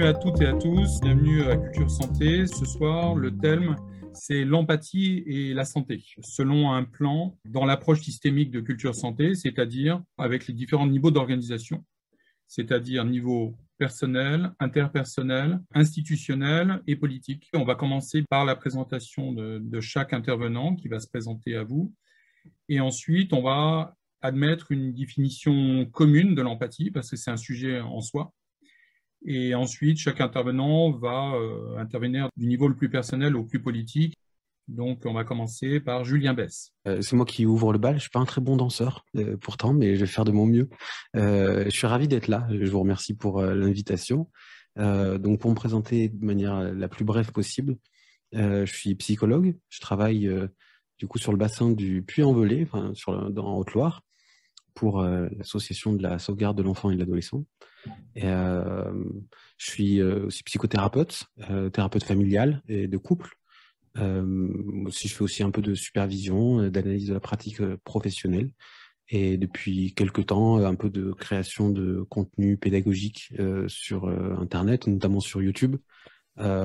À toutes et à tous, bienvenue à Culture Santé. Ce soir, le thème, c'est l'empathie et la santé, selon un plan dans l'approche systémique de Culture Santé, c'est-à-dire avec les différents niveaux d'organisation, c'est-à-dire niveau personnel, interpersonnel, institutionnel et politique. On va commencer par la présentation de chaque intervenant qui va se présenter à vous. Et ensuite, on va admettre une définition commune de l'empathie, parce que c'est un sujet en soi. Et ensuite, chaque intervenant va euh, intervenir du niveau le plus personnel au plus politique. Donc, on va commencer par Julien Bess. Euh, c'est moi qui ouvre le bal. Je suis pas un très bon danseur, euh, pourtant, mais je vais faire de mon mieux. je suis ravi d'être là. Je vous remercie pour l'invitation. donc, pour me présenter de manière la plus brève possible, je suis psychologue. Je travaille du coup sur le bassin du Puy-en-Velay, enfin, sur en Haute-Loire pour l'association de la sauvegarde de l'enfant et de l'adolescent. Euh, je suis euh, aussi psychothérapeute, thérapeute familial et de couple. je fais aussi un peu de supervision, d'analyse de la pratique professionnelle et depuis quelques temps, un peu de création de contenu pédagogique sur Internet, notamment sur YouTube,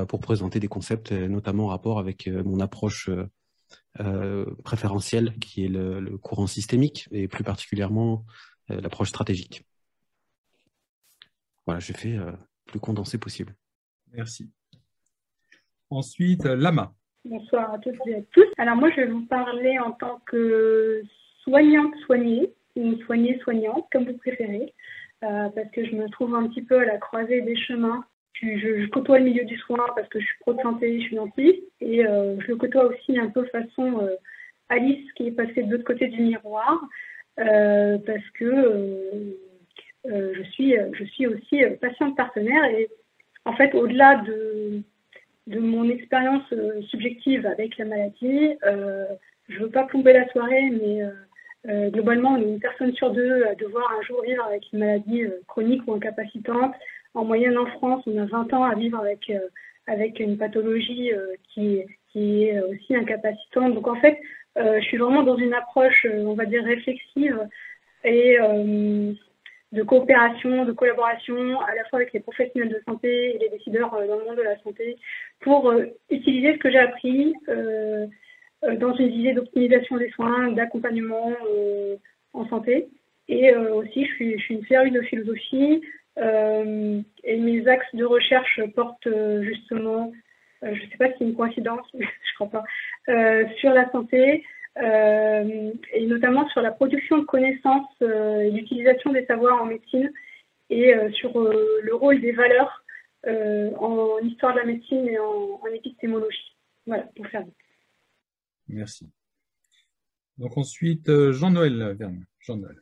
pour présenter des concepts, notamment en rapport avec mon approche euh, préférentiel qui est le, courant systémique et plus particulièrement euh, l'approche stratégique. Voilà, j'ai fait le euh, plus condensé possible. Merci. Ensuite, Lama. Bonsoir à toutes et à tous. Alors moi, je vais vous parler en tant que soignante soignée ou soignée soignante, comme vous préférez, parce que je me trouve un petit peu à la croisée des chemins je, côtoie le milieu du soin parce que je suis pro de santé, je suis dentiste, et euh, je le côtoie aussi un peu façon euh, Alice qui est passée de l'autre côté du miroir, euh, parce que je, suis, je suis aussi patiente partenaire, et en fait, au-delà de, mon expérience subjective avec la maladie, je ne veux pas plomber la soirée, mais globalement, une personne sur deux à devoir un jour vivre avec une maladie chronique ou incapacitante, en moyenne en France, on a 20 ans à vivre avec, euh, avec une pathologie euh, qui, qui est aussi incapacitante. Donc en fait, euh, je suis vraiment dans une approche, on va dire, réflexive et de coopération, de collaboration, à la fois avec les professionnels de santé et les décideurs dans le monde de la santé, pour utiliser ce que j'ai appris dans une visée d'optimisation des soins, d'accompagnement en santé. Et aussi, je suis, je suis une férue de philosophie, euh, et mes axes de recherche portent euh, justement, euh, je ne sais pas si c'est une coïncidence, mais je crois pas, sur la santé et notamment sur la production de connaissances et l'utilisation des savoirs en médecine et sur le rôle des valeurs en histoire de la médecine et en, en épistémologie. Voilà, pour faire vite. Merci. Donc ensuite, Jean-Noël Verne. Jean-Noël.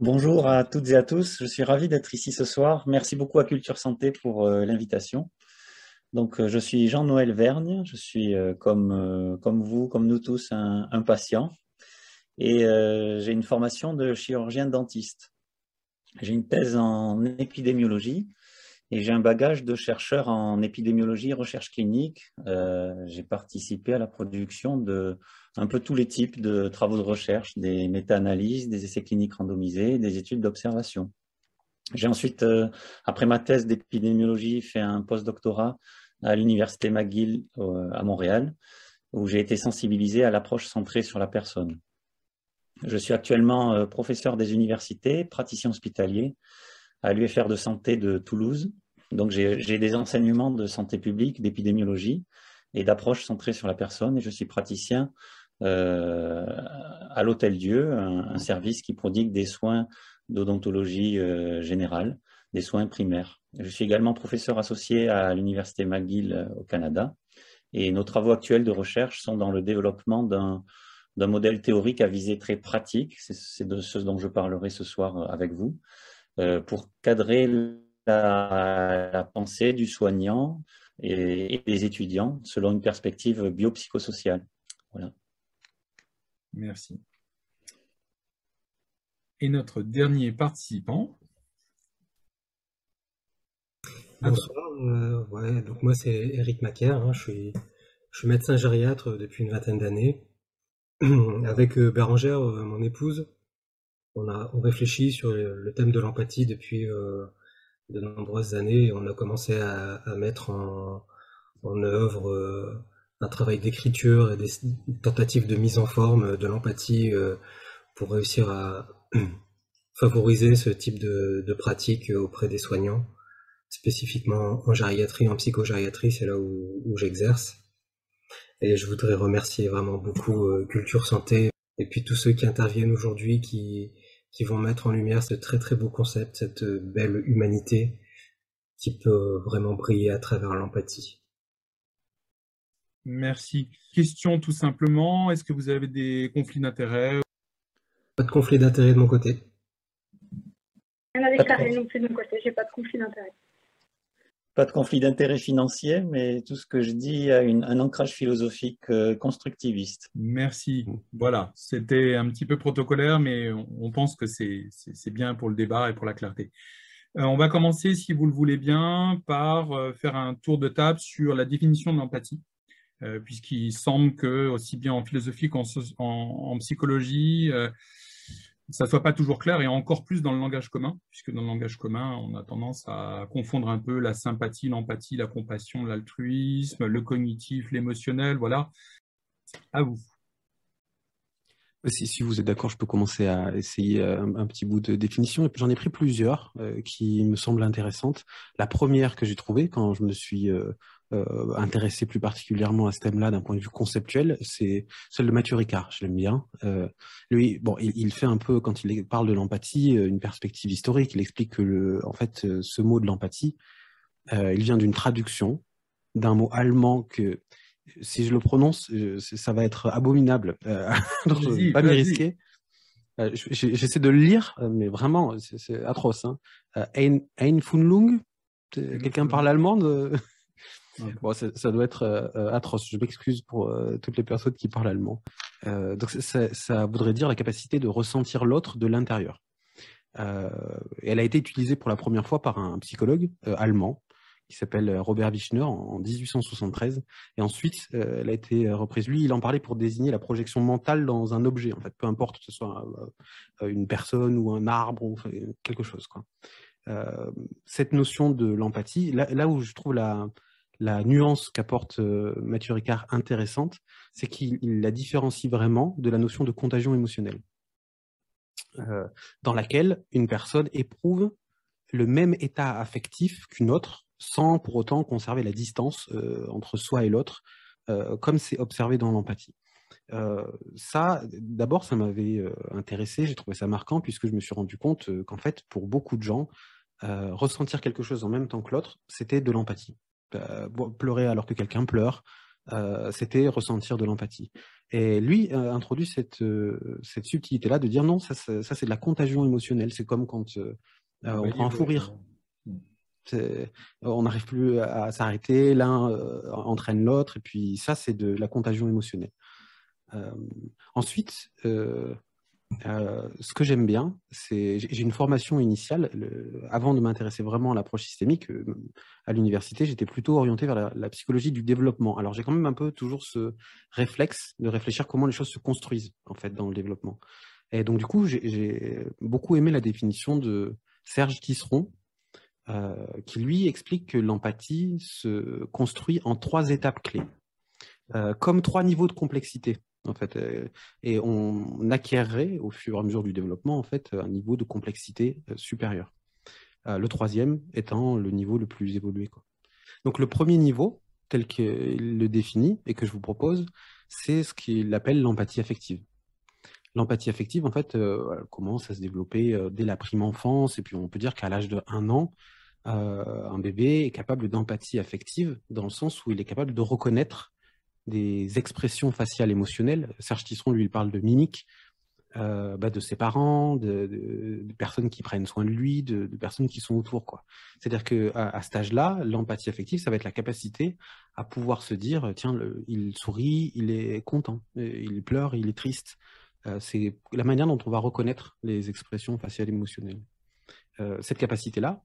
Bonjour à toutes et à tous, je suis ravi d'être ici ce soir. Merci beaucoup à Culture Santé pour euh, l'invitation. Donc, euh, je suis Jean-Noël Vergne, je suis euh, comme, comme vous, comme nous tous, un, patient et j'ai une formation de chirurgien dentiste. J'ai une thèse en épidémiologie et j'ai un bagage de chercheur en épidémiologie recherche clinique. j'ai participé à la production de un peu tous les types de travaux de recherche, des méta-analyses, des essais cliniques randomisés, des études d'observation. J'ai ensuite, euh, après ma thèse d'épidémiologie, fait un post-doctorat à l'Université McGill euh, à Montréal, où j'ai été sensibilisé à l'approche centrée sur la personne. Je suis actuellement euh, professeur des universités, praticien hospitalier à l'UFR de santé de Toulouse. Donc j'ai des enseignements de santé publique, d'épidémiologie et d'approche centrée sur la personne, et je suis praticien à l'Hôtel Dieu, un, service qui prodigue des soins d'odontologie euh, générale, des soins primaires. Je suis également professeur associé à l'Université McGill euh, au Canada et nos travaux actuels de recherche sont dans le développement d'un modèle théorique à visée très pratique, c'est de ce dont je parlerai ce soir avec vous, pour cadrer la, pensée du soignant et, et, des étudiants selon une perspective biopsychosociale. Voilà. Merci. Et notre dernier participant. Bonsoir, euh, donc moi c'est Eric Macaire, hein, je, suis, médecin gériatre depuis une vingtaine d'années. Avec euh, Bérangère, euh, mon épouse, on, a, on réfléchit sur le, thème de l'empathie depuis de nombreuses années. On a commencé à, mettre en œuvre un travail d'écriture et des tentatives de mise en forme de l'empathie pour réussir à favoriser ce type de, pratique auprès des soignants, spécifiquement en gériatrie, en psychogériatrie, c'est là où, j'exerce. Et je voudrais remercier vraiment beaucoup euh, Culture Santé et puis tous ceux qui interviennent aujourd'hui qui, qui vont mettre en lumière ce très très beau concept, cette belle humanité qui peut vraiment briller à travers l'empathie. Merci. Question tout simplement, est-ce que vous avez des conflits d'intérêts Pas de conflit d'intérêt de mon côté. Rien à déclarer non plus de mon côté, j'ai pas de conflit d'intérêt. Pas de conflit d'intérêt financier, mais tout ce que je dis a un ancrage philosophique euh, constructiviste. Merci. Voilà, c'était un petit peu protocolaire, mais on pense que c'est bien pour le débat et pour la clarté. Euh, on va commencer, si vous le voulez bien, par euh, faire un tour de table sur la définition de l'empathie. puisqu'il semble que, aussi bien en philosophie qu'en en, psychologie, ça ne soit pas toujours clair et encore plus dans le langage commun, puisque dans le langage commun, on a tendance à confondre un peu la sympathie, l'empathie, la compassion, l'altruisme, le cognitif, l'émotionnel, voilà. À vous. Si, si vous êtes d'accord, je peux commencer à essayer euh, un, petit bout de définition. J'en ai pris plusieurs euh, qui me semblent intéressantes. La première que j'ai trouvée quand je me suis euh, euh, intéressé plus particulièrement à ce thème-là d'un point de vue conceptuel, c'est celle de Mathieu Ricard. Je l'aime bien. Euh, lui, bon, il, il, fait un peu quand il parle de l'empathie euh, une perspective historique. Il explique que le, en fait, ce mot de l'empathie, euh, il vient d'une traduction d'un mot allemand que si je le prononce, ça va être abominable. Donc, je pas m'y risquer. J'essaie de le lire, mais vraiment, c'est atroce. Hein. Ein, Einfunlung, quelqu'un parle allemand de... Ça, doit être euh, euh, atroce. Je m'excuse pour euh, toutes les personnes qui parlent allemand. donc ça, voudrait dire la capacité de ressentir l'autre de l'intérieur. elle a été utilisée pour la première fois par un psychologue allemand qui s'appelle Robert Wichner en 1873. Et ensuite, elle a été reprise. Lui, il en parlait pour désigner la projection mentale dans un objet, en fait, peu importe que ce soit une personne ou un arbre ou quelque chose. Cette notion de l'empathie, là, où je trouve la, la nuance qu'apporte euh, Mathieu Ricard intéressante, c'est qu'il la différencie vraiment de la notion de contagion émotionnelle, euh, dans laquelle une personne éprouve le même état affectif qu'une autre, sans pour autant conserver la distance euh, entre soi et l'autre, comme c'est observé dans l'empathie. ça, d'abord, ça m'avait intéressé, j'ai trouvé ça marquant, puisque je me suis rendu compte qu'en fait, pour beaucoup de gens, ressentir quelque chose en même temps que l'autre, c'était de l'empathie. Euh, pleurer alors que quelqu'un pleure, euh, c'était ressentir de l'empathie. Et lui euh, introduit cette, cette subtilité-là de dire non, ça, ça, c'est de la contagion émotionnelle. C'est comme quand on prend un fou rire. On n'arrive plus à, s'arrêter, l'un entraîne l'autre, et puis ça, c'est de la contagion émotionnelle. ensuite, euh, ce que j'aime bien, c'est j'ai une formation initiale. avant de m'intéresser vraiment à l'approche systémique, euh, à l'université, j'étais plutôt orienté vers la, psychologie du développement. Alors j'ai quand même un peu toujours ce réflexe de réfléchir comment les choses se construisent en fait dans le développement. Et donc du coup, j'ai beaucoup aimé la définition de Serge Tisseron, euh, qui lui explique que l'empathie se construit en trois étapes clés, comme trois niveaux de complexité en fait, euh, et on acquerrait au fur et à mesure du développement en fait un niveau de complexité euh, supérieur. Euh, le troisième étant le niveau le plus évolué. Donc le premier niveau, tel qu'il le définit et que je vous propose, c'est ce qu'il appelle l'empathie affective. L'empathie affective, en fait, commence à se développer dès la prime enfance, et puis on peut dire qu'à l'âge de un an, un bébé est capable d'empathie affective dans le sens où il est capable de reconnaître des expressions faciales émotionnelles. Serge Tisseron, lui, il parle de mimique, euh, bah, de ses parents, de, personnes qui prennent soin de lui, de, personnes qui sont autour. C'est-à-dire qu'à à cet âge-là, l'empathie affective, ça va être la capacité à pouvoir se dire, tiens, il sourit, il est content, il pleure, il est triste. Euh, c'est la manière dont on va reconnaître les expressions faciales émotionnelles. Euh, cette capacité-là,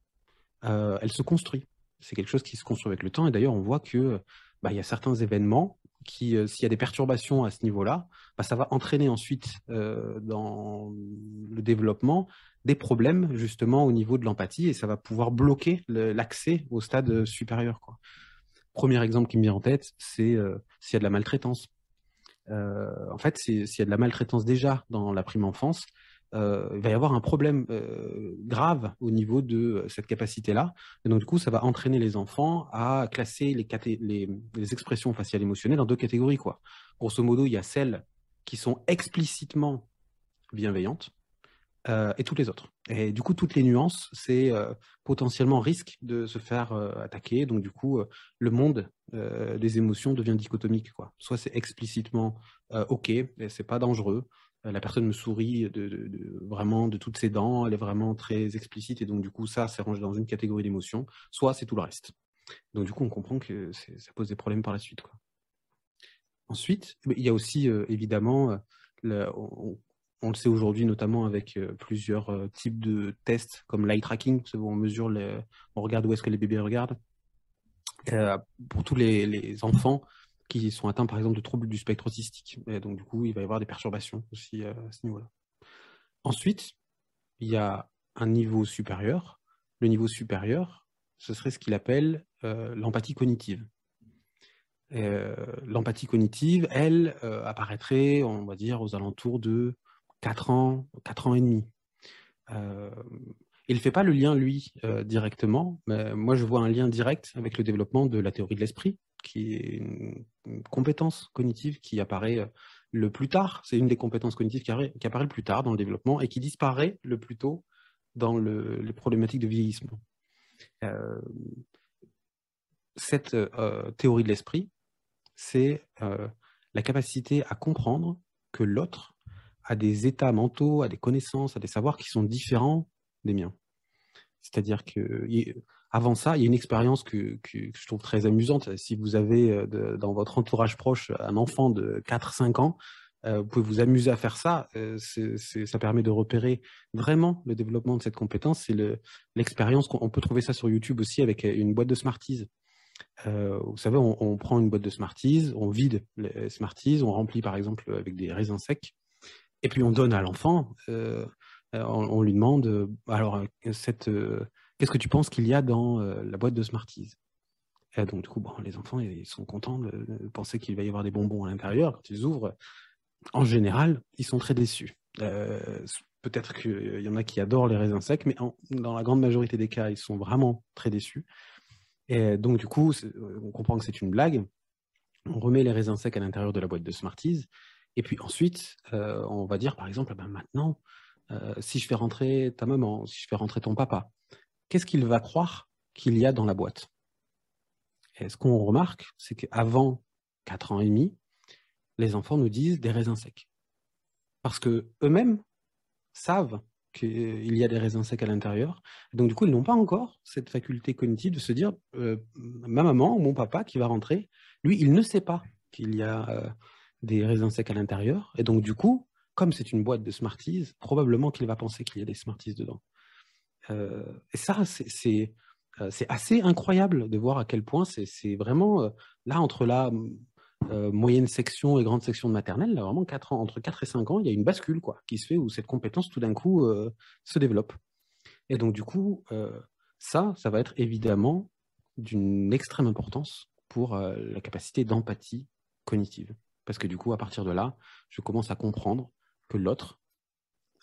elle se construit. C'est quelque chose qui se construit avec le temps. Et d'ailleurs, on voit que bah, il y a certains événements euh, s'il y a des perturbations à ce niveau-là, bah, ça va entraîner ensuite euh, dans le développement des problèmes justement au niveau de l'empathie et ça va pouvoir bloquer l'accès au stade supérieur. Quoi. Premier exemple qui me vient en tête, c'est s'il y a de la maltraitance. en fait, s'il y a de la maltraitance déjà dans la prime enfance, euh, il va y avoir un problème euh, grave au niveau de cette capacité-là. Et donc, du coup, ça va entraîner les enfants à classer les, expressions faciales émotionnelles dans deux catégories. Quoi. Grosso modo, il y a celles qui sont explicitement bienveillantes euh, et toutes les autres. Et du coup, toutes les nuances, c'est potentiellement risque de se faire attaquer. Donc, du coup, le monde des émotions devient dichotomique. Quoi. Soit c'est explicitement OK, et c'est pas dangereux, euh, la personne me sourit de, vraiment de toutes ses dents, elle est vraiment très explicite et donc du coup ça c'est rangé dans une catégorie d'émotions, soit c'est tout le reste. Donc du coup on comprend que ça pose des problèmes par la suite. Ensuite, il y a aussi euh, évidemment, euh, on, le sait aujourd'hui notamment avec plusieurs types de tests comme l'eye tracking, où on mesure, on regarde où est-ce que les bébés regardent. pour tous les enfants, qui sont atteints par exemple de troubles du spectre autistique. Et donc du coup, il va y avoir des perturbations aussi euh, à ce niveau-là. Ensuite, il y a un niveau supérieur. Le niveau supérieur, ce serait ce qu'il appelle euh, l'empathie cognitive. Euh, l'empathie cognitive, elle, apparaîtrait, on va dire, aux alentours de 4 ans, 4 ans et demi. il ne fait pas le lien, lui, directement, mais moi je vois un lien direct avec le développement de la théorie de l'esprit, qui est une, compétence cognitive qui apparaît euh, le plus tard. C'est une des compétences cognitives qui, apparaît le plus tard dans le développement et qui disparaît le plus tôt dans les problématiques de vieillissement. Euh, cette euh, théorie de l'esprit, c'est la capacité à comprendre que l'autre a des états mentaux, a des connaissances, a des savoirs qui sont différents des miens. C'est-à-dire que avant ça, il y a une expérience que, je trouve très amusante. Si vous avez euh, dans votre entourage proche un enfant de 4-5 ans, euh, vous pouvez vous amuser à faire ça. Euh, ça permet de repérer vraiment le développement de cette compétence. C'est l'expérience qu'on peut trouver ça sur YouTube aussi avec une boîte de Smarties. vous savez, on, prend une boîte de Smarties, on vide les Smarties, on remplit par exemple avec des raisins secs, et puis on donne à l'enfant. on, lui demande alors cette Qu'est-ce que tu penses qu'il y a dans euh, la boîte de Smarties? Donc, du coup, bon, les enfants, ils sont contents de, penser qu'il va y avoir des bonbons à l'intérieur. Quand ils ouvrent, en général, ils sont très déçus. Euh, peut-être qu'il y en a qui adorent les raisins secs, mais dans la grande majorité des cas, ils sont vraiment très déçus. Et donc, du coup, on comprend que c'est une blague. On remet les raisins secs à l'intérieur de la boîte de Smarties. Et puis ensuite, euh, on va dire, par exemple, ben maintenant, si je fais rentrer ta maman, si je fais rentrer ton papa, qu'est-ce qu'il va croire qu'il y a dans la boîte? Et ce qu'on remarque, c'est qu'avant 4 ans et demi, les enfants nous disent des raisins secs. Parce que eux-mêmes savent qu'il y a des raisins secs à l'intérieur. Donc, du coup, ils n'ont pas encore cette faculté cognitive de se dire euh, ma maman ou mon papa qui va rentrer, lui, il ne sait pas qu'il y a euh, des raisins secs à l'intérieur. Et donc, du coup, comme c'est une boîte de Smarties, probablement qu'il va penser qu'il y a des Smarties dedans. Euh, et ça, euh, c'est assez incroyable de voir à quel point c'est vraiment euh, là entre la moyenne section et grande section de maternelle, là, vraiment entre 4 et 5 ans, il y a une bascule quoi, qui se fait où cette compétence tout d'un coup se développe. Et donc du coup, ça, ça va être évidemment d'une extrême importance pour la capacité d'empathie cognitive. Parce que du coup, à partir de là, je commence à comprendre que l'autre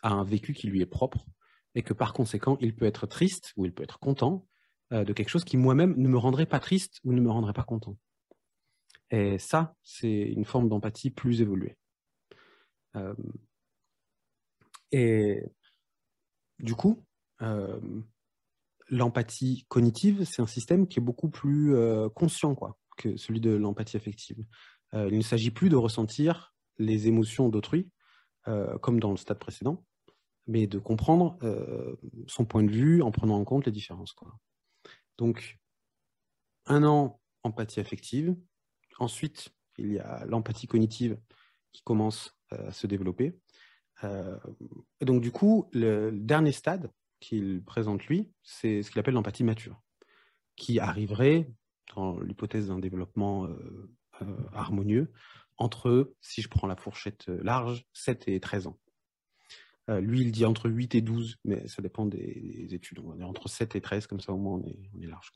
a un vécu qui lui est propre et que par conséquent, il peut être triste ou il peut être content euh, de quelque chose qui moi-même ne me rendrait pas triste ou ne me rendrait pas content. Et ça, c'est une forme d'empathie plus évoluée. Euh, et du coup, euh, l'empathie cognitive, c'est un système qui est beaucoup plus conscient quoi, que celui de l'empathie affective. il ne s'agit plus de ressentir les émotions d'autrui, comme dans le stade précédent, mais de comprendre euh, son point de vue en prenant en compte les différences. Donc, un an, empathie affective. Ensuite, il y a l'empathie cognitive qui commence euh, à se développer. Euh, et donc, du coup, le dernier stade qu'il présente lui, c'est ce qu'il appelle l'empathie mature, qui arriverait, dans l'hypothèse d'un développement harmonieux, entre, si je prends la fourchette large, 7 et 13 ans. Lui, il dit entre 8 et 12, mais ça dépend des, études. On dire entre 7 et 13, comme ça au moins on est, on est large.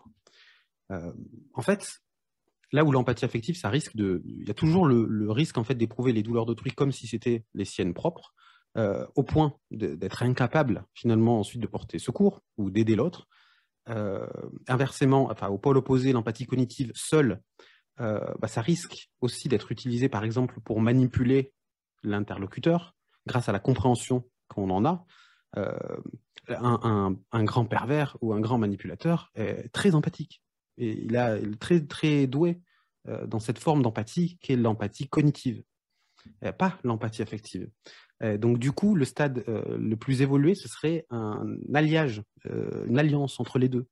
en fait, là où l'empathie affective, ça risque de. Il y a toujours le, risque en fait d'éprouver les douleurs d'autrui comme si c'était les siennes propres, euh, au point d'être incapable finalement ensuite de porter secours ou d'aider l'autre. Euh, inversement, enfin au pôle opposé, l'empathie cognitive seule, euh, bah, ça risque aussi d'être utilisé par exemple pour manipuler l'interlocuteur grâce à la compréhension qu'on en a. Un, un, grand pervers ou un grand manipulateur est très empathique et il, est très, très doué euh, dans cette forme d'empathie qui est l'empathie cognitive, pas l'empathie affective. donc du coup, le stade euh, le plus évolué, ce serait un alliage, euh, une alliance entre les deux,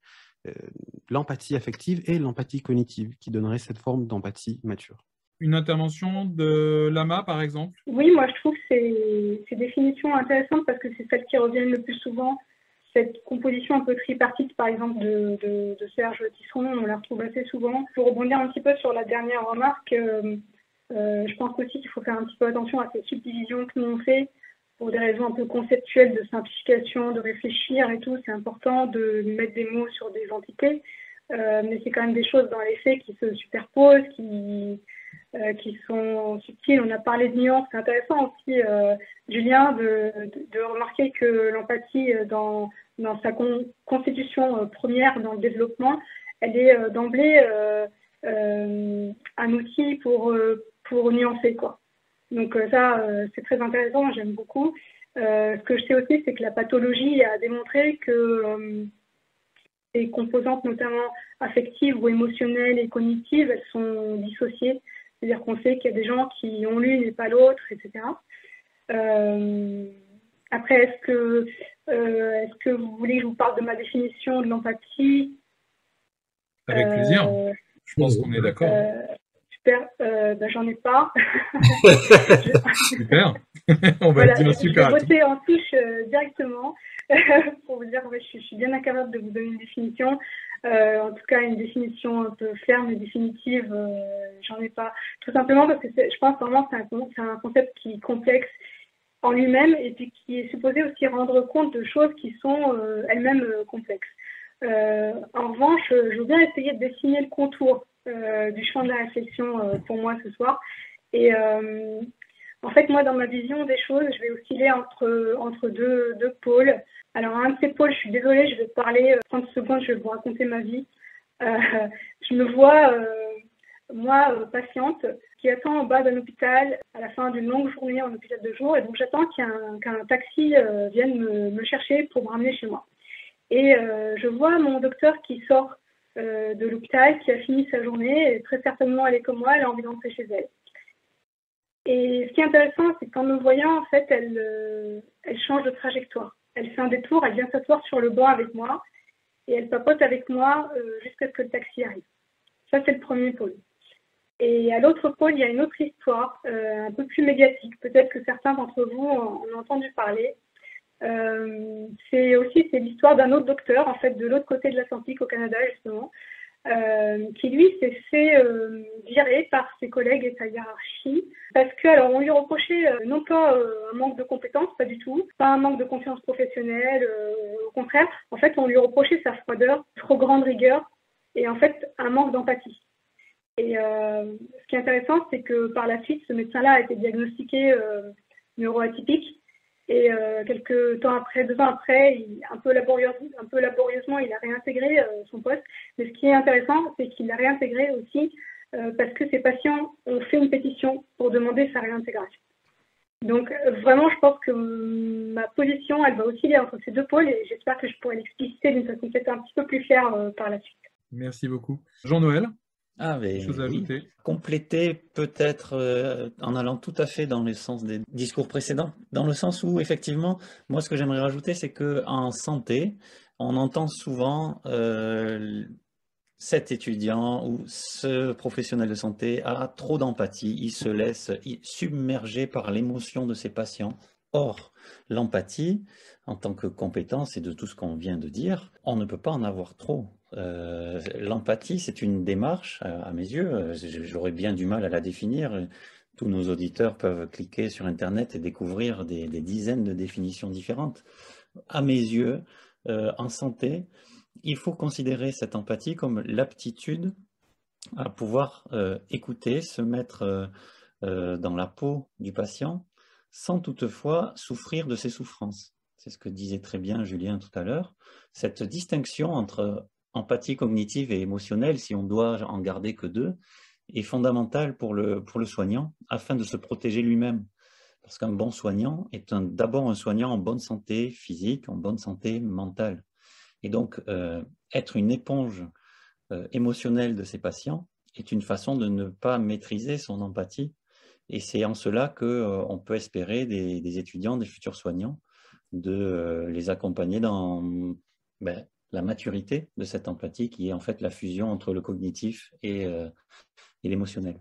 l'empathie affective et l'empathie cognitive, qui donnerait cette forme d'empathie mature. Une intervention de Lama, par exemple? Oui, moi je trouve ces définitions intéressantes parce que c'est celles qui reviennent le plus souvent cette composition un peu tripartite, par exemple, de, de, Serge Tisseron, on la retrouve assez souvent. Pour rebondir un petit peu sur la dernière remarque, euh, euh, je pense aussi qu'il faut faire un petit peu attention à ces subdivisions que nous on fait pour des raisons un peu conceptuelles de simplification, de réfléchir et tout. C'est important de mettre des mots sur des entités, euh, mais c'est quand même des choses dans les faits qui se superposent, qui, qui sont subtiles. On a parlé de nuances. C'est intéressant aussi, Julien, de, remarquer que l'empathie dans dans sa constitution euh, première dans le développement, elle est euh, d'emblée euh, un outil pour, pour nuancer. Quoi. Donc ça, c'est très intéressant, j'aime beaucoup. ce que je sais aussi, c'est que la pathologie a démontré que les composantes, notamment affectives ou émotionnelles et cognitives, elles sont dissociées. C'est-à-dire qu'on sait qu'il y a des gens qui ont l'une et pas l'autre, etc. après, est-ce que euh, est-ce que vous voulez que je vous parle de ma définition de l'empathie? Avec plaisir. Euh, je pense qu'on est d'accord. Euh, super. Ben, j'en ai pas. super. On va voilà, dire super. Je vais voter en touche directement pour vous dire que je, suis bien incapable de vous donner une définition. En tout cas, une définition un peu ferme et définitive, j'en ai pas. Tout simplement parce que je pense vraiment que c'est un, concept qui est complexe en lui-même et puis qui est supposé aussi rendre compte de choses qui sont euh, elles-mêmes euh, complexes. Euh, en revanche, je veux bien essayer de dessiner le contour du champ de la réflexion pour moi ce soir. Et en fait, moi, dans ma vision des choses, je vais osciller entre, deux pôles. Alors, un de ces pôles, je suis désolée, je vais parler 30 secondes, je vais vous raconter ma vie. je me vois, moi, patiente, qui attend en bas d'un hôpital à la fin d'une longue journée en hôpital de jour. Et donc j'attends qu'un taxi euh, vienne me, chercher pour me ramener chez moi. Et euh, je vois mon docteur qui sort euh, de l'hôpital, qui a fini sa journée, et très certainement elle est comme moi, elle a envie d'entrer chez elle. Et ce qui est intéressant, c'est qu'en me voyant, en fait, elle, elle change de trajectoire. Elle fait un détour, elle vient s'asseoir sur le banc avec moi, et elle papote avec moi jusqu'à ce que le taxi arrive. Ça, c'est le premier pôle. Et à l'autre pôle, il y a une autre histoire, euh, un peu plus médiatique. Peut-être que certains d'entre vous en ont entendu parler. Euh, c'est aussi l'histoire d'un autre docteur, en fait, de l'autre côté de l'Atlantique, au Canada justement, euh, qui lui s'est fait virer par ses collègues et sa hiérarchie parce que alors on lui reprochait non pas un manque de compétences, pas du tout, pas un manque de confiance professionnelle, au contraire, en fait on lui reprochait sa froideur, trop grande rigueur et en fait un manque d'empathie. Et euh, ce qui est intéressant, c'est que par la suite, ce médecin-là a été diagnostiqué euh, neuroatypique. Et euh, quelques temps après, deux ans après, un, peu un peu laborieusement, il a réintégré son poste. Mais ce qui est intéressant, c'est qu'il l'a réintégré aussi parce que ses patients ont fait une pétition pour demander sa réintégration. Donc vraiment, je pense que ma position, elle va osciller entre ces deux pôles et j'espère que je pourrai l'expliciter d'une façon peut-être un petit peu plus claire par la suite. Merci beaucoup. Jean-Noël? Ah, mais compléter peut-être euh, en allant tout à fait dans le sens des discours précédents, dans le sens où effectivement, moi ce que j'aimerais rajouter, c'est que en santé, on entend souvent euh, cet étudiant ou ce professionnel de santé a trop d'empathie, il se laisse submerger par l'émotion de ses patients. Or, l'empathie, en tant que compétence et de tout ce qu'on vient de dire, on ne peut pas en avoir trop. Euh, l'empathie, c'est une démarche, à mes yeux, euh, j'aurais bien du mal à la définir, tous nos auditeurs peuvent cliquer sur Internet et découvrir des, dizaines de définitions différentes. À mes yeux, euh, en santé, il faut considérer cette empathie comme l'aptitude à pouvoir euh, écouter, se mettre euh, dans la peau du patient, sans toutefois souffrir de ses souffrances. C'est ce que disait très bien Julien tout à l'heure. Cette distinction entre empathie cognitive et émotionnelle, si on doit en garder que deux, est fondamentale pour le, pour le soignant afin de se protéger lui-même. Parce qu'un bon soignant est d'abord un soignant en bonne santé physique, en bonne santé mentale. Et donc, euh, être une éponge euh, émotionnelle de ses patients est une façon de ne pas maîtriser son empathie. Et c'est en cela qu'on euh, peut espérer des, étudiants, des futurs soignants, de les accompagner dans ben, la maturité de cette empathie qui est en fait la fusion entre le cognitif et, et l'émotionnel.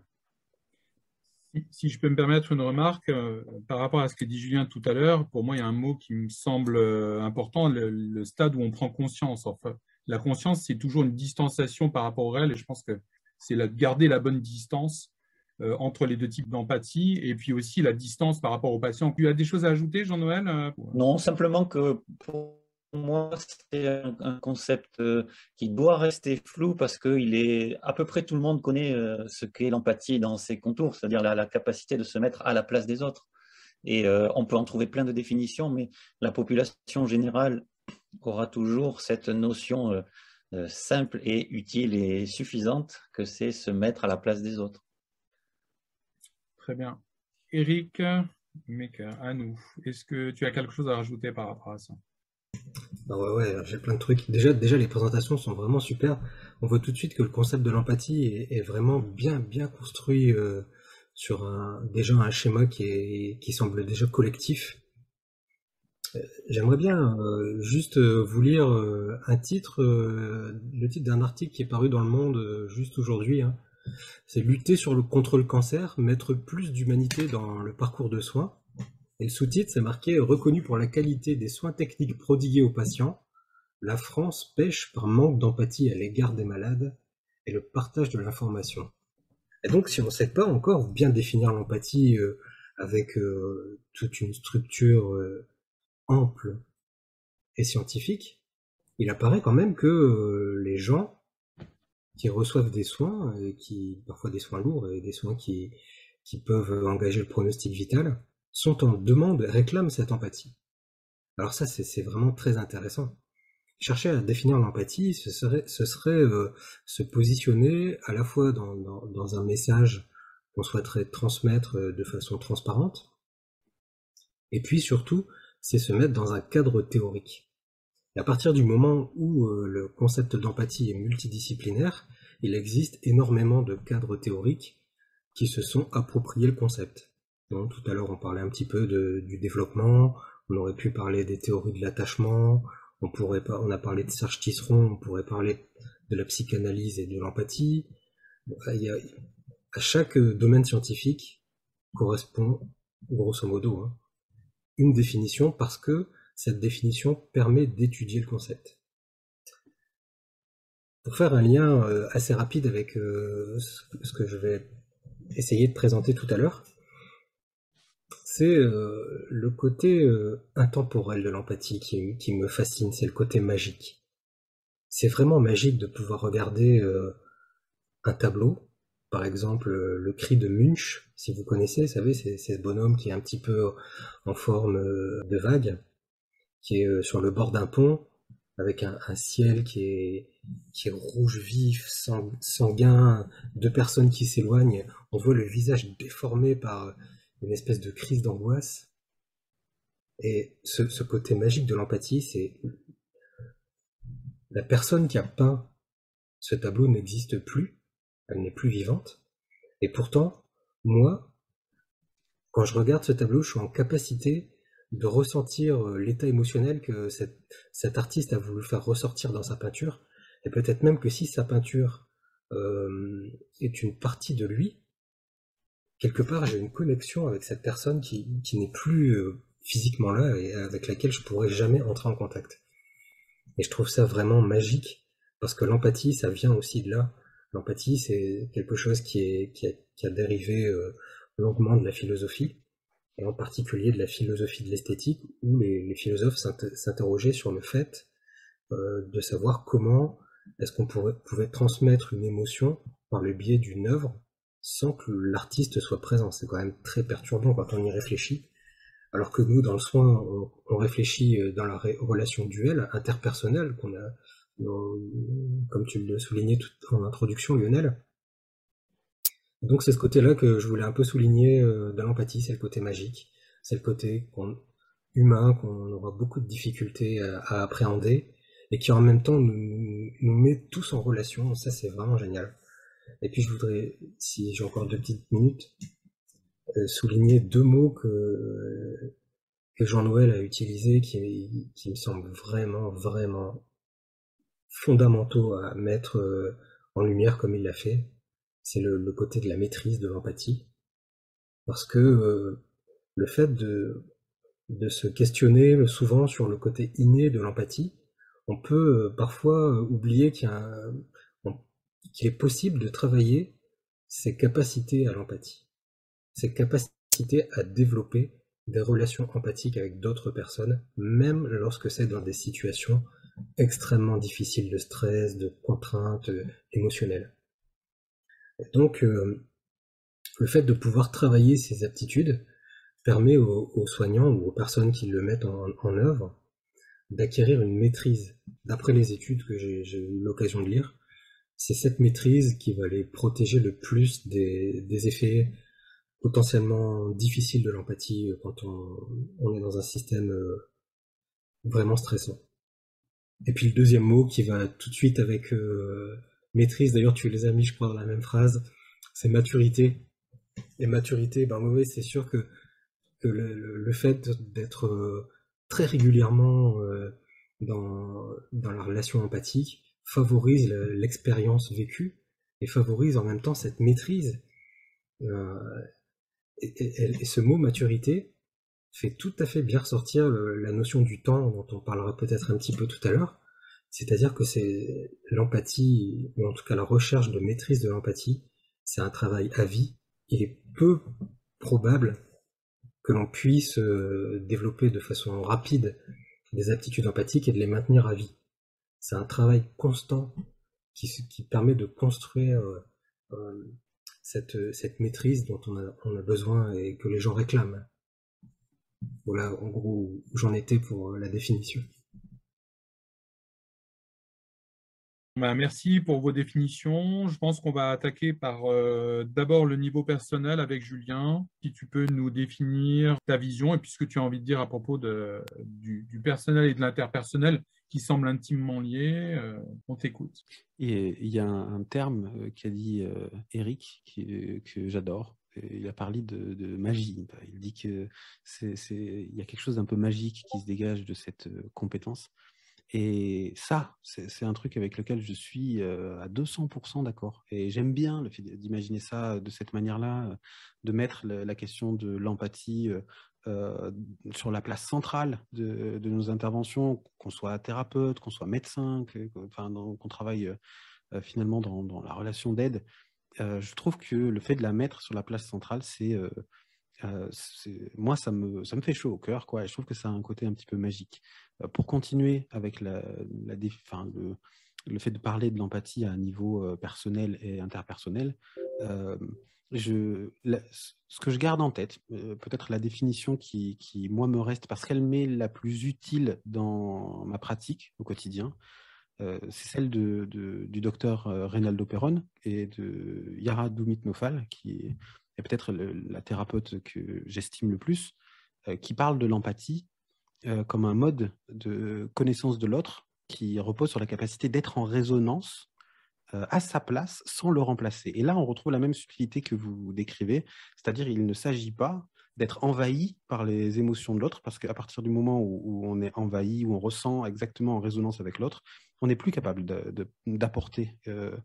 Si, je peux me permettre une remarque euh, par rapport à ce que dit Julien tout à l'heure, pour moi, il y a un mot qui me semble euh, important, le, stade où on prend conscience. Enfin, la conscience, c'est toujours une distanciation par rapport au réel, et je pense que c'est de garder la bonne distance euh, entre les deux types d'empathie, et puis aussi la distance par rapport au patient. Tu as des choses à ajouter, Jean-Noël Non, simplement que pour moi, c'est un, concept euh, qui doit rester flou parce que il est à peu près tout le monde connaît euh, ce qu'est l'empathie dans ses contours, c'est-à-dire la, capacité de se mettre à la place des autres. Et euh, on peut en trouver plein de définitions, mais la population générale aura toujours cette notion simple et utile et suffisante que c'est se mettre à la place des autres. Très bien. Eric, à nous, est-ce que tu as quelque chose à rajouter par rapport à ça? Ah ouais, ouais, j'ai plein de trucs. Déjà, déjà, les présentations sont vraiment super. On voit tout de suite que le concept de l'empathie est, vraiment bien, bien construit euh, sur un, déjà un schéma qui, est, qui semble déjà collectif. Euh, j'aimerais bien euh, juste vous lire un titre, le titre d'un article qui est paru dans le Monde juste aujourd'hui. Hein. C'est lutter sur le, contre le cancer, mettre plus d'humanité dans le parcours de soins. Et le sous-titre, c'est marqué Reconnu pour la qualité des soins techniques prodigués aux patients, la France pêche par manque d'empathie à l'égard des malades et le partage de l'information. Et donc, si on ne sait pas encore bien définir l'empathie euh, avec euh, toute une structure euh, ample et scientifique, il apparaît quand même que les gens qui reçoivent des soins, et qui parfois des soins lourds et des soins qui, qui peuvent engager le pronostic vital, sont en demande, réclament cette empathie. Alors ça, c'est vraiment très intéressant. Chercher à définir l'empathie, ce serait, euh, se positionner à la fois dans, un message qu'on souhaiterait transmettre euh, de façon transparente, et puis surtout, c'est se mettre dans un cadre théorique. Et à partir du moment où euh, le concept d'empathie est multidisciplinaire, il existe énormément de cadres théoriques qui se sont appropriés le concept tout à l'heure, on parlait un petit peu du développement, on aurait pu parler des théories de l'attachement, on, a parlé de Serge Tisseron, on pourrait parler de la psychanalyse et de l'empathie. à chaque domaine scientifique correspond, grosso modo, hein, une définition parce que cette définition permet d'étudier le concept. Pour faire un lien euh, assez rapide avec euh, ce que je vais essayer de présenter tout à l'heure, c'est euh, le côté euh, intemporel de l'empathie qui, me fascine, c'est le côté magique. C'est vraiment magique de pouvoir regarder euh, un tableau, par exemple le cri de Munch, si vous connaissez, vous savez, c'est ce bonhomme qui est un petit peu en forme de vague, qui est sur le bord d'un pont, avec un, ciel qui est, qui est rouge vif, sanguin, deux personnes qui s'éloignent, on voit le visage déformé par une espèce de crise d'angoisse. Et ce, côté magique de l'empathie, c'est la personne qui a peint ce tableau n'existe plus, elle n'est plus vivante. Et pourtant, moi, quand je regarde ce tableau, je suis en capacité de ressentir euh, l'état émotionnel que cet artiste a voulu faire ressortir dans sa peinture. Et peut-être même que si sa peinture euh, est une partie de lui, quelque part, j'ai une connexion avec cette personne qui, n'est plus euh, physiquement là et avec laquelle je pourrais jamais entrer en contact. Et je trouve ça vraiment magique parce que l'empathie, ça vient aussi de là. L'empathie, c'est quelque chose qui, est, qui, a, dérivé euh, longuement de la philosophie, et en particulier de la philosophie de l'esthétique, où les, philosophes s'interrogeaient sur le fait euh, de savoir comment est-ce qu'on pouvait transmettre une émotion par le biais d'une œuvre sans que l'artiste soit présent. C'est quand même très perturbant quand on y réfléchit. Alors que nous, dans le soin, on, réfléchit euh, dans la relation duelle, interpersonnelle, qu'on a, comme tu le soulignais tout en introduction, Lionel. Donc c'est ce côté-là que je voulais un peu souligner euh, de l'empathie, c'est le côté magique, c'est le côté humain qu'on aura beaucoup de difficultés à, appréhender et qui en même temps nous met tous en relation. Ça c'est vraiment génial. Et puis je voudrais, si j'ai encore deux petites minutes, euh, souligner deux mots que, Jean-Noël a utilisés qui, me semblent vraiment, vraiment fondamentaux à mettre euh, en lumière comme il l'a fait. C'est le, côté de la maîtrise de l'empathie. Parce que euh, le fait de, de se questionner souvent sur le côté inné de l'empathie, on peut parfois oublier qu'il qu'il est possible de travailler ses capacités à l'empathie cette capacité à développer des relations empathiques avec d'autres personnes, même lorsque c'est dans des situations extrêmement difficiles de stress, de contraintes euh, émotionnelles. donc, euh, le fait de pouvoir travailler ces aptitudes permet aux, soignants ou aux personnes qui le mettent en, œuvre d'acquérir une maîtrise. D'après les études que j'ai eu l'occasion de lire, c'est cette maîtrise qui va les protéger le plus des effets potentiellement difficile de l'empathie euh, quand on, est dans un système euh, vraiment stressant. Et puis le deuxième mot qui va tout de suite avec euh, maîtrise, d'ailleurs tu les as mis je crois dans la même phrase, c'est maturité. Et maturité, ben oui, c'est sûr que, le, fait d'être très régulièrement dans, dans la relation empathique favorise l'expérience vécue et favorise en même temps cette maîtrise. Et, ce mot maturité fait tout à fait bien ressortir la notion du temps dont on parlera peut-être un petit peu tout à l'heure. C'est-à-dire que c'est l'empathie, ou en tout cas la recherche de maîtrise de l'empathie, c'est un travail à vie. Il est peu probable que l'on puisse euh, développer de façon rapide des aptitudes empathiques et de les maintenir à vie. C'est un travail constant qui, permet de construire euh, euh, cette, maîtrise dont on a, besoin et que les gens réclament. Voilà en gros où j'en étais pour euh, la définition. Bah, merci pour vos définitions. Je pense qu'on va attaquer par d'abord le niveau personnel avec Julien. Si tu peux nous définir ta vision et puis ce que tu as envie de dire à propos du personnel et de l'interpersonnel qui semblent intimement liés. Euh, on t'écoute. Et il y a un, terme euh, qu'a dit euh, Eric que j'adore. Il a parlé de, magie. Il dit que c'est, il y a quelque chose d'un peu magique qui se dégage de cette compétence. Et ça, c'est un truc avec lequel je suis à 200% d'accord. Et j'aime bien d'imaginer ça de cette manière-là, de mettre la question de l'empathie euh, sur la place centrale de, nos interventions, qu'on soit thérapeute, qu'on soit médecin, qu'on travaille euh, finalement dans, la relation d'aide. Euh, je trouve que le fait de la mettre sur la place centrale, c'est moi ça me ça me fait chaud au cœur quoi. Je trouve que ça a un côté un petit peu magique. pour continuer avec la, la le, le fait de parler de l'empathie à un niveau personnel et interpersonnel, je, ce que je garde en tête, euh, peut-être la définition qui, moi, me reste parce qu'elle m'est la plus utile dans ma pratique au quotidien, euh, c'est celle du docteur euh, Reynaldo Perron et de Yara Doumit Nofal, qui est, peut-être la thérapeute que j'estime le plus, qui parle de l'empathie comme un mode de connaissance de l'autre qui repose sur la capacité d'être en résonance à sa place sans le remplacer. Et là, on retrouve la même subtilité que vous décrivez, c'est-à-dire il ne s'agit pas d'être envahi par les émotions de l'autre, parce qu'à partir du moment où, on est envahi, où on ressent exactement en résonance avec l'autre, on n'est plus capable d'apporter euh,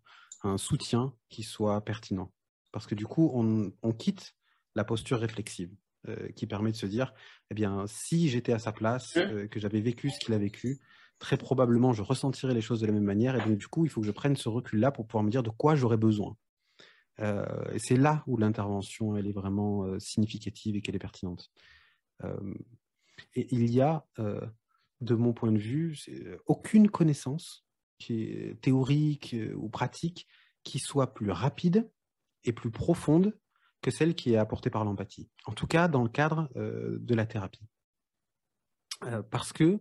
un soutien qui soit pertinent. Parce que du coup, on, quitte la posture réflexive, euh, qui permet de se dire, eh bien, si j'étais à sa place, mmh. que j'avais vécu ce qu'il a vécu, très probablement, je ressentirai les choses de la même manière. Et donc, du coup, il faut que je prenne ce recul-là pour pouvoir me dire de quoi j'aurais besoin. et c'est là où l'intervention, elle est vraiment significative et qu'elle est pertinente. et il y a, de mon point de vue, aucune connaissance théorique ou pratique qui soit plus rapide et plus profonde que celle qui est apportée par l'empathie. En tout cas, dans le cadre de la thérapie. parce que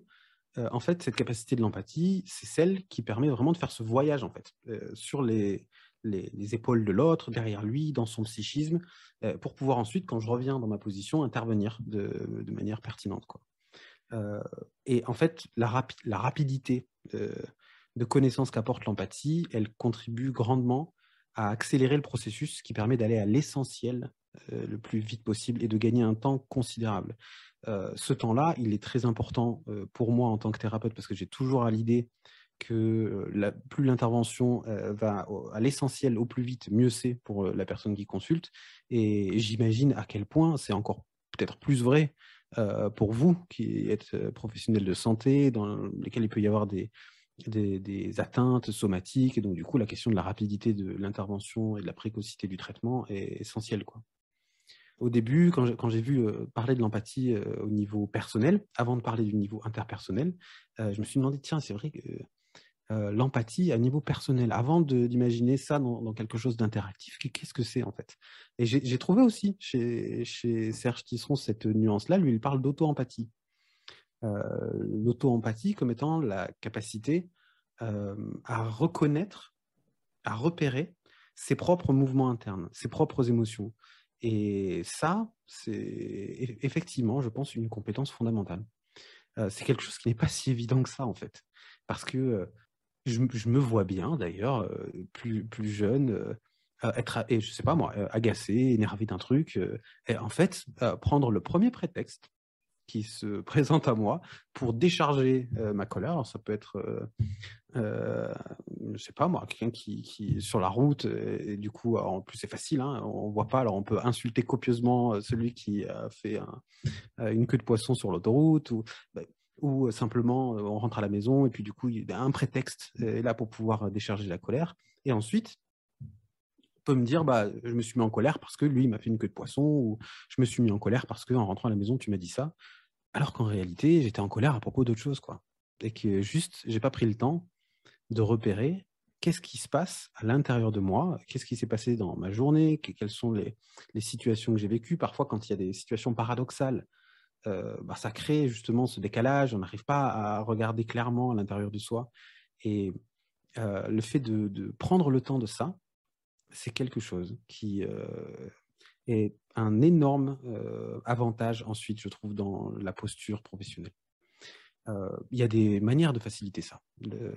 euh, en fait, cette capacité de l'empathie, c'est celle qui permet vraiment de faire ce voyage, en fait, euh, sur les, les, épaules de l'autre, derrière lui, dans son psychisme, euh, pour pouvoir ensuite, quand je reviens dans ma position, intervenir de, manière pertinente. Et en fait, la, la rapidité de connaissance qu'apporte l'empathie, elle contribue grandement à accélérer le processus qui permet d'aller à l'essentiel le plus vite possible et de gagner un temps considérable. Euh, ce temps-là, il est très important euh, pour moi en tant que thérapeute parce que j'ai toujours à l'idée que euh, plus l'intervention va à l'essentiel au plus vite, mieux c'est pour la personne qui consulte. Et j'imagine à quel point c'est encore peut-être plus vrai pour vous qui êtes professionnel de santé, dans lesquels il peut y avoir des, des, atteintes somatiques. Et donc, du coup, la question de la rapidité de l'intervention et de la précocité du traitement est essentielle. Quoi au début, quand j'ai vu euh, parler de l'empathie euh, au niveau personnel, avant de parler du niveau interpersonnel, euh, je me suis demandé, tiens, c'est vrai que l'empathie à niveau personnel, avant d'imaginer ça dans, quelque chose d'interactif, qu'est-ce que c'est en fait? Et j'ai trouvé aussi chez, chez Serge Tisseron cette nuance-là, lui, il parle d'auto-empathie. L'auto-empathie comme étant la capacité à reconnaître, à repérer ses propres mouvements internes, ses propres émotions. Et ça, c'est effectivement, je pense, une compétence fondamentale. Euh, c'est quelque chose qui n'est pas si évident que ça, en fait. Parce que euh, je, me vois bien, d'ailleurs, euh, plus, jeune, être, et je sais pas moi, agacé, énervé d'un truc, et en fait, prendre le premier prétexte qui se présente à moi pour décharger euh, ma colère. Ça peut être, euh, euh, je sais pas moi, quelqu'un qui, qui est sur la route et, du coup, en plus c'est facile, hein, on voit pas. Alors on peut insulter copieusement celui qui a fait une queue de poisson sur l'autoroute ou bah, ou simplement on rentre à la maison et puis du coup il y a un prétexte là pour pouvoir décharger la colère. Et ensuite, peut me dire bah je me suis mis en colère parce que lui m'a fait une queue de poisson ou je me suis mis en colère parce que en rentrant à la maison tu m'as dit ça. Alors qu'en réalité j'étais en colère à propos d'autre chose quoi. Et que juste j'ai pas pris le temps de repérer qu'est-ce qui se passe à l'intérieur de moi qu'est-ce qui s'est passé dans ma journée quelles sont les, les situations que j'ai vécues. Parfois quand il y a des situations paradoxales euh, bah, ça crée justement ce décalage. On n'arrive pas à regarder clairement à l'intérieur de soi. Et euh, le fait de, de prendre le temps de ça c'est quelque chose qui euh, est un énorme euh, avantage ensuite, je trouve, dans la posture professionnelle. Euh, il y a des manières de faciliter ça. Le,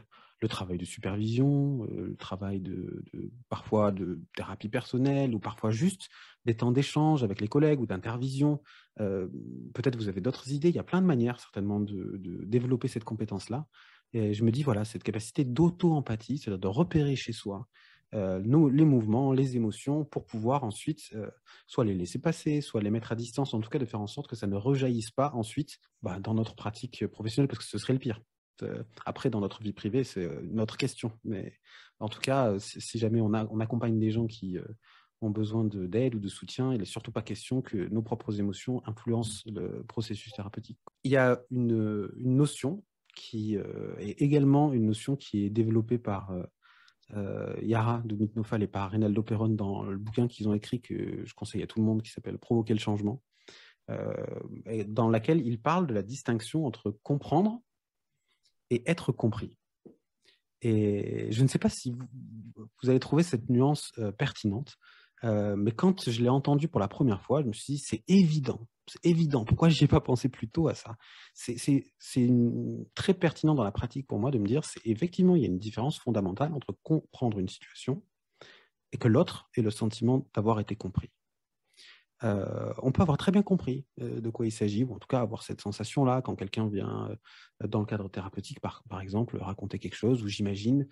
travail de supervision, le travail de, parfois de thérapie personnelle ou parfois juste des temps d'échange avec les collègues ou d'intervision. Peut-être vous avez d'autres idées. Il y a plein de manières certainement de, de développer cette compétence-là. Et je me dis, voilà, cette capacité d'auto-empathie, c'est-à-dire de repérer chez soi euh, les mouvements, les émotions, pour pouvoir ensuite euh, soit les laisser passer, soit les mettre à distance, en tout cas de faire en sorte que ça ne rejaillisse pas ensuite bah, dans notre pratique professionnelle, parce que ce serait le pire. Euh, après, dans notre vie privée, c'est notre question. Mais en tout cas, si jamais on, accompagne des gens qui ont besoin d'aide ou de soutien, il n'est surtout pas question que nos propres émotions influencent le processus thérapeutique. Il y a une notion qui est également une notion qui est développée par euh, Yara de Mitnofal et par Reynaldo Perron dans le bouquin qu'ils ont écrit que je conseille à tout le monde qui s'appelle Provoquer le changement, euh, dans laquelle ils parlent de la distinction entre comprendre et être compris. Et je ne sais pas si vous, vous avez trouvé cette nuance euh, pertinente, euh, mais quand je l'ai entendu pour la première fois, je me suis dit, c'est évident, c'est évident. Pourquoi je n'y ai pas pensé plus tôt à ça? C'est très pertinent dans la pratique pour moi de me dire, c'est effectivement, il y a une différence fondamentale entre comprendre une situation et que l'autre ait le sentiment d'avoir été compris. Euh, on peut avoir très bien compris euh, de quoi il s'agit, ou en tout cas avoir cette sensation-là quand quelqu'un vient, dans le cadre thérapeutique, par, par, exemple, raconter quelque chose, où j'imagine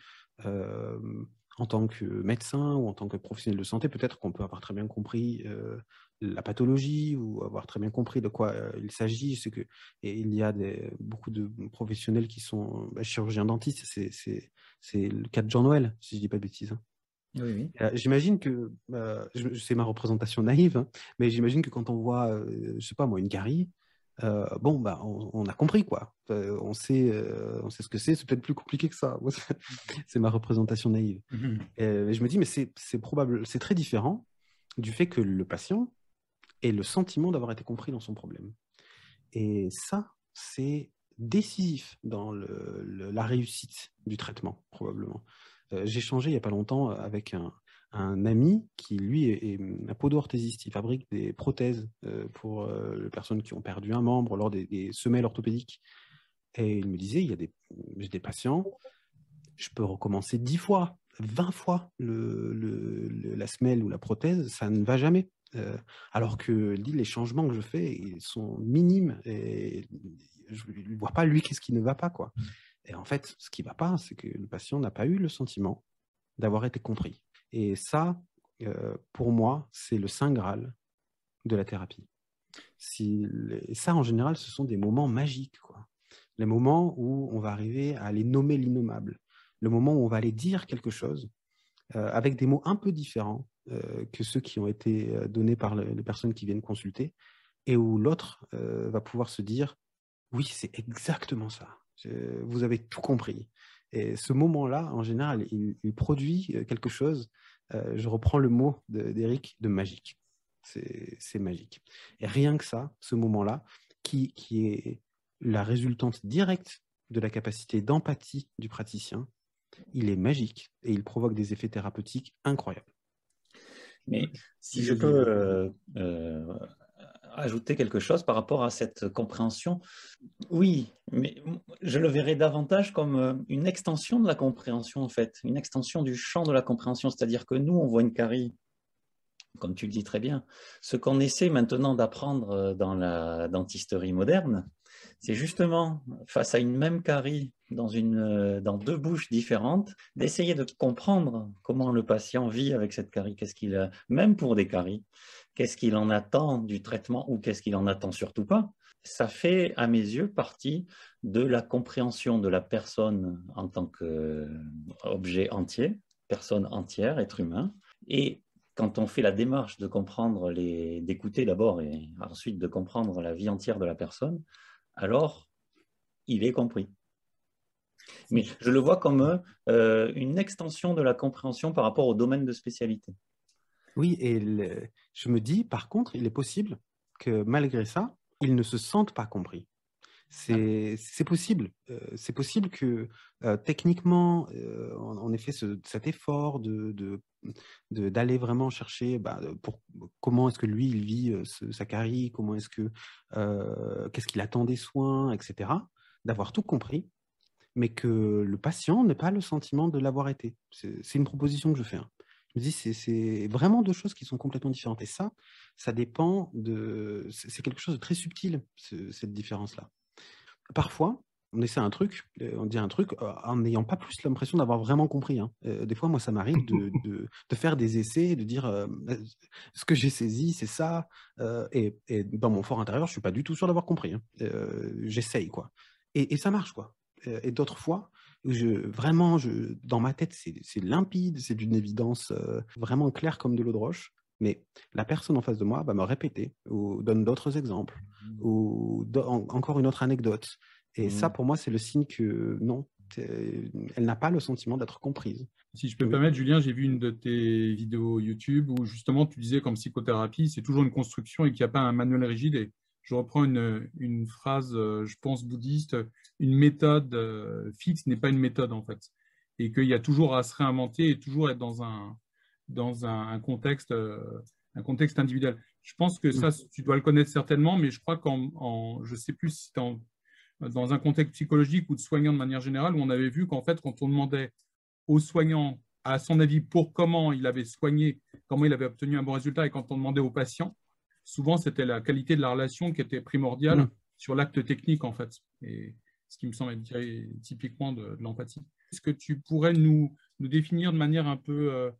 en tant que médecin ou en tant que professionnel de santé, peut-être qu'on peut avoir très bien compris euh, la pathologie ou avoir très bien compris de quoi euh, il s'agit. C'est que et il y a des, beaucoup de professionnels qui sont bah, chirurgiens dentistes. C'est le cas de Jean Noël, si je dis pas de bêtises. Hein. Oui, j'imagine que, c'est ma représentation naïve, hein, mais j'imagine que quand on voit, je sais pas moi, une carie, bon, bah, on, a compris quoi. on, sait, on sait ce que c'est, c'est peut-être plus compliqué que ça. c'est ma représentation naïve. Et je me dis, mais c'est probable, c'est très différent du fait que le patient ait le sentiment d'avoir été compris dans son problème. Et ça, c'est décisif dans la réussite du traitement, probablement. J'ai changé il n'y a pas longtemps avec un, ami qui, lui, est, un podo-orthésiste. Il fabrique des prothèses pour les personnes qui ont perdu un membre lors des, semelles orthopédiques. Et il me disait, il y a des, patients, je peux recommencer dix fois, 20 fois le, la semelle ou la prothèse, ça ne va jamais. alors que les changements que je fais ils sont minimes et je ne vois pas lui qu'est-ce qui ne va pas quoi. Et en fait, ce qui ne va pas, c'est que le patient n'a pas eu le sentiment d'avoir été compris. Et ça, pour moi, c'est le saint graal de la thérapie. Si, et ça, en général, ce sont des moments magiques. Les moments où on va arriver à aller nommer l'innommable, le moment où on va aller dire quelque chose avec des mots un peu différents que ceux qui ont été donnés par les personnes qui viennent consulter, et où l'autre va pouvoir se dire oui, c'est exactement ça. Vous avez tout compris. Et ce moment-là, en général, il, produit quelque chose. je reprends le mot d'Eric de, magique. C'est magique. Et rien que ça, ce moment-là, qui, qui est la résultante directe de la capacité d'empathie du praticien, il est magique et il provoque des effets thérapeutiques incroyables. Mais si je peux euh, euh, ajouter quelque chose par rapport à cette compréhension, oui, mais je le verrais davantage comme euh, une extension de la compréhension, en fait, une extension du champ de la compréhension, c'est-à-dire que nous, on voit une carie, comme tu le dis très bien. Ce qu'on essaie maintenant d'apprendre dans la dentisterie moderne, c'est justement face à une même carie euh, dans deux bouches différentes, d'essayer de comprendre comment le patient vit avec cette carie, qu'est-ce qu'il a, même pour des caries, qu'est-ce qu'il en attend du traitement ou qu'est-ce qu'il en attend surtout pas. Ça fait, à mes yeux, partie de la compréhension de la personne en tant qu'objet entier, personne entière, être humain. Et quand on fait la démarche de comprendre, les, d'écouter d'abord et ensuite de comprendre la vie entière de la personne, alors il est compris. Mais je le vois comme euh, une extension de la compréhension par rapport au domaine de spécialité. Oui, et je me dis, par contre, il est possible que malgré ça, ils ne se sentent pas compris. C'est possible. Euh, c'est possible que euh, techniquement, on, ait fait cet effort de d'aller vraiment chercher bah, pour comment est-ce que lui il vit sa carie, comment est-ce que qu'est-ce qu'il attend des soins, etc. D'avoir tout compris mais que le patient n'ait pas le sentiment de l'avoir été. C'est une proposition que je fais. Hein. Je me dis, c'est vraiment deux choses qui sont complètement différentes. Et ça, ça dépend de... C'est quelque chose de très subtil, cette différence-là. Parfois, on essaie un truc, euh, on dit un truc euh, en n'ayant pas plus l'impression d'avoir vraiment compris. Hein. Euh, des fois, moi, ça m'arrive de, de, faire des essais, de dire ce que j'ai saisi, c'est ça. et, dans mon fort intérieur, je suis pas du tout sûr d'avoir compris. Hein. J'essaye, quoi. Et, et, ça marche, quoi. Et d'autres fois, je, vraiment, je, dans ma tête, c'est limpide, c'est d'une évidence euh, vraiment claire comme de l'eau de roche. Mais la personne en face de moi va me répéter ou donne d'autres exemples mmh. ou encore une autre anecdote. Et ça, mmh. pour moi, c'est le signe que non, elle n'a pas le sentiment d'être comprise. Si je peux me permettre, Julien, j'ai vu une de tes vidéos YouTube où justement tu disais qu'en psychothérapie, c'est toujours une construction et qu'il n'y a pas un manuel rigide. Et je reprends une, phrase, euh, je pense, bouddhiste, une méthode euh, fixe n'est pas une méthode en fait. Et qu'il y a toujours à se réinventer et toujours être dans un, dans un, contexte, euh, un contexte individuel. Je pense que ça, tu dois le connaître certainement, mais je crois qu'en, je ne sais plus si c'est dans un contexte psychologique ou de soignant de manière générale, où on avait vu qu'en fait, quand on demandait aux soignants, à son avis, pour comment il avait soigné, comment il avait obtenu un bon résultat, et quand on demandait aux patients, souvent c'était la qualité de la relation qui était primordiale mm. sur l'acte technique en fait. Et ce qui me semble être typiquement de, l'empathie. Est-ce que tu pourrais nous, nous, définir de manière un peu, euh,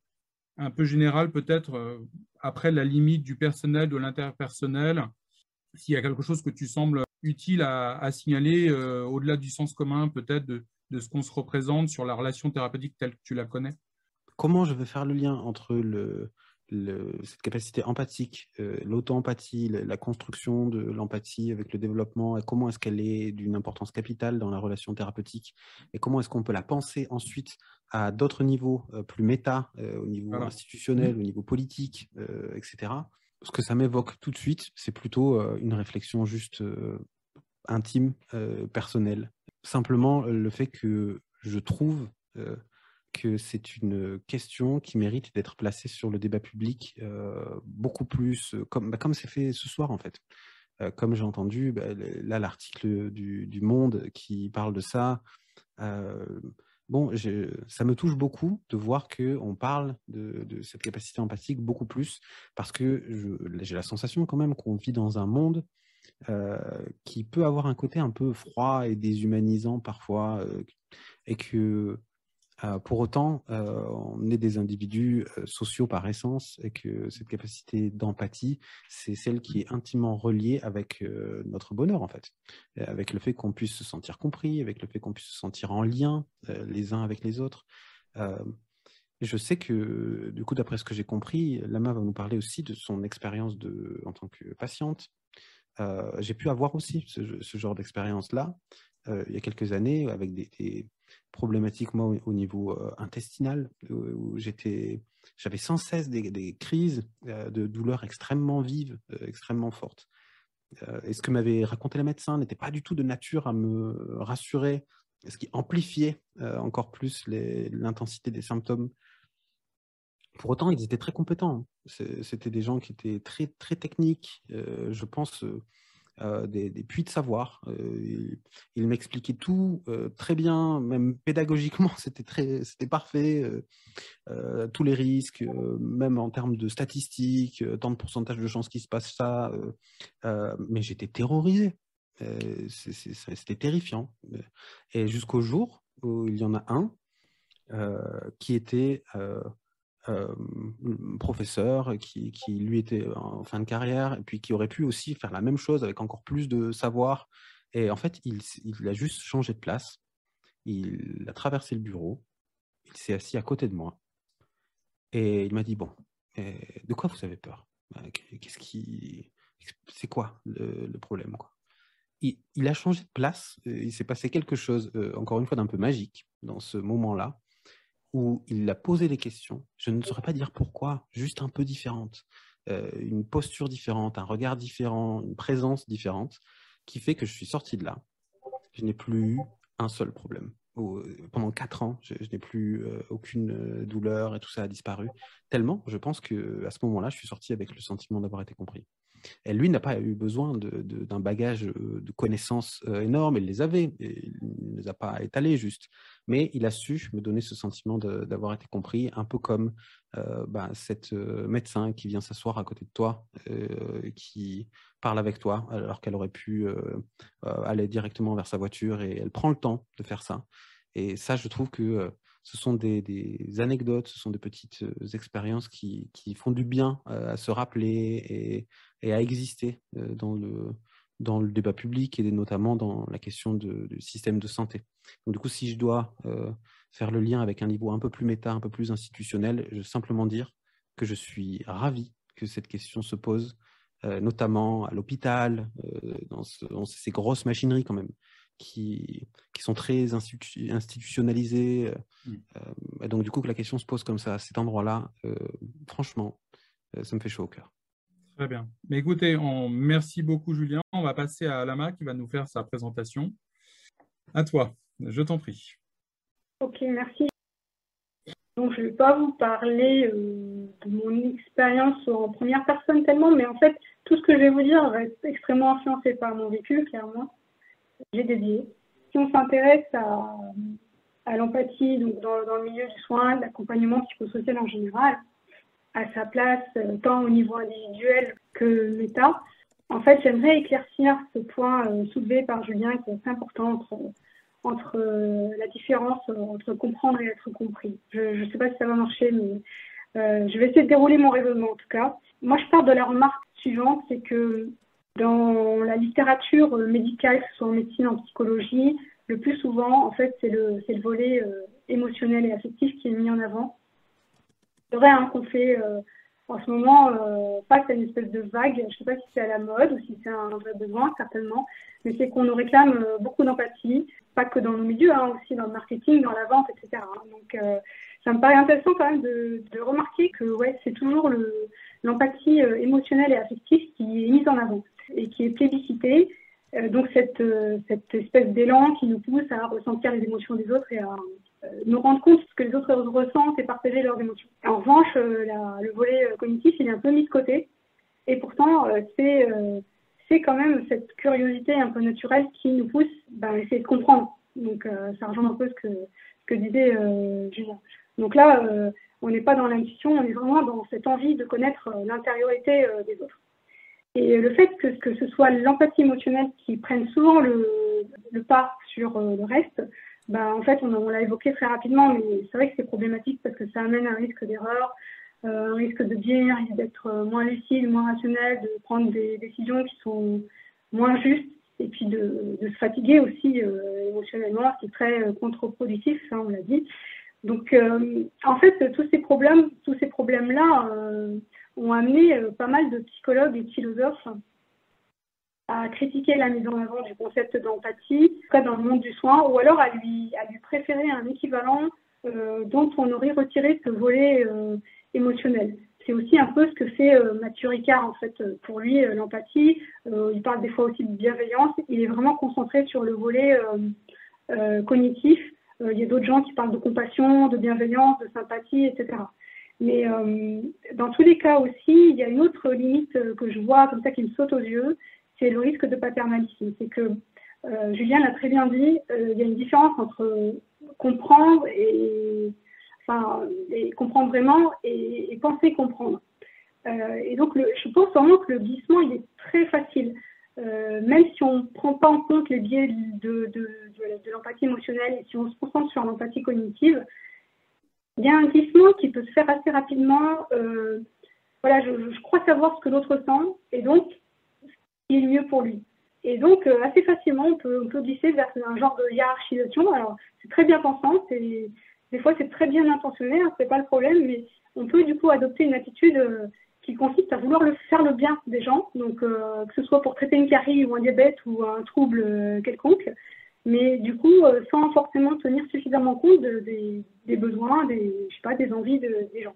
un peu générale, peut-être euh, après la limite du personnel, de l'interpersonnel, s'il y a quelque chose que tu sembles utile à, signaler euh, au-delà du sens commun, peut-être de, de, ce qu'on se représente sur la relation thérapeutique telle que tu la connais? Comment je vais faire le lien entre le, cette capacité empathique, euh, l'auto-empathie, la, construction de l'empathie avec le développement, et comment est-ce qu'elle est d'une importance capitale dans la relation thérapeutique, et comment est-ce qu'on peut la penser ensuite à d'autres niveaux euh, plus méta, euh, au niveau institutionnel, mmh. au niveau politique, etc. Ce que ça m'évoque tout de suite, c'est plutôt une réflexion juste intime, personnelle. Simplement le fait que je trouve que c'est une question qui mérite d'être placée sur le débat public euh, beaucoup plus, euh, comme bah, comme c'est fait ce soir en fait. Euh, comme j'ai entendu, bah, là l'article du, du, Monde qui parle de ça, bon, ça me touche beaucoup de voir qu'on parle de, cette capacité empathique beaucoup plus, parce que j'ai la sensation quand même qu'on vit dans un monde qui peut avoir un côté un peu froid et déshumanisant parfois, et que pour autant, euh, on est des individus euh, sociaux par essence et que cette capacité d'empathie, c'est celle qui est intimement reliée avec notre bonheur en fait, avec le fait qu'on puisse se sentir compris, avec le fait qu'on puisse se sentir en lien les uns avec les autres. je sais que, du coup, d'après ce que j'ai compris, Lama va nous parler aussi de son expérience en tant que patiente. j'ai pu avoir aussi ce, genre d'expérience-là il y a quelques années avec des problématique, au, niveau euh, intestinal, où j'étais, j'avais sans cesse des, crises euh, de douleurs extrêmement vives, euh, extrêmement fortes. et ce que m'avait raconté le médecin n'était pas du tout de nature à me rassurer, ce qui amplifiait encore plus l'intensité des symptômes. Pour autant, ils étaient très compétents. C'était des gens qui étaient très, très techniques. je pense euh, des, puits de savoir. Euh, il, m'expliquait tout euh, très bien, même pédagogiquement, c'était très, c'était parfait. tous les risques, même en termes de statistiques, tant de pourcentage de chances qu'il se passe ça. mais j'étais terrorisé. c'était terrifiant. Et jusqu'au jour où il y en a un qui était professeur qui, lui était en fin de carrière et puis qui aurait pu aussi faire la même chose avec encore plus de savoir. Et en fait, il, a juste changé de place. Il a traversé le bureau. Il s'est assis à côté de moi. Et il m'a dit, bon, de quoi vous avez peur? Bah, Qu'est-ce qui... C'est quoi le, problème quoi? Il, a changé de place. Il s'est passé quelque chose, euh, encore une fois, d'un peu magique dans ce moment-là où il a posé des questions, je ne saurais pas dire pourquoi, juste un peu différente, euh, une posture différente, un regard différent, une présence différente, qui fait que je suis sorti de là. Je n'ai plus eu un seul problème. Euh, pendant quatre ans, je, n'ai plus euh, aucune douleur et tout ça a disparu. Tellement, je pense que à ce moment-là, je suis sorti avec le sentiment d'avoir été compris. Et lui n'a pas eu besoin d'un bagage de connaissances énorme, il les avait, il ne les a pas étalés juste mais il a su me donner ce sentiment d'avoir été compris, un peu comme euh, bah, cette euh, médecin qui vient s'asseoir à côté de toi, euh, qui parle avec toi, alors qu'elle aurait pu aller directement vers sa voiture, et elle prend le temps de faire ça. Et ça, je trouve que ce sont des, anecdotes, ce sont des petites expériences qui, font du bien à se rappeler et à exister dans le, dans le débat public et notamment dans la question du système de santé. Du coup, si je dois euh, faire le lien avec un niveau un peu plus méta, un peu plus institutionnel, je veux simplement dire que je suis ravi que cette question se pose, euh, notamment à l'hôpital, euh, dans, ces grosses machineries quand même, qui, qui sont très institutionnalisées. Mmh. donc, du coup, que la question se pose comme ça, à cet endroit-là, franchement, ça me fait chaud au cœur. Très bien. Mais écoutez, on... merci beaucoup Julien. On va passer à Alama qui va nous faire sa présentation. À toi, je t'en prie. Ok, merci. Donc, je ne vais pas vous parler euh, de mon expérience en première personne tellement, mais en fait, tout ce que je vais vous dire va être extrêmement influencé par mon vécu, clairement. J'ai dédié. Si on s'intéresse à, l'empathie, dans, le milieu du soin, de l'accompagnement psychosocial en général, à sa place, euh, tant au niveau individuel que l'État. En fait, j'aimerais éclaircir ce point euh, soulevé par Julien qui est assez important entre, entre euh, la différence entre comprendre et être compris. Je ne sais pas si ça va marcher, mais je vais essayer de dérouler mon raisonnement en tout cas. Moi, je pars de la remarque suivante, c'est que dans la littérature médicale, que ce soit en médecine, en psychologie, le plus souvent, en fait, c'est le, le volet émotionnel et affectif qui est mis en avant C'est vrai hein, qu'on fait en ce moment face à une espèce de vague, je ne sais pas si c'est à la mode ou si c'est un vrai besoin, certainement, mais c'est qu'on nous réclame beaucoup d'empathie, pas que dans nos milieux, hein, aussi dans le marketing, dans la vente, etc. Donc, ça me paraît intéressant quand même de, remarquer que ouais, c'est toujours l'empathie émotionnelle et affective qui est mise en avant et qui est plébiscitée euh, donc cette, euh, cette espèce d'élan qui nous pousse à ressentir les émotions des autres et à euh, nous rendre compte de ce que les autres ressentent et partager leurs émotions. En revanche, le volet cognitif, il est un peu mis de côté. Et pourtant, c'est quand même cette curiosité un peu naturelle qui nous pousse ben, à essayer de comprendre. Donc, ça rejoint un peu ce que, ce que disait Julien. Donc là, on n'est pas dans l'intuition, on est vraiment dans cette envie de connaître l'intériorité des autres. Et le fait que, ce soit l'empathie émotionnelle qui prenne souvent le, pas sur euh, le reste, bah, en fait, on, l'a évoqué très rapidement, mais c'est vrai que c'est problématique parce que ça amène un risque d'erreur, euh, un risque de biais, un risque d'être euh, moins lucide, moins rationnel, de prendre des décisions qui sont moins justes et puis de, de se fatiguer aussi émotionnellement, ce qui est très contre-productif, hein, on l'a dit. Donc, en fait, tous ces problèmes, tous ces problèmes-là, ont amené euh, pas mal de psychologues et de philosophes à critiquer la mise en avant du concept d'empathie, dans le monde du soin, ou alors à lui, à lui préférer un équivalent euh, dont on aurait retiré ce volet euh, émotionnel. C'est aussi un peu ce que fait Mathieu Ricard, en fait, pour lui, l'empathie. il parle des fois aussi de bienveillance. Il est vraiment concentré sur le volet cognitif. Il y a d'autres gens qui parlent de compassion, de bienveillance, de sympathie, etc. Mais euh, dans tous les cas aussi, il y a une autre limite euh, que je vois comme ça qui me saute aux yeux, c'est le risque de paternalisme. C'est que euh, Julien l'a très bien dit, il y a une différence entre comprendre et, comprendre vraiment et, penser comprendre. et donc, je pense vraiment que le glissement, il est très facile. Même si on ne prend pas en compte les biais de, l'empathie émotionnelle et si on se concentre sur l'empathie cognitive, il y a un glissement qui peut se faire assez rapidement. Euh, voilà, je, crois savoir ce que l'autre sent et donc ce qui est mieux pour lui. Et donc, euh, assez facilement, on peut, glisser vers un genre de hiérarchisation. Alors, c'est très bien pensant, des fois, c'est très bien intentionné, hein, c'est pas le problème, mais on peut du coup adopter une attitude euh, qui consiste à vouloir faire le bien des gens, donc que ce soit pour traiter une carie ou un diabète ou un trouble quelconque, mais du coup, euh, sans forcément tenir suffisamment compte des, besoins, des, je sais pas, des envies des gens.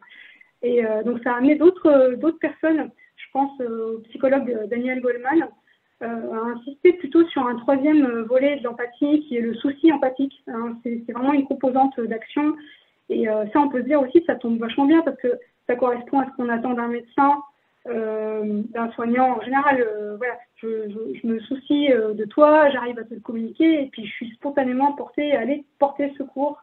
Et euh, donc, ça a amené d'autres personnes, je pense euh, au psychologue Daniel Goldman, à insister plutôt sur un troisième volet de l'empathie, qui est le souci empathique. Hein. c'est vraiment une composante d'action. Et ça, on peut se dire aussi, ça tombe vachement bien parce que correspond à ce qu'on attend d'un médecin, euh, d'un soignant en général. Euh, voilà, je, me soucie euh, de toi, j'arrive à te le communiquer et puis je suis spontanément portée à aller porter secours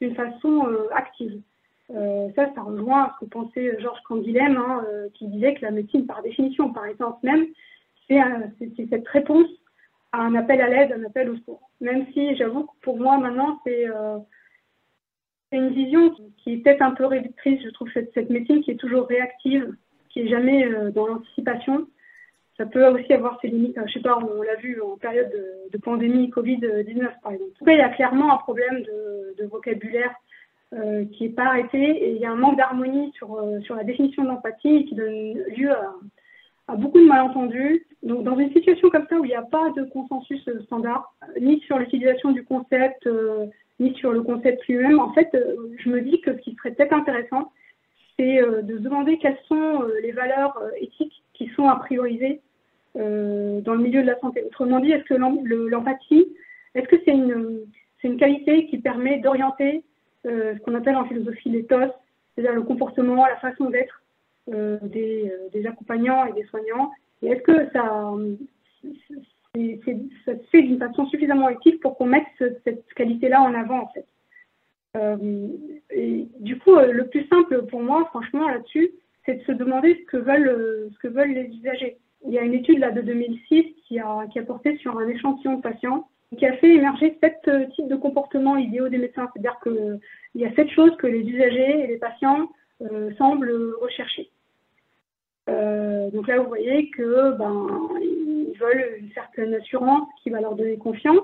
d'une façon active. ça, ça rejoint ce que pensait Georges Canguilhem, hein, qui disait que la médecine, par définition, par essence même, c'est cette réponse à un appel à l'aide, un appel au secours. Même si j'avoue que pour moi maintenant, c'est une vision qui est peut-être un peu réductrice. Je trouve cette, cette médecine qui est toujours réactive, qui est jamais euh, dans l'anticipation. Ça peut aussi avoir ses limites. Je sais pas, on l'a vu en période de, pandémie Covid-19 par exemple. En tout cas, il y a clairement un problème de, vocabulaire euh, qui n'est pas arrêté et il y a un manque d'harmonie sur, euh, sur la définition de l'empathie qui donne lieu à, beaucoup de malentendus. Donc, dans une situation comme ça où il n'y a pas de consensus standard, ni sur l'utilisation du concept, ni sur le concept lui-même, en fait, je me dis que ce qui serait peut-être intéressant, c'est euh, de se demander quelles sont euh, les valeurs euh, éthiques qui sont à prioriser dans le milieu de la santé. Autrement dit, est-ce que l'empathie, est-ce que c'est une, une qualité qui permet d'orienter ce qu'on appelle en philosophie l'éthos, c'est-à-dire le comportement, la façon d'être des, des, accompagnants et des soignants? Et est-ce que ça, ça se fait d'une façon suffisamment éthique pour qu'on mette cette qualité-là en avant en fait euh, du coup, euh, le plus simple pour moi, franchement, là-dessus, c'est de se demander ce que veulent, euh, ce que veulent les usagers. Il y a une étude là de 2006 qui a, qui a porté sur un échantillon de patients qui a fait émerger sept types de comportements idéaux des médecins. C'est-à-dire qu'il y a sept choses que les usagers et les patients semblent rechercher. donc là, vous voyez que ben, ils veulent une certaine assurance qui va leur donner confiance.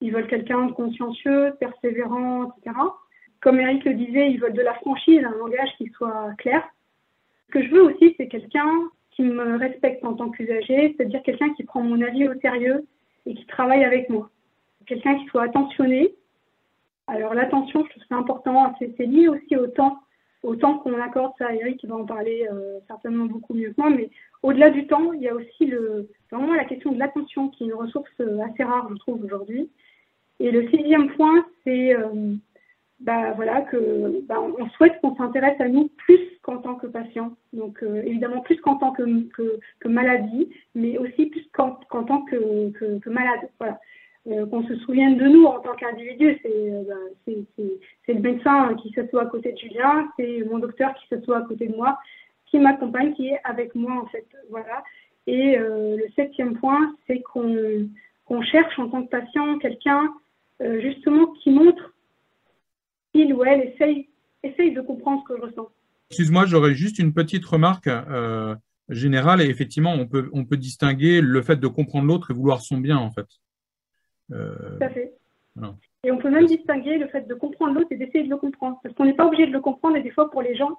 Ils veulent quelqu'un de consciencieux, persévérant, etc. comme Eric le disait, ils veulent de la franchise, un langage qui soit clair. Ce que je veux aussi, c'est quelqu'un qui me respecte en tant qu'usager, c'est-à-dire quelqu'un qui prend mon avis au sérieux et qui travaille avec moi. Quelqu'un qui soit attentionné. Alors l'attention, je trouve c'est important, c'est lié aussi au temps, au temps qu'on accorde, ça Eric va en parler euh, certainement beaucoup mieux que moi, mais au-delà du temps, il y a aussi le, vraiment la question de l'attention qui est une ressource euh, assez rare, je trouve, aujourd'hui. Et le sixième point, c'est euh, bah, voilà, bah, on souhaite qu'on s'intéresse à nous plus qu'en tant que patient. Donc euh, évidemment plus qu'en tant que, que, maladie, mais aussi plus qu'en tant que, que, malade. Voilà. Euh, qu'on se souvienne de nous en tant qu'individu, c'est bah, le médecin qui s'assoit à côté de Julien, c'est mon docteur qui s'assoit à côté de moi, qui m'accompagne, qui est avec moi en fait. Voilà. Et le septième point, c'est qu'on cherche en tant que patient quelqu'un euh, justement qui montre qu'il ou elle essaye, de comprendre ce que je ressens. Excuse-moi, j'aurais juste une petite remarque euh, générale. Et effectivement, on peut distinguer le fait de comprendre l'autre et vouloir son bien, en fait. Euh, Tout à fait. Et on peut même distinguer le fait de comprendre l'autre et d'essayer de le comprendre. Parce qu'on n'est pas obligé de le comprendre, et des fois, pour les gens,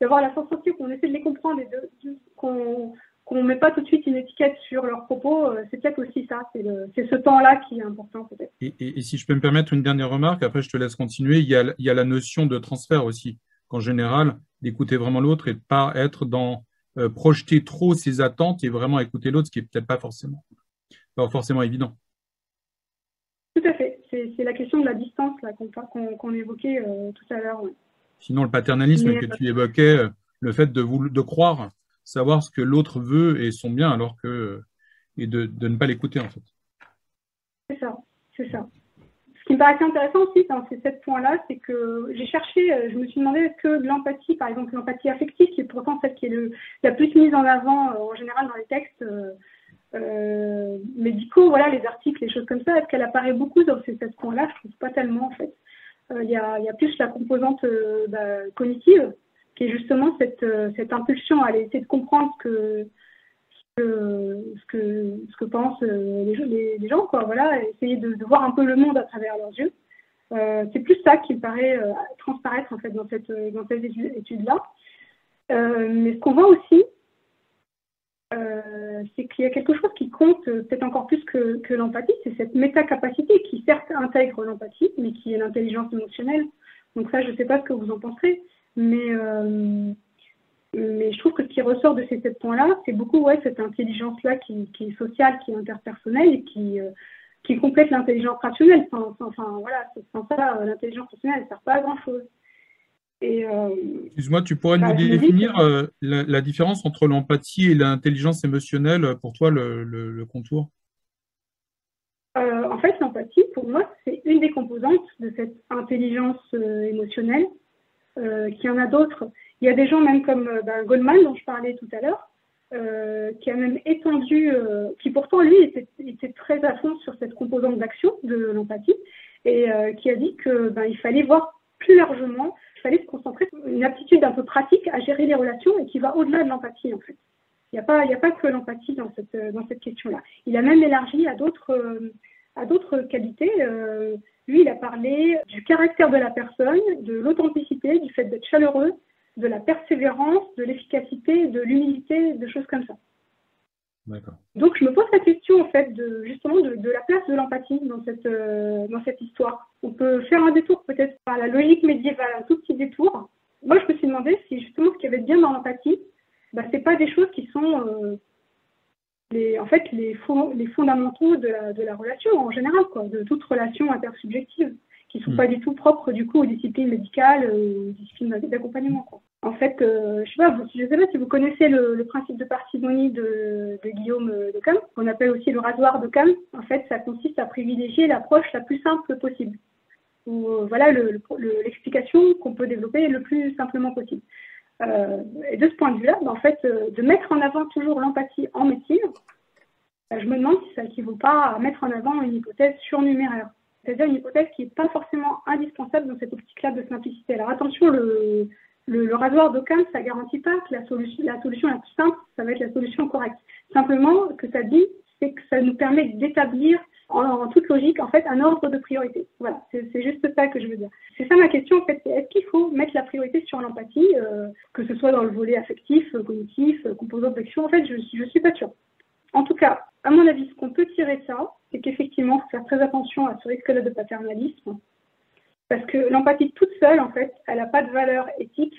d'avoir la sensation qu'on essaie de les comprendre et de, qu'on qu'on ne met pas tout de suite une étiquette sur leurs propos, euh, c'est peut-être aussi ça, c'est ce temps-là qui est important peut-être. Et, si je peux me permettre une dernière remarque, après je te laisse continuer, il y a, il y a la notion de transfert aussi, qu'en général, d'écouter vraiment l'autre et de ne pas être dans euh, projeter trop ses attentes et vraiment écouter l'autre, ce qui n'est peut-être pas forcément, pas forcément évident. Tout à fait, c'est la question de la distance qu'on évoquait euh, tout à l'heure. Sinon, le paternalisme que tu évoquais, le fait de, de croire savoir ce que l'autre veut et son bien, alors que et de, de ne pas l'écouter en fait. C'est ça, c'est ça. Ce qui me paraissait intéressant aussi dans ces sept points-là, c'est que j'ai cherché, euh, je me suis demandé est-ce que l'empathie, par exemple l'empathie affective, qui est pourtant celle qui est le, la plus mise en avant euh, en général dans les textes euh, médicaux, voilà, les articles, les choses comme ça, est-ce qu'elle apparaît beaucoup dans ces sept points-là? Je ne trouve pas tellement en fait. Il y, a, plus la composante bah, cognitive qui est justement cette, euh, cette impulsion à aller essayer de comprendre ce que, ce que, pensent euh, les, gens, quoi, voilà, essayer de, voir un peu le monde à travers leurs yeux. Euh, c'est plus ça qui me paraît transparaître en fait dans cette, dans cette étude-là. mais ce qu'on voit aussi, c'est qu'il y a quelque chose qui compte peut-être encore plus que, l'empathie, c'est cette métacapacité qui certes intègre l'empathie, mais qui est l'intelligence émotionnelle. Donc ça, je ne sais pas ce que vous en penserez, mais, euh, mais je trouve que ce qui ressort de ces sept points-là, c'est beaucoup ouais, cette intelligence-là qui, est sociale, qui est interpersonnelle et qui, euh, complète l'intelligence rationnelle. Enfin, enfin voilà, sans ça, euh, l'intelligence rationnelle, ne sert pas à grand-chose. Excuse-moi, tu pourrais nous bah, définir la, différence entre l'empathie et l'intelligence émotionnelle, pour toi, le, le, contour? En fait, l'empathie, pour moi, c'est une des composantes de cette intelligence émotionnelle euh, qu'il y en a d'autres. Il y a des gens même comme euh, ben, Goldman, dont je parlais tout à l'heure, euh, qui a même étendu, qui pourtant lui était, était, très à fond sur cette composante d'action de l'empathie, et qui a dit que ben, il fallait voir plus largement, il fallait se concentrer sur une aptitude un peu pratique à gérer les relations et qui va au-delà de l'empathie en fait. Il n'y a, pas, a pas que l'empathie dans cette, dans cette question-là. Il a même élargi à d'autres, à d'autres qualités. Lui, il a parlé du caractère de la personne, de l'authenticité, du fait d'être chaleureux, de la persévérance, de l'efficacité, de l'humilité, de choses comme ça. Donc je me pose la question en fait de justement de, la place de l'empathie dans cette euh, dans cette histoire. On peut faire un détour peut-être par la logique médiévale, un tout petit détour. Moi je me suis demandé si justement ce qu'il y avait de bien dans l'empathie, bah, c'est pas des choses qui sont euh, les, en fait, les, les fondamentaux de la, de la, relation en général, quoi, de toute relation intersubjective, qui ne sont hmm. pas du tout propres du coup aux disciplines médicales, euh, aux disciplines d'accompagnement. En fait, euh, je ne sais, sais, pas si vous connaissez le, principe de parcimonie de, de Guillaume de Cam, qu'on appelle aussi le rasoir de Cam. En fait, ça consiste à privilégier l'approche la plus simple possible. Ou euh, voilà l'explication qu'on peut développer le plus simplement possible. Euh, et de ce point de vue-là, ben, en fait, euh, de mettre en avant toujours l'empathie en médecine, ben, je me demande si ça n'équivaut pas à mettre en avant une hypothèse surnuméraire. C'est-à-dire une hypothèse qui n'est pas forcément indispensable dans cette optique-là de simplicité. Alors attention, le, le, rasoir d'Occam, ça ne garantit pas que la solution, la solution la plus simple, ça va être la solution correcte. Simplement, ce que ça dit, c'est que ça nous permet d'établir en, toute logique, en fait, un ordre de priorité. Voilà, c'est juste ça que je veux dire. C'est ça ma question, en fait, est-ce qu'il faut mettre la priorité sur l'empathie, euh, que ce soit dans le volet affectif, cognitif, composant d'action? En fait, je ne suis pas sûre. En tout cas, à mon avis, ce qu'on peut tirer de ça, c'est qu'effectivement, il faut faire très attention à ce risque-là de paternalisme, parce que l'empathie toute seule, en fait, elle n'a pas de valeur éthique,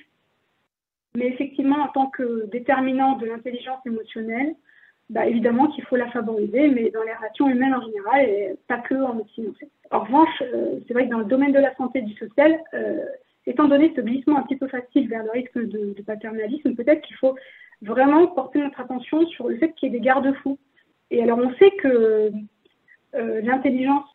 mais effectivement, en tant que déterminant de l'intelligence émotionnelle, bah, évidemment qu'il faut la favoriser, mais dans les relations humaines en général, et pas que en médecine. En, fait. en revanche, euh, c'est vrai que dans le domaine de la santé et du social, euh, étant donné ce glissement un petit peu facile vers le risque de, paternalisme, peut-être qu'il faut vraiment porter notre attention sur le fait qu'il y ait des garde-fous. Et alors, on sait que euh, l'intelligence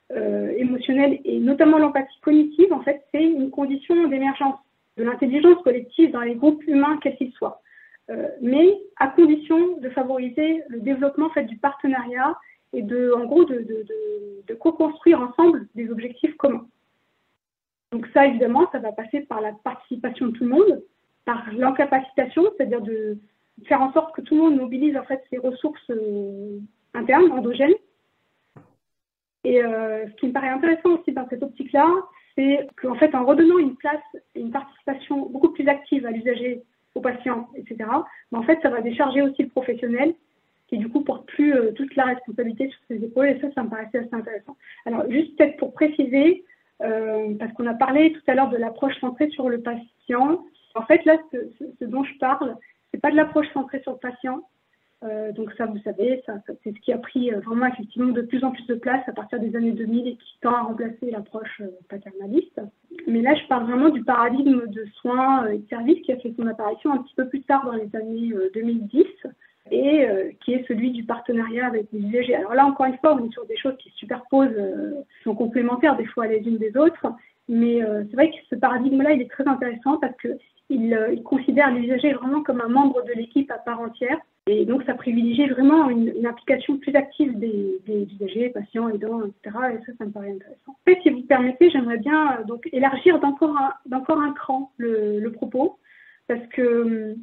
émotionnelle et notamment l'empathie cognitive, en fait, c'est une condition d'émergence de l'intelligence collective dans les groupes humains, quels qu'ils soient. Euh, mais à condition de favoriser le développement fait, du partenariat et de, en gros, de, de, co-construire ensemble des objectifs communs. Donc ça, évidemment, ça va passer par la participation de tout le monde, par l'encapacitation, c'est-à-dire de faire en sorte que tout le monde mobilise en fait ses ressources euh, internes, endogènes. Et euh, ce qui me paraît intéressant aussi dans cette optique-là, c'est qu'en fait, en redonnant une place une participation beaucoup plus active à l'usager aux patients, etc. Mais en fait, ça va décharger aussi le professionnel qui du coup porte plus euh, toute la responsabilité sur ses épaules et ça, ça me paraissait assez intéressant. Alors juste peut-être pour préciser, euh, parce qu'on a parlé tout à l'heure de l'approche centrée sur le patient. En fait, là, ce, dont je parle, c'est pas de l'approche centrée sur le patient. Euh, donc ça, vous savez, c'est ce qui a pris vraiment effectivement de plus en plus de place à partir des années 2000 et qui tend à remplacer l'approche paternaliste. Mais là, je parle vraiment du paradigme de soins euh, et de services qui a fait son apparition un petit peu plus tard dans les années 2010 euh, et euh, qui est celui du partenariat avec les usagers. Alors là, encore une fois, on est sur des choses qui se superposent, qui sont complémentaires des fois les unes des autres, mais c'est vrai que ce paradigme-là, il est très intéressant parce qu'il il considère l'usager vraiment comme un membre de l'équipe à part entière et donc, ça privilégie vraiment une, une implication plus active des, usagers, patients, aidants, etc. Et ça, ça me paraît intéressant. En fait, si vous permettez, j'aimerais bien euh, donc élargir d'encore un, cran le, propos, parce que euh,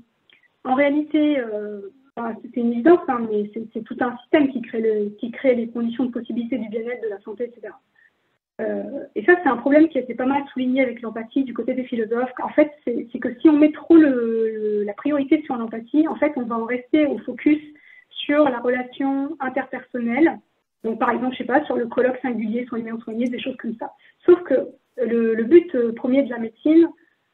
en réalité, euh, c'est une évidence, hein, mais c'est, tout un système qui crée, le, qui crée les conditions de possibilité du bien-être, de la santé, etc. Euh, et ça, c'est un problème qui a été pas mal souligné avec l'empathie du côté des philosophes. En fait, c'est que si on met trop la priorité sur l'empathie, en fait, on va en rester au focus sur la relation interpersonnelle. Donc, par exemple, je sais pas, sur le colloque singulier, soigné ou soigné, des choses comme ça. Sauf que le, but euh, premier de la médecine,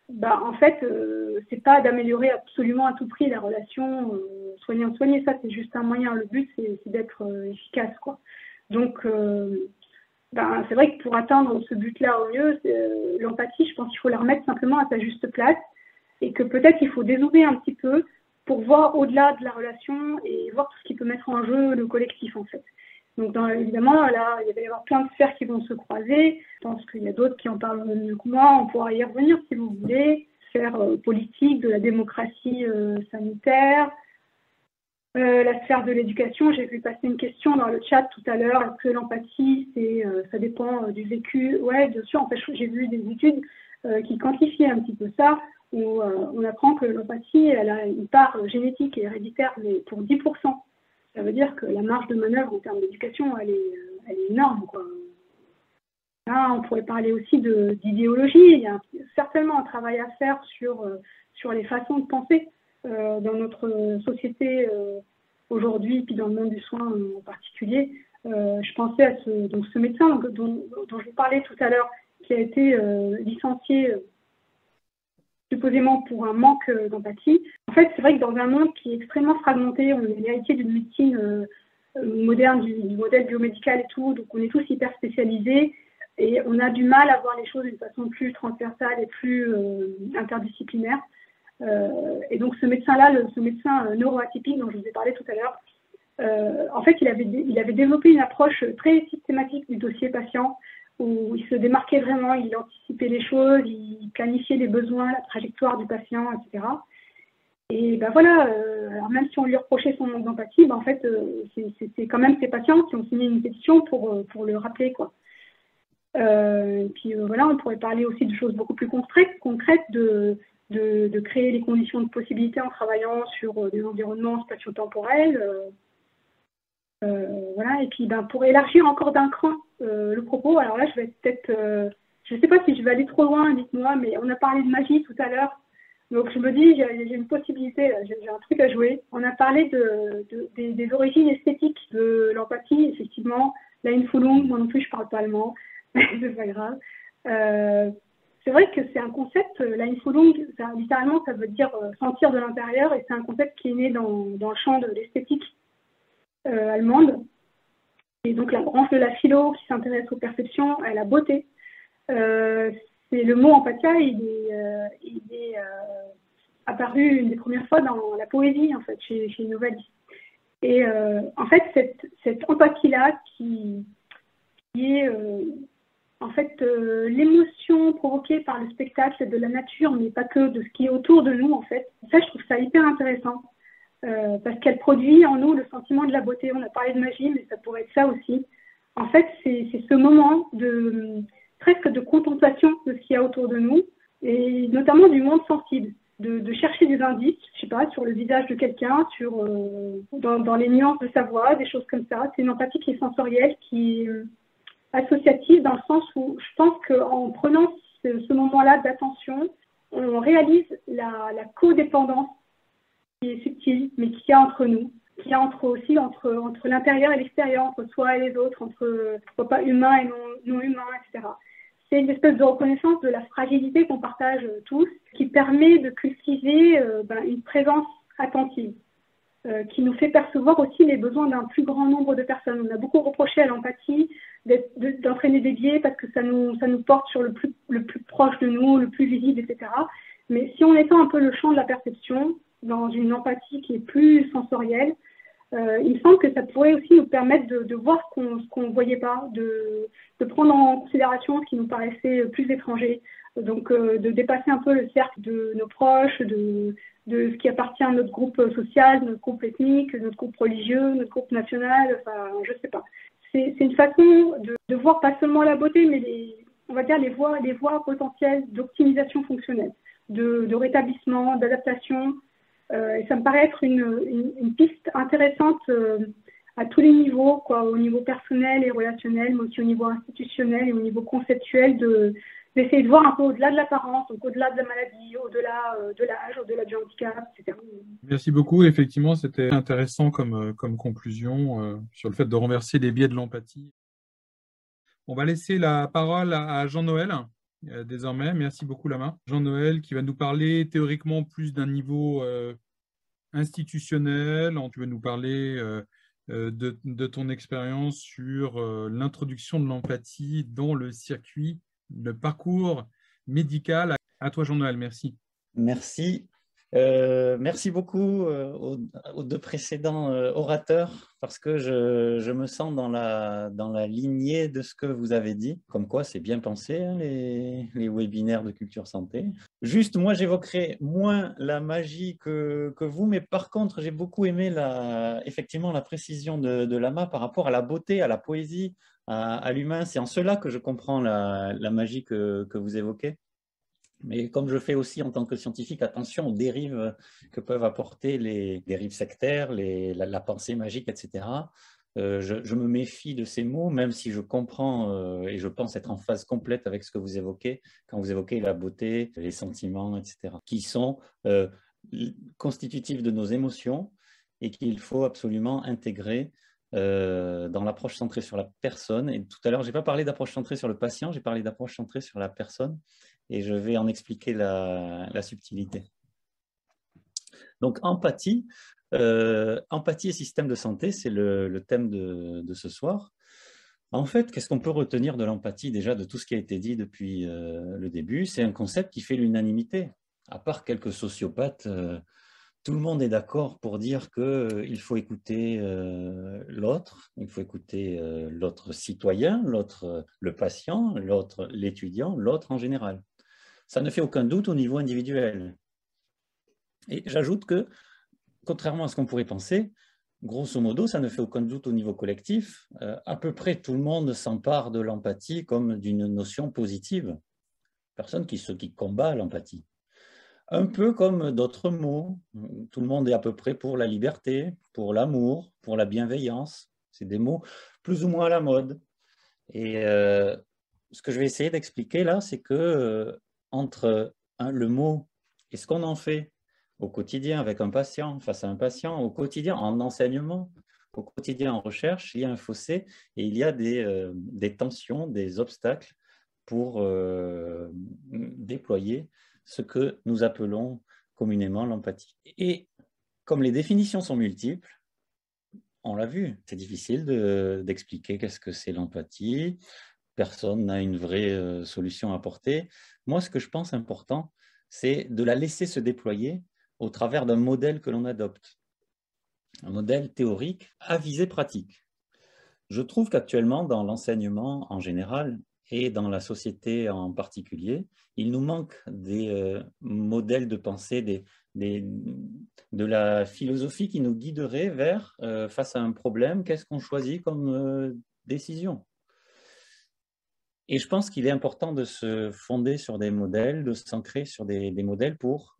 bah, en fait, euh, c'est pas d'améliorer absolument à tout prix la relation euh, soignant-soigné. Ça, c'est juste un moyen. Le but, c'est d'être efficace, quoi. Donc, ben, c'est vrai que pour atteindre ce but-là au mieux, euh, l'empathie, je pense qu'il faut la remettre simplement à sa juste place et que peut-être il faut dézoomer un petit peu pour voir au-delà de la relation et voir tout ce qui peut mettre en jeu le collectif en fait. Donc évidemment, là, il va y avoir plein de sphères qui vont se croiser. Je pense qu'il y a d'autres qui en parlent mieux que moi. On pourra y revenir si vous voulez. Sphère euh, politique, de la démocratie euh, sanitaire, euh, la sphère de l'éducation, j'ai vu passer une question dans le chat tout à l'heure. Est-ce que l'empathie, c'est, euh, ça dépend euh, du vécu? Oui, bien sûr. En fait, j'ai vu des études qui quantifiaient un petit peu ça, où on apprend que l'empathie, elle a une part génétique et héréditaire, mais pour 10%. Ça veut dire que la marge de manœuvre en termes d'éducation, elle est, elle est énorme. Quoi. Là, on pourrait parler aussi d'idéologie. Il y a certainement un travail à faire sur, sur les façons de penser. Euh, dans notre société euh, aujourd'hui, puis dans le monde du soin en particulier. Euh, je pensais à ce, médecin dont, je vous parlais tout à l'heure, qui a été licencié supposément pour un manque d'empathie. En fait, c'est vrai que dans un monde qui est extrêmement fragmenté, on est l'héritier d'une médecine moderne, du, modèle biomédical et tout, donc on est tous hyper spécialisés et on a du mal à voir les choses d'une façon plus transversale et plus interdisciplinaire. Euh, et donc ce médecin-là, ce médecin euh, neuroatypique dont je vous ai parlé tout à l'heure, euh, en fait, il avait, il avait développé une approche très systématique du dossier patient où il se démarquait vraiment, il anticipait les choses, il planifiait les besoins, la trajectoire du patient, etc. Et ben voilà, alors même si on lui reprochait son manque d'empathie, ben en fait, c'est quand même ces patients qui ont signé une pétition pour, pour le rappeler. Quoi. Euh, puis voilà, on pourrait parler aussi de choses beaucoup plus concrètes, concrètes de, de, créer les conditions de possibilité en travaillant sur euh, des environnements spatio-temporels. Euh. voilà, et puis ben, pour élargir encore d'un cran le propos, alors là, je vais peut-être, je ne sais pas si je vais aller trop loin, dites-moi, mais on a parlé de magie tout à l'heure. Donc je me dis, j'ai une possibilité, j'ai un truc à jouer. On a parlé de, des, origines esthétiques de l'empathie, effectivement. Là, une Fulung, moi non plus, je parle pas allemand, c'est pas grave. Euh, c'est vrai que c'est un concept, la Fulung, ça, littéralement, ça veut dire euh, sentir de l'intérieur, et c'est un concept qui est né dans, le champ de l'esthétique euh, allemande. Et donc la branche de la philo qui s'intéresse aux perceptions, à la beauté. Euh, c'est le mot empathia, il est, euh, euh, apparu une des premières fois dans la poésie, en fait, chez, chez les Et euh, en fait, cette, cette empathie-là, qui, est en fait l'émotion provoquée par le spectacle de la nature, mais pas que de ce qui est autour de nous, en fait. Ça, je trouve ça hyper intéressant. parce qu'elle produit en nous le sentiment de la beauté. On a parlé de magie, mais ça pourrait être ça aussi. En fait, c'est ce moment de, presque de contemplation de ce qu'il y a autour de nous, et notamment du monde sensible, de, chercher des indices, je sais pas, sur le visage de quelqu'un, sur euh, dans, les nuances de sa voix, des choses comme ça. C'est une empathie qui est sensorielle, qui euh, associative dans le sens où je pense qu'en prenant ce, moment-là d'attention, on réalise la, codépendance qui est subtile, mais qu'il y a entre nous, qu'il y a entre aussi entre, entre l'intérieur et l'extérieur, entre soi et les autres, entre pas humain et non, non humain, etc c'est une espèce de reconnaissance de la fragilité qu'on partage tous, qui permet de cultiver euh, ben, une présence attentive, euh, qui nous fait percevoir aussi les besoins d'un plus grand nombre de personnes. On a beaucoup reproché à l'empathie d'entraîner des biais parce que ça nous, ça nous porte sur le plus, le plus proche de nous, le plus visible, etc. Mais si on étend un peu le champ de la perception dans une empathie qui est plus sensorielle, euh, il semble que ça pourrait aussi nous permettre de, voir ce qu'on ne voyait pas, de, prendre en considération ce qui nous paraissait plus étranger, donc euh, de dépasser un peu le cercle de nos proches, de, ce qui appartient à notre groupe social, notre groupe ethnique, notre groupe religieux, notre groupe national, enfin, je sais pas. C'est une façon de, voir pas seulement la beauté, mais on va dire les voies, les voies potentielles d'optimisation fonctionnelle, de, de rétablissement, d'adaptation, euh, et ça me paraît être une, une, piste intéressante euh, à tous les niveaux, quoi, au niveau personnel et relationnel, mais aussi au niveau institutionnel et au niveau conceptuel, de, d'essayer de voir un peu au-delà de l'apparence, au-delà de la maladie, au-delà euh, de l'âge, au-delà du handicap, etc. Merci beaucoup. Effectivement, c'était intéressant comme, comme conclusion sur le fait de renverser les biais de l'empathie. On va laisser la parole à Jean-Noël. Euh, désormais. Merci beaucoup, Lama. Jean-Noël, qui va nous parler théoriquement plus d'un niveau euh, institutionnel. Tu vas nous parler euh, de, ton expérience sur l'introduction de l'empathie dans le circuit, le parcours médical. À toi, Jean-Noël. Merci. Merci. Euh, merci beaucoup euh, aux, deux précédents euh, orateurs parce que je, me sens dans la, dans la lignée de ce que vous avez dit, comme quoi c'est bien pensé hein, les, webinaires de culture santé. Juste, moi j'évoquerai moins la magie que, que vous, mais par contre j'ai beaucoup aimé la, effectivement la précision de Lama par rapport à la beauté, à la poésie, à, l'humain. C'est en cela que je comprends la, magie que, que vous évoquez. Mais comme je fais aussi en tant que scientifique attention aux dérives que peuvent apporter les dérives sectaires, la, pensée magique, etc., euh, je, me méfie de ces mots, même si je comprends euh, et je pense être en phase complète avec ce que vous évoquez, quand vous évoquez la beauté, les sentiments, etc., qui sont euh, constitutifs de nos émotions et qu'il faut absolument intégrer dans l'approche centrée sur la personne. Et tout à l'heure, je n'ai pas parlé d'approche centrée sur le patient, j'ai parlé d'approche centrée sur la personne et je vais en expliquer la, subtilité. Donc, empathie. Euh, empathie et système de santé, c'est le, thème de, ce soir. En fait, qu'est-ce qu'on peut retenir de l'empathie déjà de tout ce qui a été dit depuis euh, le début? C'est un concept qui fait l'unanimité. À part quelques sociopathes, euh, tout le monde est d'accord pour dire qu'il faut écouter l'autre, il faut écouter l'autre citoyen, l'autre le patient, l'autre l'étudiant, l'autre en général ça ne fait aucun doute au niveau individuel. Et j'ajoute que, contrairement à ce qu'on pourrait penser, grosso modo, ça ne fait aucun doute au niveau collectif. Euh, à peu près tout le monde s'empare de l'empathie comme d'une notion positive. Personne qui combat l'empathie. Un peu comme d'autres mots. Tout le monde est à peu près pour la liberté, pour l'amour, pour la bienveillance. C'est des mots plus ou moins à la mode. Et euh, ce que je vais essayer d'expliquer là, c'est que euh, entre le mot et ce qu'on en fait au quotidien avec un patient, face à un patient, au quotidien en enseignement, au quotidien en recherche, il y a un fossé et il y a des, euh, des tensions, des obstacles pour déployer ce que nous appelons communément l'empathie. Et comme les définitions sont multiples, on l'a vu, c'est difficile d'expliquer qu'est-ce que c'est l'empathie. Personne n'a une vraie euh, solution à apporter. Moi, ce que je pense important, c'est de la laisser se déployer au travers d'un modèle que l'on adopte. Un modèle théorique à visée pratique. Je trouve qu'actuellement, dans l'enseignement en général et dans la société en particulier, il nous manque des euh, modèles de pensée, des, de la philosophie qui nous guiderait vers, euh, face à un problème, qu'est-ce qu'on choisit comme euh, décision? Et je pense qu'il est important de se fonder sur des modèles, de s'ancrer sur des, modèles pour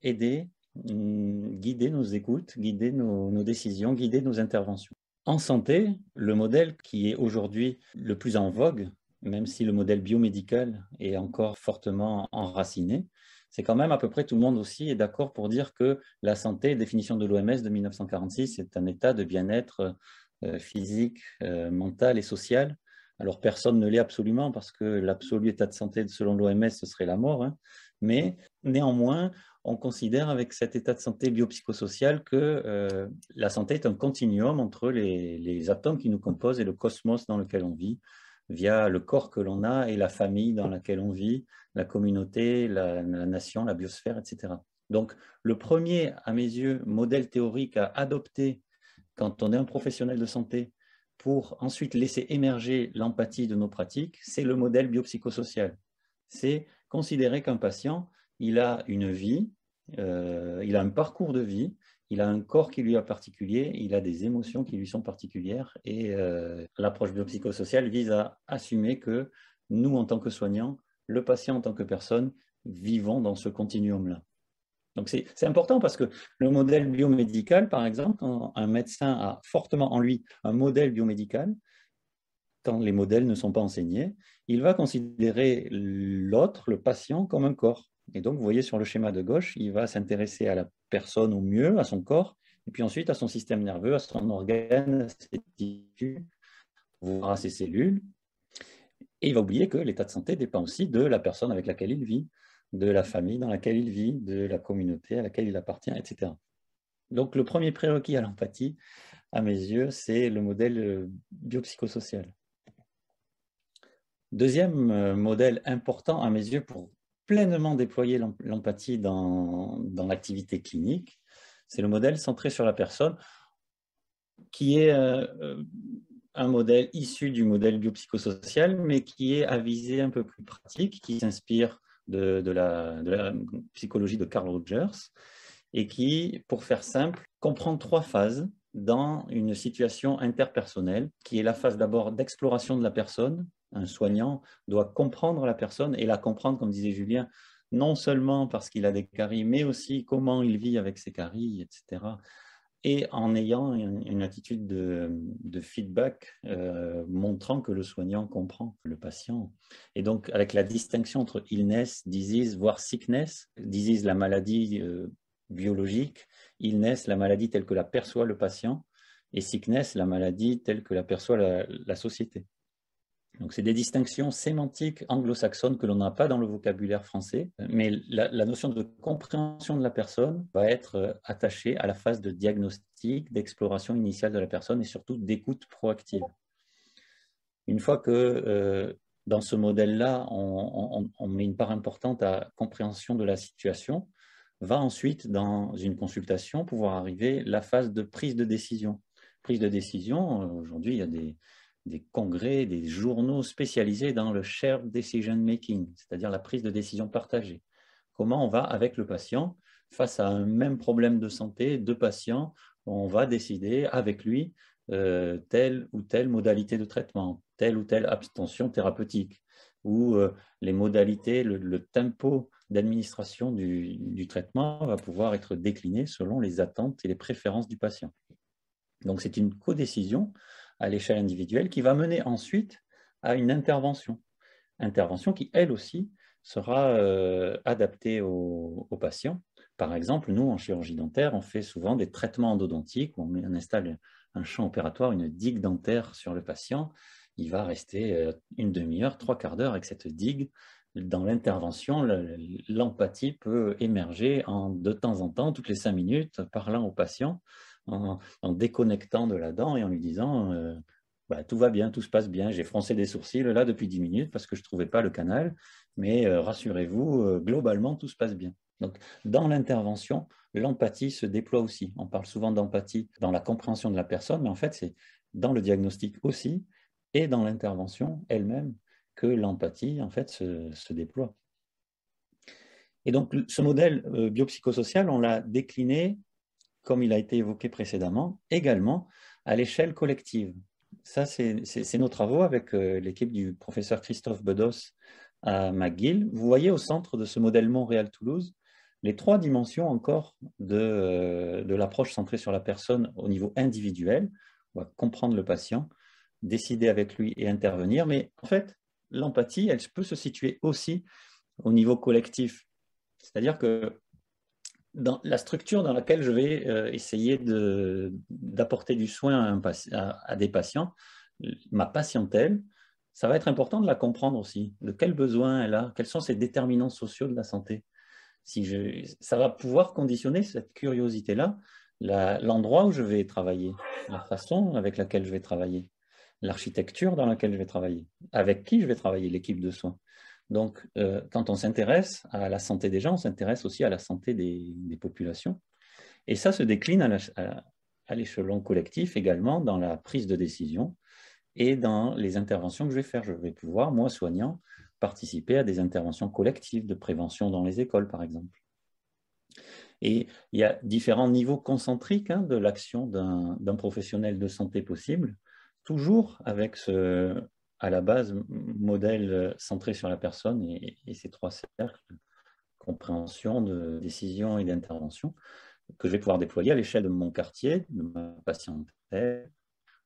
aider, mm, guider nos écoutes, guider nos décisions, guider nos interventions. En santé, le modèle qui est aujourd'hui le plus en vogue, même si le modèle biomédical est encore fortement enraciné, c'est quand même à peu près tout le monde aussi est d'accord pour dire que la santé, définition de l'OMS de 1946, c'est un état de bien-être euh, physique, euh, mental et social. Alors personne ne l'est absolument parce que l'absolu état de santé selon l'OMS, ce serait la mort. Hein. Mais néanmoins, on considère avec cet état de santé biopsychosocial que euh, la santé est un continuum entre les, atomes qui nous composent et le cosmos dans lequel on vit via le corps que l'on a et la famille dans laquelle on vit, la communauté, la, nation, la biosphère, etc. Donc, le premier, à mes yeux, modèle théorique à adopter quand on est un professionnel de santé pour ensuite laisser émerger l'empathie de nos pratiques, c'est le modèle biopsychosocial. C'est considérer qu'un patient, il a une vie, euh, il a un parcours de vie, il a un corps qui lui est particulier, il a des émotions qui lui sont particulières et euh, l'approche biopsychosociale vise à assumer que nous, en tant que soignants, le patient en tant que personne, vivons dans ce continuum-là. Donc c'est important parce que le modèle biomédical, par exemple, quand un médecin a fortement en lui un modèle biomédical, quand les modèles ne sont pas enseignés, il va considérer l'autre, le patient, comme un corps. Et donc, vous voyez sur le schéma de gauche, il va s'intéresser à la personne au mieux, à son corps, et puis ensuite à son système nerveux, à son organe, à ses tissus, voire à ses cellules. Et il va oublier que l'état de santé dépend aussi de la personne avec laquelle il vit, de la famille dans laquelle il vit, de la communauté à laquelle il appartient, etc. Donc, le premier prérequis à l'empathie, à mes yeux, c'est le modèle euh, biopsychosocial. Deuxième euh, modèle important à mes yeux pour pleinement déployer l'empathie dans, l'activité clinique. C'est le modèle centré sur la personne, qui est euh, un modèle issu du modèle biopsychosocial, mais qui est à visée un peu plus pratique, qui s'inspire de, la, de, la, psychologie de Carl Rogers, et qui, pour faire simple, comprend trois phases dans une situation interpersonnelle, qui est la phase d'abord d'exploration de la personne, un soignant doit comprendre la personne et la comprendre, comme disait Julien, non seulement parce qu'il a des caries, mais aussi comment il vit avec ses caries, etc. Et en ayant une, attitude de, feedback euh, montrant que le soignant comprend le patient. Et donc, avec la distinction entre illness, disease, voire sickness, disease, la maladie euh, biologique, illness, la maladie telle que la perçoit le patient, et sickness, la maladie telle que la perçoit la société. Donc, c'est des distinctions sémantiques anglo-saxonnes que l'on n'a pas dans le vocabulaire français, mais la, notion de compréhension de la personne va être euh, attachée à la phase de diagnostic, d'exploration initiale de la personne et surtout d'écoute proactive. Une fois que euh, dans ce modèle-là, on, on, met une part importante à compréhension de la situation, va ensuite, dans une consultation, pouvoir arriver la phase de prise de décision. Prise de décision, euh, aujourd'hui, il y a des, des congrès, des journaux spécialisés dans le shared decision making, c'est-à-dire la prise de décision partagée. Comment on va avec le patient face à un même problème de santé, deux patients, on va décider avec lui euh, telle ou telle modalité de traitement, telle ou telle abstention thérapeutique, ou euh, les modalités, le, tempo d'administration du, du traitement va pouvoir être décliné selon les attentes et les préférences du patient. Donc c'est une codécision à l'échelle individuelle qui va mener ensuite à une intervention. Intervention qui, elle aussi, sera euh, adaptée aux, patients. Par exemple, nous, en chirurgie dentaire, on fait souvent des traitements endodontiques où on, on installe un champ opératoire, une digue dentaire sur le patient. Il va rester euh, une demi-heure, trois quarts d'heure avec cette digue dans l'intervention, l'empathie peut émerger en, de temps en temps, toutes les cinq minutes, parlant au patient, en, déconnectant de la dent et en lui disant euh, bah, tout va bien, tout se passe bien, j'ai froncé des sourcils là depuis dix minutes parce que je ne trouvais pas le canal, mais euh, rassurez-vous, euh, globalement, tout se passe bien. Donc, dans l'intervention, l'empathie se déploie aussi. On parle souvent d'empathie dans la compréhension de la personne, mais en fait, c'est dans le diagnostic aussi et dans l'intervention elle-même que l'empathie en fait se, déploie. Et donc ce modèle biopsychosocial, on l'a décliné, comme il a été évoqué précédemment, également à l'échelle collective. Ça, c'est nos travaux avec euh, l'équipe du professeur Christophe Bedos à McGill. Vous voyez au centre de ce modèle Montréal-Toulouse les trois dimensions encore euh, de l'approche centrée sur la personne au niveau individuel. On va comprendre le patient, décider avec lui et intervenir. Mais en fait, l'empathie, elle peut se situer aussi au niveau collectif. C'est-à-dire que dans la structure dans laquelle je vais euh, essayer d'apporter du soin à, des patients, ma patientèle, ça va être important de la comprendre aussi, de quels besoins elle a, quels sont ses déterminants sociaux de la santé. Si je, ça va pouvoir conditionner cette curiosité-là, l'endroit où je vais travailler, la façon avec laquelle je vais travailler l'architecture dans laquelle je vais travailler, avec qui je vais travailler, l'équipe de soins. Donc, euh, quand on s'intéresse à la santé des gens, on s'intéresse aussi à la santé des, populations. Et ça se décline à l'échelon collectif également dans la prise de décision et dans les interventions que je vais faire. Je vais pouvoir, moi, soignant, participer à des interventions collectives de prévention dans les écoles, par exemple. Et il y a différents niveaux concentriques hein, de l'action d'un professionnel de santé possible toujours avec ce, à la base, modèle centré sur la personne et, ces trois cercles, compréhension, de décision et d'intervention, que je vais pouvoir déployer à l'échelle de mon quartier, de ma patientèle,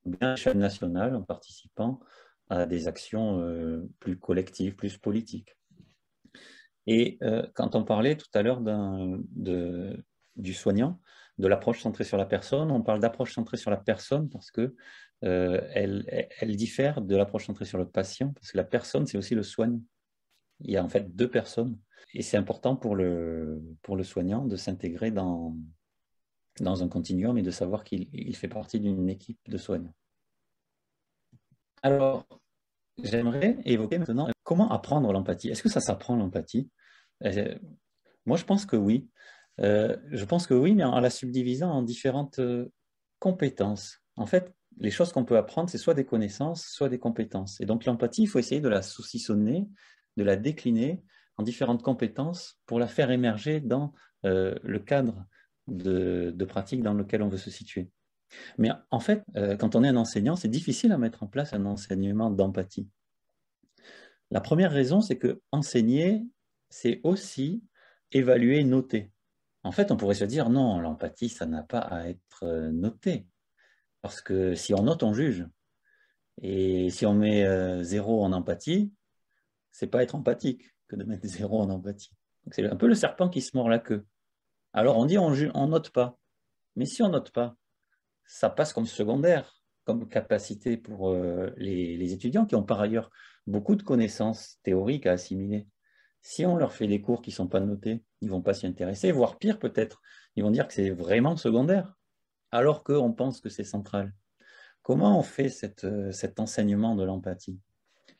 ou bien à l'échelle nationale en participant à des actions euh, plus collectives, plus politiques. Et euh, quand on parlait tout à l'heure du soignant, de l'approche centrée sur la personne, on parle d'approche centrée sur la personne parce que euh, elle, diffère de l'approche centrée sur le patient, parce que la personne, c'est aussi le soignant. Il y a en fait deux personnes, et c'est important pour le, pour le soignant de s'intégrer dans, dans un continuum et de savoir qu'il fait partie d'une équipe de soignants. Alors, j'aimerais évoquer maintenant comment apprendre l'empathie. Est-ce que ça s'apprend l'empathie? Euh, Moi, je pense que oui. Euh, je pense que oui, mais en la subdivisant en différentes compétences. En fait, les choses qu'on peut apprendre, c'est soit des connaissances, soit des compétences. Et donc l'empathie, il faut essayer de la saucissonner, de la décliner en différentes compétences pour la faire émerger dans euh, le cadre de, pratique dans lequel on veut se situer. Mais en fait, euh, quand on est un enseignant, c'est difficile à mettre en place un enseignement d'empathie. La première raison, c'est que enseigner, c'est aussi évaluer, noter. En fait, on pourrait se dire, non, l'empathie, ça n'a pas à être euh, noté. Parce que si on note, on juge. Et si on met euh, zéro en empathie, c'est pas être empathique que de mettre zéro en empathie. C'est un peu le serpent qui se mord la queue. Alors on dit on, on note pas. Mais si on note pas, ça passe comme secondaire, comme capacité pour euh, les, les, étudiants qui ont par ailleurs beaucoup de connaissances théoriques à assimiler. Si on leur fait des cours qui ne sont pas notés, ils vont pas s'y intéresser, voire pire peut-être, ils vont dire que c'est vraiment secondaire alors qu'on pense que c'est central. Comment on fait euh, cet enseignement de l'empathie?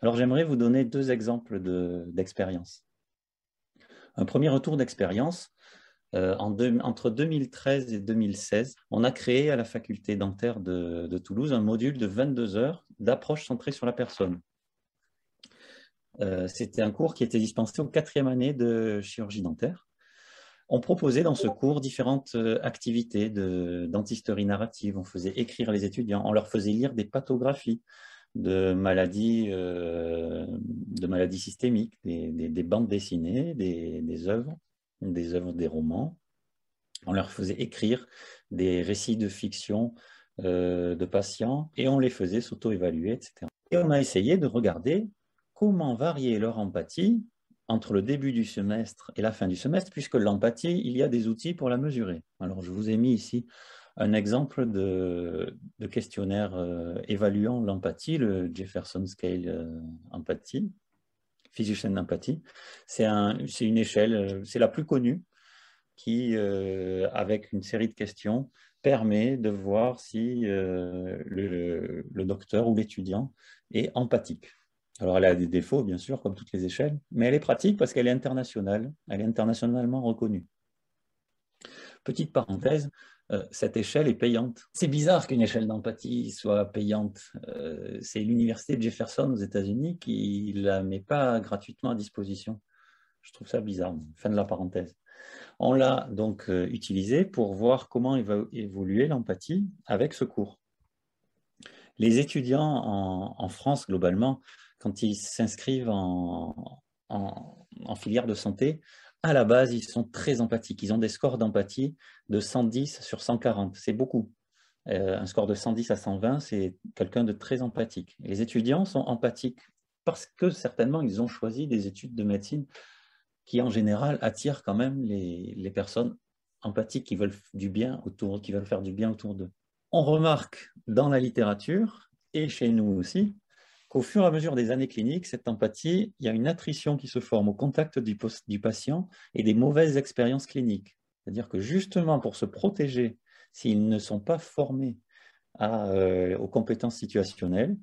Alors j'aimerais vous donner deux exemples d'expérience. Un premier retour d'expérience, euh, entre 2013 et 2016, on a créé à la faculté dentaire de, Toulouse un module de 22 heures d'approche centrée sur la personne. Euh, c'était un cours qui était dispensé aux quatrième année de chirurgie dentaire on proposait dans ce cours différentes euh, activités de dentisterie narrative. On faisait écrire les étudiants, on leur faisait lire des pathographies de maladies, euh, de maladies systémiques, des, bandes dessinées, des, œuvres, des œuvres, des romans. On leur faisait écrire des récits de fiction de patients et on les faisait s'auto-évaluer, etc. Et on a essayé de regarder comment varier leur empathie entre le début du semestre et la fin du semestre, puisque l'empathie, il y a des outils pour la mesurer. Alors, je vous ai mis ici un exemple de, questionnaire euh, évaluant l'empathie, le Jefferson Scale euh, Empathy, Physician Empathy. C'est une échelle, euh, c'est la plus connue, qui, avec une série de questions, permet de voir si le docteur ou l'étudiant est empathique. Alors, elle a des défauts, bien sûr, comme toutes les échelles, mais elle est pratique parce qu'elle est internationale, elle est internationalement reconnue. Petite parenthèse, euh, cette échelle est payante. C'est bizarre qu'une échelle d'empathie soit payante. Euh, c'est l'université Jefferson aux États-Unis qui ne la met pas gratuitement à disposition. Je trouve ça bizarre. Fin de la parenthèse. On l'a donc euh, utilisé pour voir comment va évoluer l'empathie avec ce cours. Les étudiants en France, globalement, quand ils s'inscrivent en, filière de santé, à la base, ils sont très empathiques. Ils ont des scores d'empathie de 110 sur 140. C'est beaucoup. Euh, un score de 110 à 120, c'est quelqu'un de très empathique. les étudiants sont empathiques parce que certainement, ils ont choisi des études de médecine qui, en général, attirent quand même les, les personnes empathiques qui veulent du bien autour, qui veulent faire du bien autour d'eux. On remarque dans la littérature et chez nous aussi qu'au fur et à mesure des années cliniques, cette empathie, il y a une attrition qui se forme au contact du, patient et des mauvaises expériences cliniques. C'est-à-dire que justement pour se protéger, s'ils ne sont pas formés euh, aux compétences situationnelles,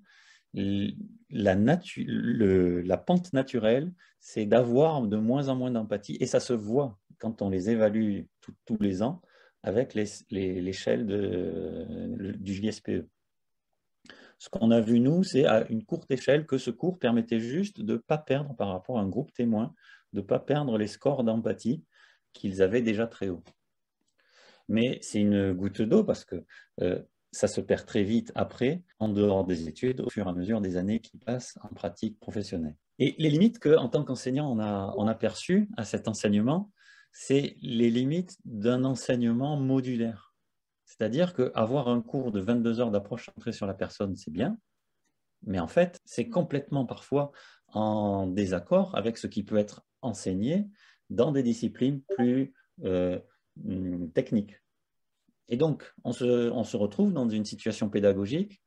la, la pente naturelle, c'est d'avoir de moins en moins d'empathie, et ça se voit quand on les évalue tous les ans avec l'échelle du JSPE. Ce qu'on a vu, nous, c'est à une courte échelle que ce cours permettait juste de ne pas perdre par rapport à un groupe témoin, de ne pas perdre les scores d'empathie qu'ils avaient déjà très hauts. Mais c'est une goutte d'eau parce que euh, ça se perd très vite après, en dehors des études, au fur et à mesure des années qui passent en pratique professionnelle. Et les limites qu'en tant qu'enseignant, on a, on a perçues à cet enseignement, c'est les limites d'un enseignement modulaire. C'est-à-dire qu'avoir un cours de 22 heures d'approche centrée sur la personne, c'est bien, mais en fait, c'est complètement parfois en désaccord avec ce qui peut être enseigné dans des disciplines plus euh, hmm, techniques. Et donc, on se, on se, retrouve dans une situation pédagogique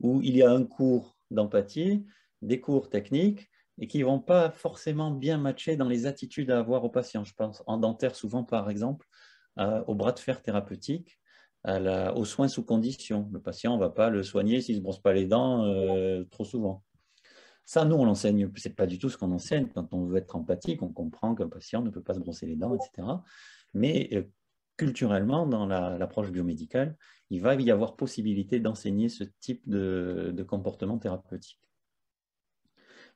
où il y a un cours d'empathie, des cours techniques, et qui ne vont pas forcément bien matcher dans les attitudes à avoir aux patients. Je pense en dentaire souvent, par exemple, au bras de fer thérapeutique, aux soins sous condition. Le patient, ne va pas le soigner s'il ne se brosse pas les dents euh, trop souvent. Ça, nous, on l'enseigne, ce n'est pas du tout ce qu'on enseigne. Quand on veut être empathique, on comprend qu'un patient ne peut pas se brosser les dents, etc. Mais euh, culturellement, dans l'approche biomédicale, il va y avoir possibilité d'enseigner ce type de, comportement thérapeutique.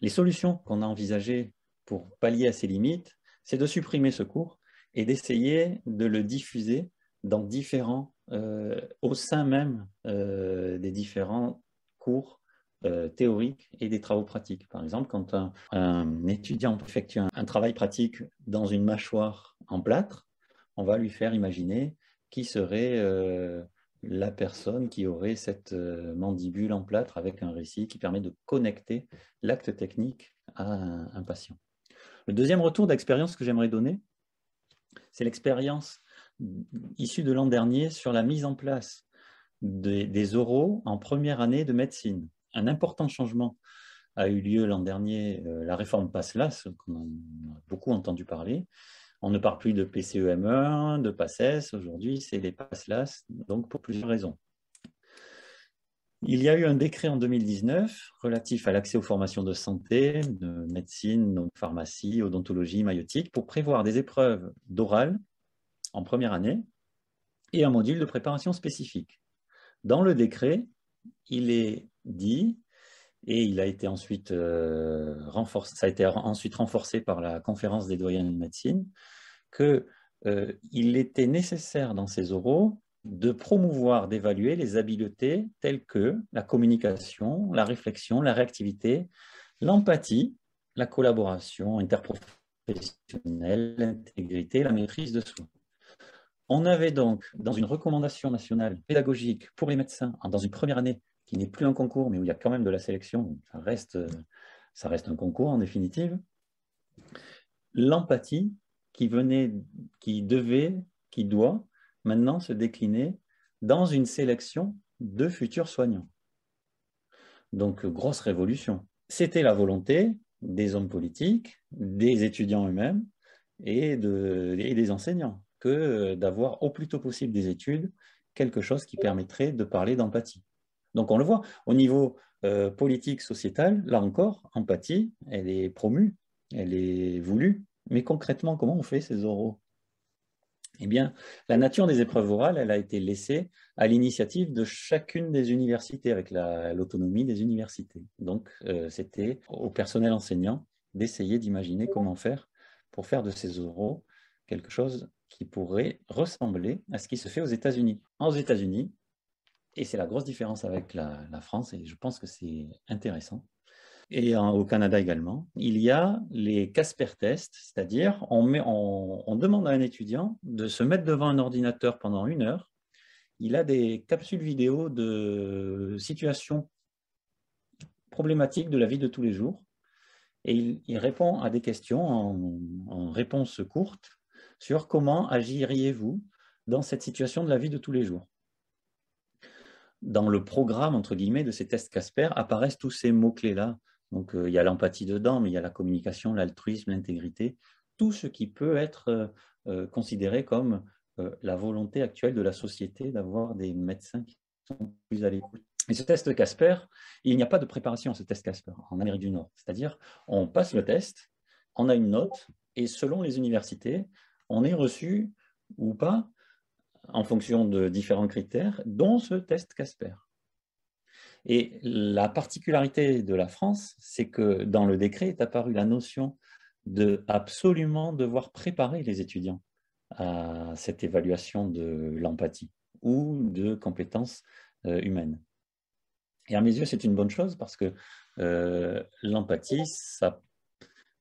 Les solutions qu'on a envisagées pour pallier à ces limites, c'est de supprimer ce cours et d'essayer de le diffuser dans différents au sein même euh, des différents cours euh, théoriques et des travaux pratiques. Par exemple, quand un, étudiant effectue un, travail pratique dans une mâchoire en plâtre, on va lui faire imaginer qui serait la personne qui aurait cette mandibule en plâtre avec un récit qui permet de connecter l'acte technique à un patient. Le deuxième retour d'expérience que j'aimerais donner, c'est l'expérience issu de l'an dernier sur la mise en place des, oraux en première année de médecine. Un important changement a eu lieu l'an dernier, euh, la réforme PASLAS, qu'on a beaucoup entendu parler. On ne parle plus de PCEM1, de PASSES, aujourd'hui c'est les PASLAS, donc pour plusieurs raisons. Il y a eu un décret en 2019 relatif à l'accès aux formations de santé, de médecine, de pharmacie, odontologie, maïotique, pour prévoir des épreuves d'oral en première année et un module de préparation spécifique. Dans le décret, il est dit, et il a été ensuite euh, renforcé, ça a été ensuite renforcé par la conférence des doyens de médecine, qu'il euh, était nécessaire dans ces oraux de promouvoir, d'évaluer les habiletés telles que la communication, la réflexion, la réactivité, l'empathie, la collaboration interprofessionnelle, l'intégrité, la maîtrise de soi. On avait donc, dans une recommandation nationale pédagogique pour les médecins, dans une première année, qui n'est plus un concours, mais où il y a quand même de la sélection, ça reste, ça reste un concours en définitive, l'empathie qui venait, qui devait, qui doit maintenant se décliner dans une sélection de futurs soignants. Donc, grosse révolution. C'était la volonté des hommes politiques, des étudiants eux-mêmes et, des enseignants que d'avoir au plus tôt possible des études, quelque chose qui permettrait de parler d'empathie. Donc on le voit, au niveau euh, politique, sociétal, là encore, empathie, elle est promue, elle est voulue, mais concrètement, comment on fait ces oraux? Eh bien, la nature des épreuves orales, elle a été laissée à l'initiative de chacune des universités, avec l'autonomie des universités. Donc, euh, c'était au personnel enseignant d'essayer d'imaginer comment faire pour faire de ces oraux quelque chose qui pourrait ressembler à ce qui se fait aux États-Unis. Aux États-Unis, et c'est la grosse différence avec la, France, et je pense que c'est intéressant, et au Canada également, il y a les Casper tests, c'est-à-dire on, on, demande à un étudiant de se mettre devant un ordinateur pendant une heure. Il a des capsules vidéo de situations problématiques de la vie de tous les jours et il, répond à des questions en, en réponse courte sur comment agiriez-vous dans cette situation de la vie de tous les jours dans le programme, entre guillemets, de ces tests Casper apparaissent tous ces mots-clés-là. Donc, euh, il y a l'empathie dedans, mais il y a la communication, l'altruisme, l'intégrité, tout ce qui peut être euh, euh, considéré comme la volonté actuelle de la société d'avoir des médecins qui sont plus à l'écoute. Et ce test Casper, il n'y a pas de préparation à ce test Casper en Amérique du Nord. C'est-à-dire, on passe le test, on a une note, et selon les universités, on est reçu ou pas en fonction de différents critères, dont ce test Casper. Et la particularité de la France, c'est que dans le décret est apparue la notion de absolument devoir préparer les étudiants à cette évaluation de l'empathie ou de compétences euh, humaines. Et à mes yeux, c'est une bonne chose parce que euh, l'empathie, ça,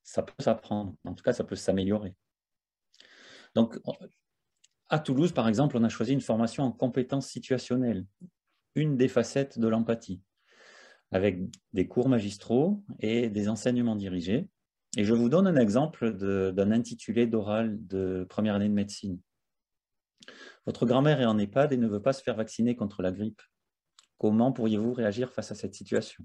ça peut s'apprendre. En tout cas, ça peut s'améliorer. Donc, à Toulouse, par exemple, on a choisi une formation en compétences situationnelles une des facettes de l'empathie, avec des cours magistraux et des enseignements dirigés. Et je vous donne un exemple d'un intitulé d'oral de première année de médecine. Votre grand-mère est en EHPAD et ne veut pas se faire vacciner contre la grippe. Comment pourriez-vous réagir face à cette situation?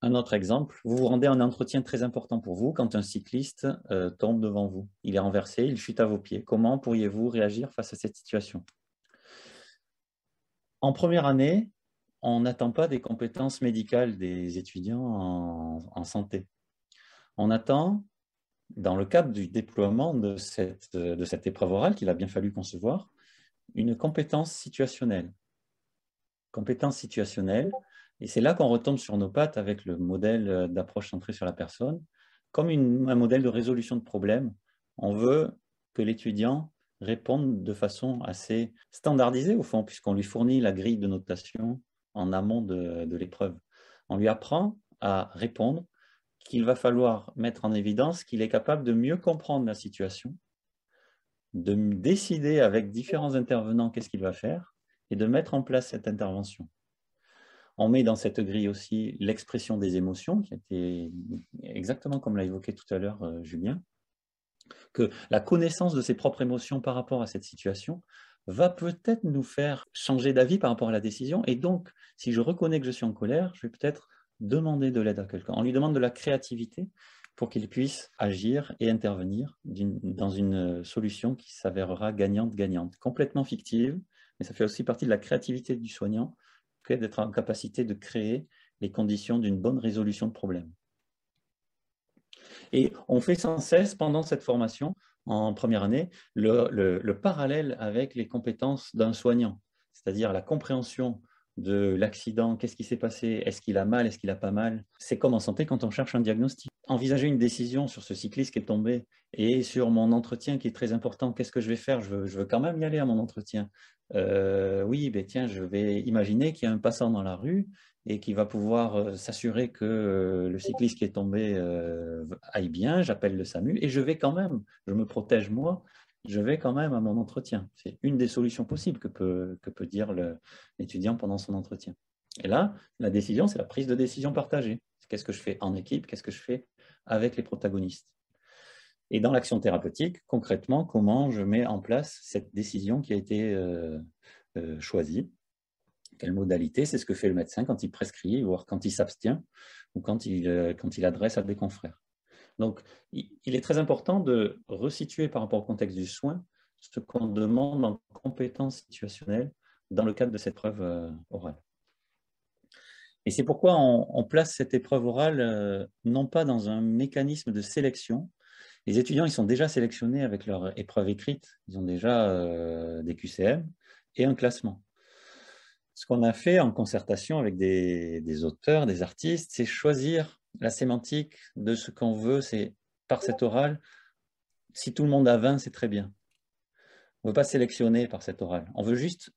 Un autre exemple, vous vous rendez un entretien très important pour vous quand un cycliste euh, tombe devant vous. Il est renversé, il chute à vos pieds. Comment pourriez-vous réagir face à cette situation? En première année, on n'attend pas des compétences médicales des étudiants en, santé. On attend, dans le cadre du déploiement de cette, de cette épreuve orale qu'il a bien fallu concevoir, une compétence situationnelle. Compétence situationnelle, et c'est là qu'on retombe sur nos pattes avec le modèle d'approche centrée sur la personne, comme un modèle de résolution de problèmes. On veut que l'étudiant répondent de façon assez standardisée au fond, puisqu'on lui fournit la grille de notation en amont de, l'épreuve. On lui apprend à répondre qu'il va falloir mettre en évidence qu'il est capable de mieux comprendre la situation, de décider avec différents intervenants qu'est-ce qu'il va faire et de mettre en place cette intervention. On met dans cette grille aussi l'expression des émotions, qui était exactement comme l'a évoqué tout à l'heure euh, Julien, que la connaissance de ses propres émotions par rapport à cette situation va peut-être nous faire changer d'avis par rapport à la décision. Et donc, si je reconnais que je suis en colère, je vais peut-être demander de l'aide à quelqu'un. On lui demande de la créativité pour qu'il puisse agir et intervenir dans une solution qui s'avérera gagnante-gagnante, complètement fictive, mais ça fait aussi partie de la créativité du soignant d'être en capacité de créer les conditions d'une bonne résolution de problème. Et on fait sans cesse pendant cette formation, en première année, le, parallèle avec les compétences d'un soignant, c'est-à-dire la compréhension de l'accident, qu'est-ce qui s'est passé, est-ce qu'il a mal, est-ce qu'il a pas mal? C'est comme en santé quand on cherche un diagnostic. Envisager une décision sur ce cycliste qui est tombé et sur mon entretien qui est très important, qu'est-ce que je vais faire? Je veux, quand même y aller à mon entretien. Euh, oui, ben tiens, je vais imaginer qu'il y a un passant dans la rue et qui va pouvoir euh, s'assurer que euh, le cycliste qui est tombé aille bien, j'appelle le SAMU et je vais quand même, je me protège moi je vais quand même à mon entretien. C'est une des solutions possibles que peut, dire l'étudiant pendant son entretien. Et là, la décision, c'est la prise de décision partagée. Qu'est-ce que je fais en équipe? Qu'est-ce que je fais avec les protagonistes? Et dans l'action thérapeutique, concrètement, comment je mets en place cette décision qui a été euh, euh, choisie? Quelle modalité? C'est ce que fait le médecin quand il prescrit, voire quand il s'abstient, ou quand il, euh, quand il adresse à des confrères. Donc, il est très important de resituer par rapport au contexte du soin ce qu'on demande en compétences situationnelles dans le cadre de cette preuve euh, orale. Et c'est pourquoi on, place cette épreuve orale euh, non pas dans un mécanisme de sélection. Les étudiants, ils sont déjà sélectionnés avec leur épreuve écrite. Ils ont déjà euh, des QCM et un classement. Ce qu'on a fait en concertation avec des auteurs, des artistes, c'est choisir la sémantique de ce qu'on veut, c'est par cette orale, si tout le monde a 20, c'est très bien. On ne veut pas sélectionner par cette orale. On veut juste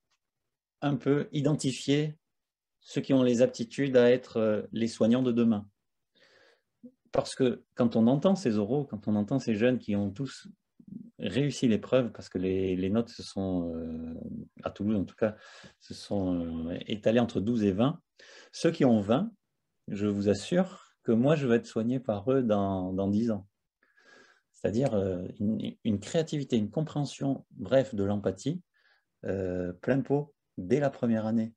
un peu identifier ceux qui ont les aptitudes à être euh, les soignants de demain. Parce que quand on entend ces oraux, quand on entend ces jeunes qui ont tous réussi l'épreuve, parce que les, notes se sont, euh, à Toulouse en tout cas, se sont euh, étalées entre 12 et 20, ceux qui ont 20, je vous assure que moi, je vais être soigné par eux dans, dans 10 ans. C'est-à-dire euh, une, créativité, une compréhension, bref, de l'empathie, euh, plein pot, dès la première année,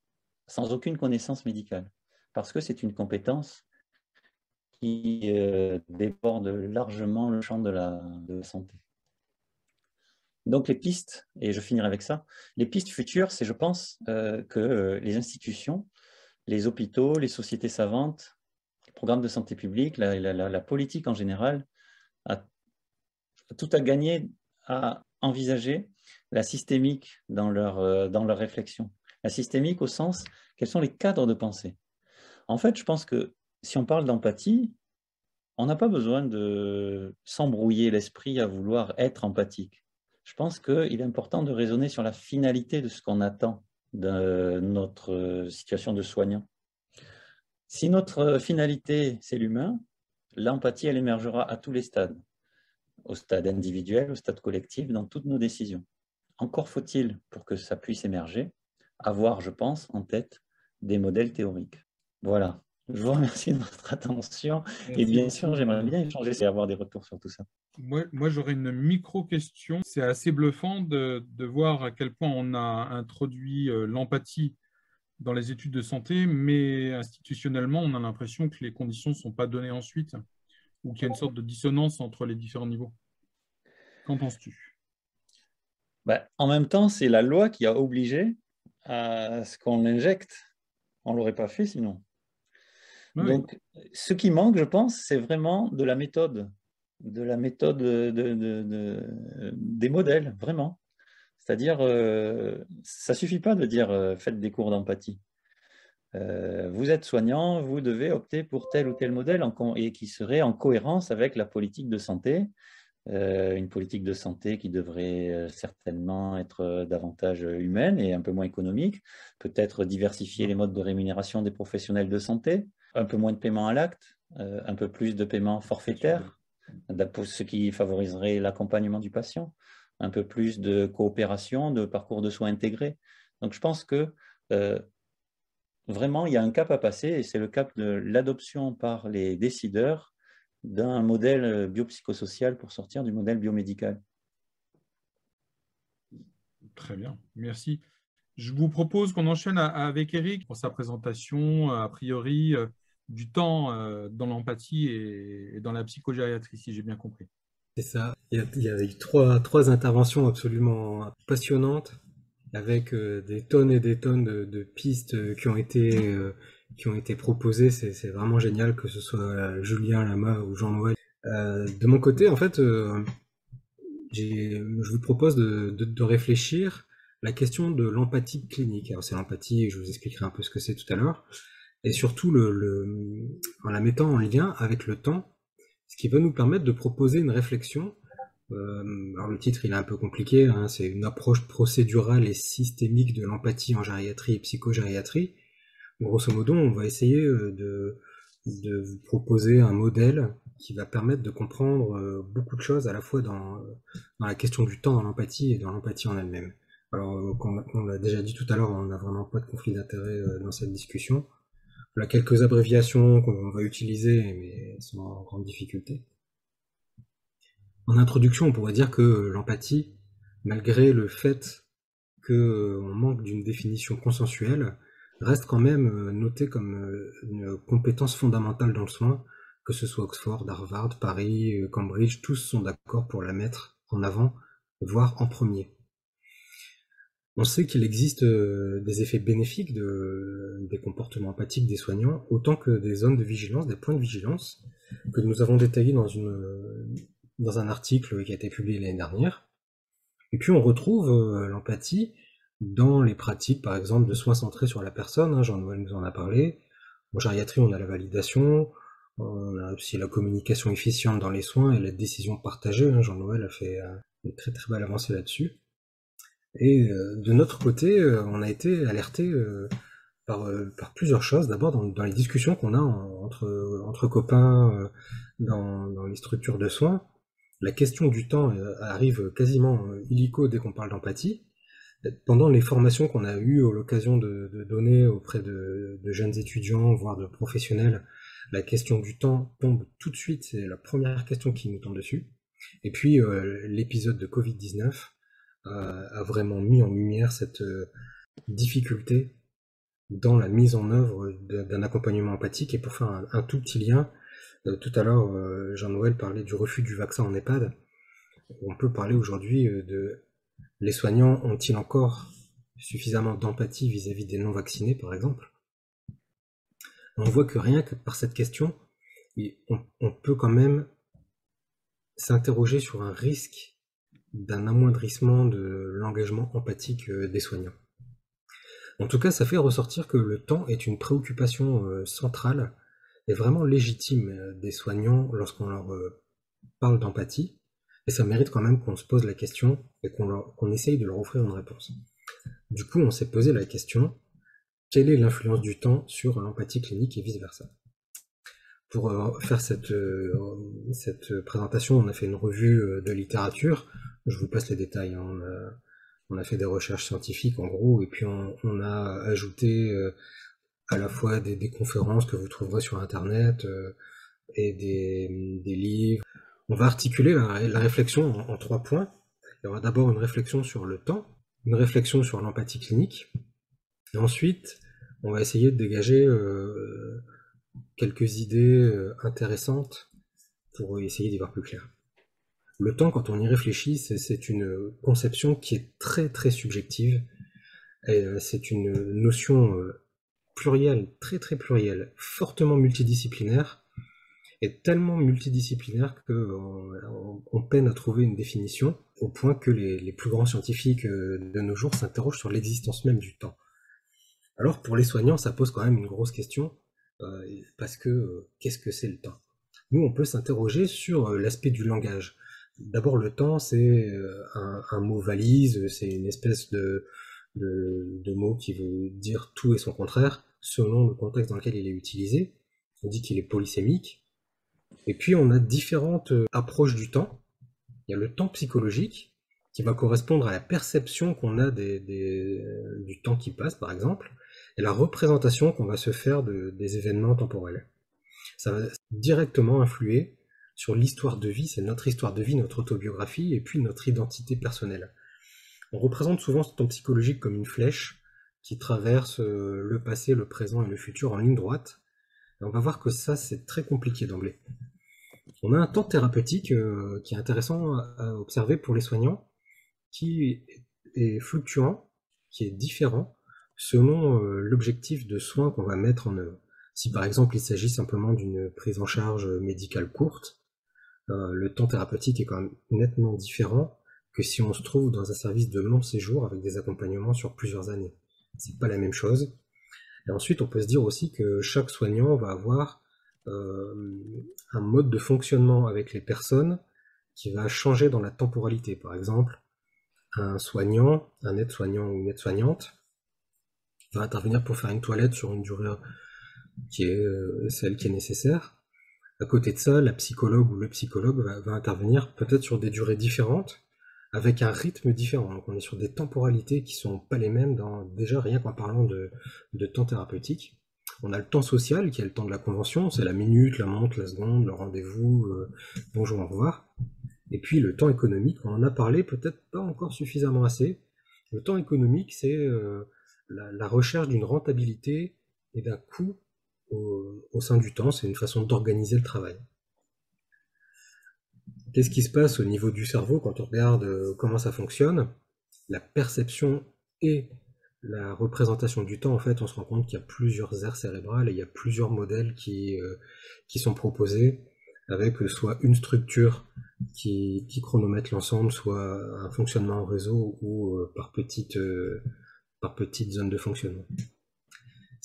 sans aucune connaissance médicale. Parce que c'est une compétence qui euh, déborde largement le champ de la, de la santé. Donc les pistes, et je finirai avec ça, les pistes futures, c'est je pense que les institutions, les hôpitaux, les sociétés savantes, programme de santé publique, la, politique en général, a, tout à gagner à envisager la systémique dans leur, euh, dans leur réflexion. La systémique au sens, quels sont les cadres de pensée? En fait, je pense que si on parle d'empathie, on n'a pas besoin de s'embrouiller l'esprit à vouloir être empathique. Je pense qu'il est important de raisonner sur la finalité de ce qu'on attend de notre situation de soignant. Si notre finalité, c'est l'humain, l'empathie, elle émergera à tous les stades, au stade individuel, au stade collectif, dans toutes nos décisions. Encore faut-il, pour que ça puisse émerger, avoir, je pense, en tête des modèles théoriques. Voilà. Je vous remercie de votre attention. et bien sûr, j'aimerais bien échanger et avoir des retours sur tout ça. Moi, moi j'aurais une micro-question. C'est assez bluffant de, de, voir à quel point on a introduit euh, l'empathie dans les études de santé, mais institutionnellement, on a l'impression que les conditions ne sont pas données ensuite, ou qu'il y a une sorte de dissonance entre les différents niveaux. Qu'en penses-tu? Bah, En même temps, c'est la loi qui a obligé à ce qu'on l'injecte. On ne l'aurait pas fait sinon. Donc, ce qui manque, je pense, c'est vraiment de la méthode, de la méthode des modèles, vraiment. C'est-à-dire, euh, ça ne suffit pas de dire euh, faites des cours d'empathie. Euh, vous êtes soignant, vous devez opter pour tel ou tel modèle et qui serait en cohérence avec la politique de santé, une politique de santé qui devrait certainement être davantage humaine et un peu moins économique, peut-être diversifier les modes de rémunération des professionnels de santé, un peu moins de paiement à l'acte, un peu plus de paiement forfaitaire, ce qui favoriserait l'accompagnement du patient un peu plus de coopération, de parcours de soins intégrés. Donc je pense que euh, vraiment, il y a un cap à passer et c'est le cap de l'adoption par les décideurs d'un modèle biopsychosocial pour sortir du modèle biomédical. Très bien, merci. Je vous propose qu'on enchaîne avec Eric pour sa présentation, a priori, euh, du temps euh, dans l'empathie et dans la psychogériatrie, si j'ai bien compris. C'est ça. Il y, a, eu trois, trois interventions absolument passionnantes avec euh, des tonnes et des tonnes de, pistes qui ont été, euh, qui ont été proposées. C'est vraiment génial que ce soit Julien Lama ou Jean-Noël. Euh, de mon côté, en fait, je vous propose de, de, réfléchir la question de l'empathie clinique. Alors c'est l'empathie, je vous expliquerai un peu ce que c'est tout à l'heure, et surtout le, le, en la mettant en lien avec le temps ce qui va nous permettre de proposer une réflexion. Euh, alors le titre il est un peu compliqué, hein, c'est une approche procédurale et systémique de l'empathie en gériatrie et psychogériatrie. Grosso modo, on va essayer euh, de, vous proposer un modèle qui va permettre de comprendre euh, beaucoup de choses à la fois dans, la question du temps, dans l'empathie et dans l'empathie en elle-même. Alors, comme on l'a déjà dit tout à l'heure, on n'a vraiment pas de conflit d'intérêt dans cette discussion. On a quelques abréviations qu'on va utiliser, mais en grande difficulté. En introduction, on pourrait dire que l'empathie, malgré le fait qu'on manque d'une définition consensuelle, reste quand même notée comme une compétence fondamentale dans le soin, que ce soit Oxford, Harvard, Paris, Cambridge, tous sont d'accord pour la mettre en avant, voire en premier. On sait qu'il existe euh, des effets bénéfiques de, des comportements empathiques des soignants, autant que des zones de vigilance, des points de vigilance, que nous avons détaillés dans, une, dans un article qui a été publié l'année dernière. Et puis on retrouve euh, l'empathie dans les pratiques, par exemple, de soins centrés sur la personne, hein, Jean-Noël nous en a parlé. En gériatrie, on a la validation, on a aussi la communication efficiente dans les soins et la décision partagée. Hein, Jean-Noël a fait euh, une très très belle avancée là-dessus. Et euh, de notre côté, euh, on a été alerté euh, par, par, plusieurs choses. D'abord, dans, les discussions qu'on a entre, entre copains dans, dans, les structures de soins, la question du temps arrive quasiment illico dès qu'on parle d'empathie. Pendant les formations qu'on a eues l'occasion de, de, donner auprès de, de, jeunes étudiants, voire de professionnels, la question du temps tombe tout de suite, c'est la première question qui nous tombe dessus. Et puis l'épisode de Covid-19 a, vraiment mis en lumière cette euh, difficulté dans la mise en œuvre d'un accompagnement empathique. Et pour faire un, tout petit lien, euh, tout à l'heure, euh, Jean-Noël parlait du refus du vaccin en EHPAD. On peut parler aujourd'hui de les soignants ont-ils encore suffisamment d'empathie vis-à-vis des non-vaccinés, par exemple? On voit que rien que par cette question, on peut quand même s'interroger sur un risque d'un amoindrissement de l'engagement empathique euh, des soignants. En tout cas, ça fait ressortir que le temps est une préoccupation euh, centrale et vraiment légitime euh, des soignants lorsqu'on leur parle d'empathie, et ça mérite quand même qu'on se pose la question et qu'on essaye de leur offrir une réponse. Du coup, on s'est posé la question, quelle est l'influence du temps sur l'empathie clinique et vice-versa? Pour faire cette, cette présentation, on a fait une revue de littérature je vous passe les détails. Hein. On, a, fait des recherches scientifiques en gros, et puis on, a ajouté euh, à la fois des, conférences que vous trouverez sur Internet euh, et des, livres. On va articuler la, réflexion en, trois points. Il y aura d'abord une réflexion sur le temps, une réflexion sur l'empathie clinique, et ensuite on va essayer de dégager euh, quelques idées intéressantes pour essayer d'y voir plus clair. Le temps, quand on y réfléchit, c'est une conception qui est très très subjective. Euh, c'est une notion euh, plurielle, très très plurielle, fortement multidisciplinaire, et tellement multidisciplinaire qu'on peine à trouver une définition, au point que les, plus grands scientifiques euh, de nos jours s'interrogent sur l'existence même du temps. Alors pour les soignants, ça pose quand même une grosse question, parce que qu'est-ce que c'est le temps? Nous, on peut s'interroger sur l'aspect du langage. D'abord, le temps, c'est euh, un, mot valise, c'est une espèce de, de, mot qui veut dire tout et son contraire, selon le contexte dans lequel il est utilisé. On dit qu'il est polysémique. Et puis, on a différentes euh, approches du temps. Il y a le temps psychologique, qui va correspondre à la perception qu'on a des, du temps qui passe, par exemple, et la représentation qu'on va se faire des événements temporels. Ça va directement influer sur l'histoire de vie, c'est notre histoire de vie, notre autobiographie, et puis notre identité personnelle. On représente souvent ce temps psychologique comme une flèche qui traverse euh, le passé, le présent et le futur en ligne droite. On va voir que ça, c'est très compliqué d'emblée. On a un temps thérapeutique euh, qui est intéressant à observer pour les soignants, qui est fluctuant, qui est différent selon euh, l'objectif de soins qu'on va mettre en œuvre. Si par exemple il s'agit simplement d'une prise en charge médicale courte, euh, le temps thérapeutique est quand même nettement différent que si on se trouve dans un service de long séjour avec des accompagnements sur plusieurs années. C'est pas la même chose. Et ensuite, on peut se dire aussi que chaque soignant va avoir euh, un mode de fonctionnement avec les personnes qui va changer dans la temporalité. Par exemple, un soignant, un aide-soignant ou une aide-soignante va intervenir pour faire une toilette sur une durée qui est euh, celle qui est nécessaire À côté de ça, la psychologue ou le psychologue va, intervenir peut-être sur des durées différentes, avec un rythme différent. Donc on est sur des temporalités qui sont pas les mêmes dans déjà rien qu'en parlant de, temps thérapeutique. On a le temps social qui est le temps de la convention, c'est la minute, la montre, la seconde, le rendez-vous, euh, bonjour, au revoir. Et puis le temps économique, on en a parlé peut-être pas encore suffisamment assez. Le temps économique, c'est euh, la, recherche d'une rentabilité et d'un coût au, sein du temps, c'est une façon d'organiser le travail. Qu'est-ce qui se passe au niveau du cerveau quand on regarde euh, comment ça fonctionne? La perception et la représentation du temps, en fait, on se rend compte qu'il y a plusieurs aires cérébrales et il y a plusieurs modèles qui, euh, sont proposés avec soit une structure qui, chronomètre l'ensemble, soit un fonctionnement en réseau ou euh, par petites par petites zones de fonctionnement.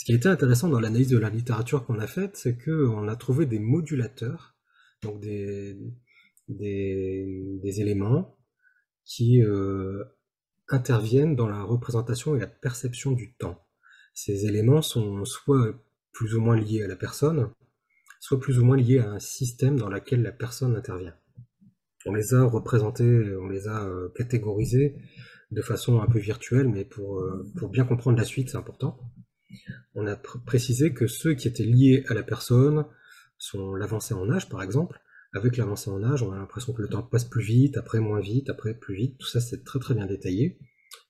Ce qui était intéressant dans l'analyse de la littérature qu'on a faite, c'est qu'on a trouvé des modulateurs, donc des, éléments qui euh, interviennent dans la représentation et la perception du temps. Ces éléments sont soit plus ou moins liés à la personne, soit plus ou moins liés à un système dans lequel la personne intervient. On les a représentés, on les a euh, catégorisés de façon un peu virtuelle, mais pour, euh, pour bien comprendre la suite, c'est important. On a précisé que ceux qui étaient liés à la personne sont l'avancée en âge, par exemple. Avec l'avancée en âge, on a l'impression que le temps passe plus vite, après moins vite, après plus vite. Tout ça, c'est très très bien détaillé.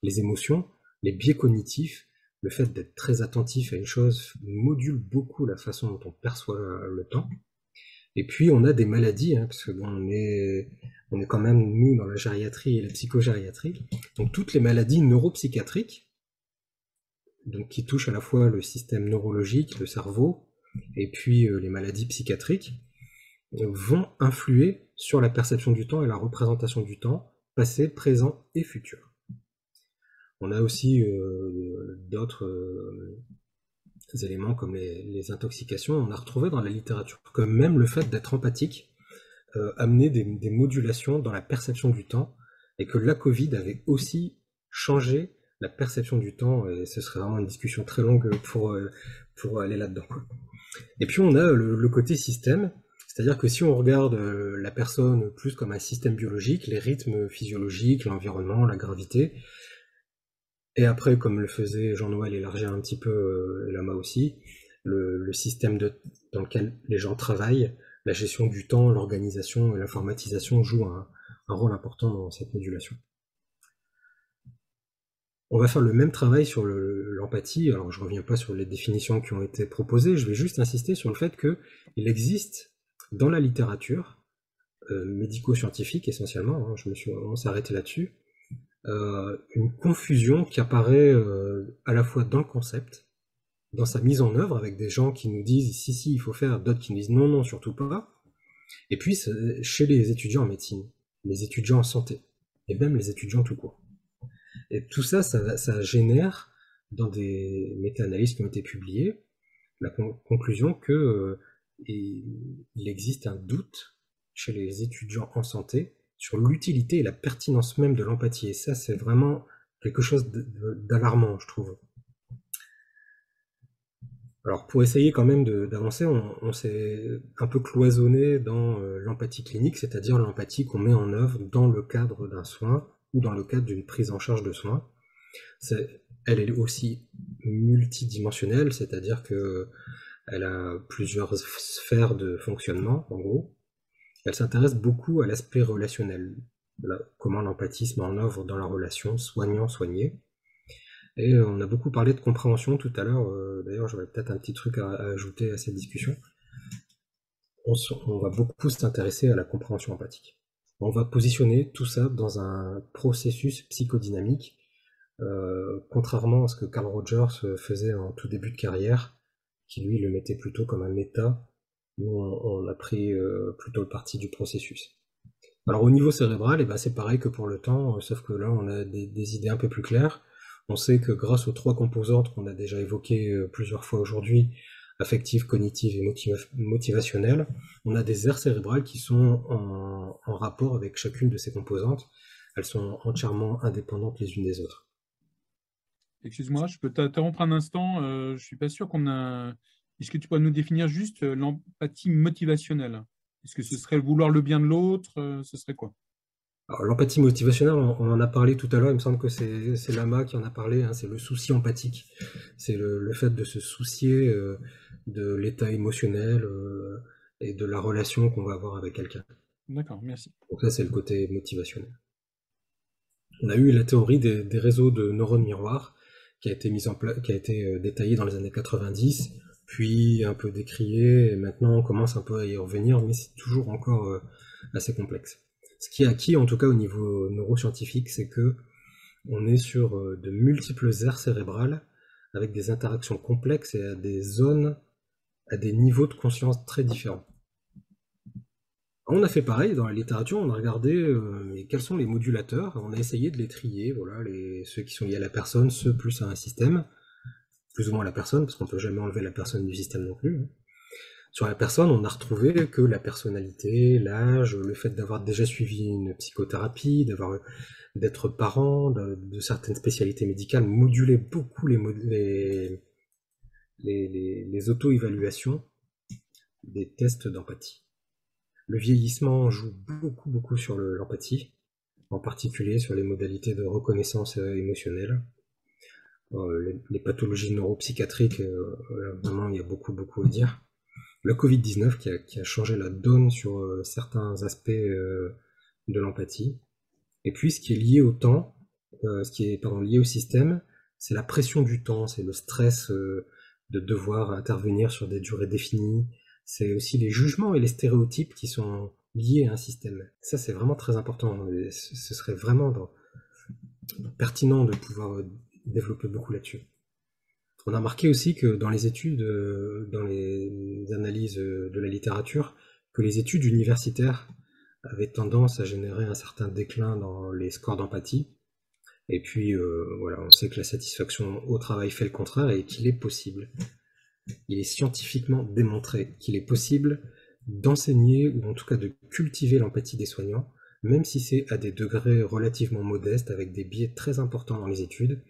Les émotions, les biais cognitifs, le fait d'être très attentif à une chose module beaucoup la façon dont on perçoit le temps. Et puis on a des maladies, hein, parce que on est, est quand même nous dans la gériatrie et la psychogériatrie. Donc toutes les maladies neuropsychiatriques, donc qui touchent à la fois le système neurologique, le cerveau, et puis euh, les maladies psychiatriques, vont influer sur la perception du temps et la représentation du temps, passé, présent et futur. On a aussi euh, d'autres euh, éléments comme les, intoxications. On a retrouvé dans la littérature que même le fait d'être empathique amenait des, modulations dans la perception du temps et que la Covid avait aussi changé la perception du temps, et ce serait vraiment une discussion très longue pour, euh, aller là-dedans. Et puis on a le, côté système, c'est-à-dire que si on regarde euh, la personne plus comme un système biologique, les rythmes physiologiques, l'environnement, la gravité, et après, comme le faisait Jean-Noël, élargir un petit peu, euh, Lama aussi, le, système dans lequel les gens travaillent, la gestion du temps, l'organisation et l'informatisation jouent un rôle important dans cette modulation. On va faire le même travail sur l'empathie. Alors, je reviens pas sur les définitions qui ont été proposées. Je vais juste insister sur le fait qu'il existe dans la littérature euh, médico-scientifique essentiellement, hein, je me suis arrêté là-dessus, euh, une confusion qui apparaît euh, à la fois dans le concept, dans sa mise en œuvre, avec des gens qui nous disent si si il faut faire, d'autres qui nous disent non non surtout pas, et puis chez les étudiants en médecine, les étudiants en santé, et même les étudiants tout court. Et tout ça, ça, génère, dans des méta-analyses qui ont été publiées, la conclusion que euh, il existe un doute chez les étudiants en santé sur l'utilité et la pertinence même de l'empathie. Et ça, c'est vraiment quelque chose d'alarmant, je trouve. Alors pour essayer quand même d'avancer, on, s'est un peu cloisonné dans euh, l'empathie clinique, c'est-à-dire l'empathie qu'on met en œuvre dans le cadre d'un soin ou dans le cadre d'une prise en charge de soins. elle est aussi multidimensionnelle, c'est-à-dire que elle a plusieurs sphères de fonctionnement, en gros. Elle s'intéresse beaucoup à l'aspect relationnel, comment l'empathie se met en œuvre dans la relation soignant-soigné. Et on a beaucoup parlé de compréhension tout à l'heure. Euh, d'ailleurs, j'aurais peut-être un petit truc à, ajouter à cette discussion. on va beaucoup s'intéresser à la compréhension empathique on va positionner tout ça dans un processus psychodynamique, euh, contrairement à ce que Carl Rogers faisait en tout début de carrière, qui lui le mettait plutôt comme un méta. Nous, on, a pris euh, plutôt le parti du processus. Alors au niveau cérébral, eh ben, c'est pareil que pour le temps, euh, sauf que là, on a des, idées un peu plus claires. On sait que grâce aux trois composantes qu'on a déjà évoquées plusieurs fois aujourd'hui, affective, cognitive et motivationnelle, on a des aires cérébrales qui sont en, rapport avec chacune de ces composantes. Elles sont entièrement indépendantes les unes des autres. Excuse-moi, je peux t'interrompre un instant. Euh, je suis pas sûr qu'on a Est-ce que tu pourrais nous définir juste l'empathie motivationnelle? Est-ce que ce serait vouloir le bien de l'autre Ce serait quoi? L'empathie motivationnelle, on, en a parlé tout à l'heure, il me semble que c'est Lama qui en a parlé, hein, c'est le souci empathique. C'est le, fait de se soucier euh, de l'état émotionnel euh, et de la relation qu'on va avoir avec quelqu'un. D'accord, merci. Donc ça, c'est le côté motivationnel. On a eu la théorie des, réseaux de neurones miroirs qui a été mise en qui a été euh, détaillée dans les années 90, puis un peu décriée, et maintenant on commence un peu à y revenir, mais c'est toujours encore assez complexe. Ce qui est acquis, en tout cas au niveau neuroscientifique, c'est que on est sur euh, de multiples aires cérébrales avec des interactions complexes et à des zones, à des niveaux de conscience très différents. On a fait pareil dans la littérature, on a regardé euh, quels sont les modulateurs, on a essayé de les trier, voilà, ceux qui sont liés à la personne, ceux plus à un système, plus ou moins à la personne, parce qu'on ne peut jamais enlever la personne du système non plus. Hein. Sur la personne, on a retrouvé que la personnalité, l'âge, le fait d'avoir déjà suivi une psychothérapie, d'avoir d'être parent, de, certaines spécialités médicales modulaient beaucoup les, les, les, auto-évaluations des tests d'empathie. Le vieillissement joue beaucoup beaucoup sur l'empathie, en particulier sur les modalités de reconnaissance euh, émotionnelle. Euh, les, pathologies neuropsychiatriques, euh, vraiment il y a beaucoup beaucoup à dire le Covid-19 qui a, changé la donne sur euh, certains aspects euh, de l'empathie. Et puis ce qui est lié au temps, euh, ce qui est pardon, lié au système, c'est la pression du temps, c'est le stress de devoir intervenir sur des durées définies, c'est aussi les jugements et les stéréotypes qui sont liés à un système. Ça c'est vraiment très important, ce serait vraiment pertinent de pouvoir développer beaucoup là-dessus. On a remarqué aussi que dans les études, euh, dans les analyses de la littérature, que les études universitaires avaient tendance à générer un certain déclin dans les scores d'empathie. Et puis, euh, voilà, on sait que la satisfaction au travail fait le contraire et qu'il est possible. Il est scientifiquement démontré qu'il est possible d'enseigner ou en tout cas de cultiver l'empathie des soignants, même si c'est à des degrés relativement modestes, avec des biais très importants dans les études,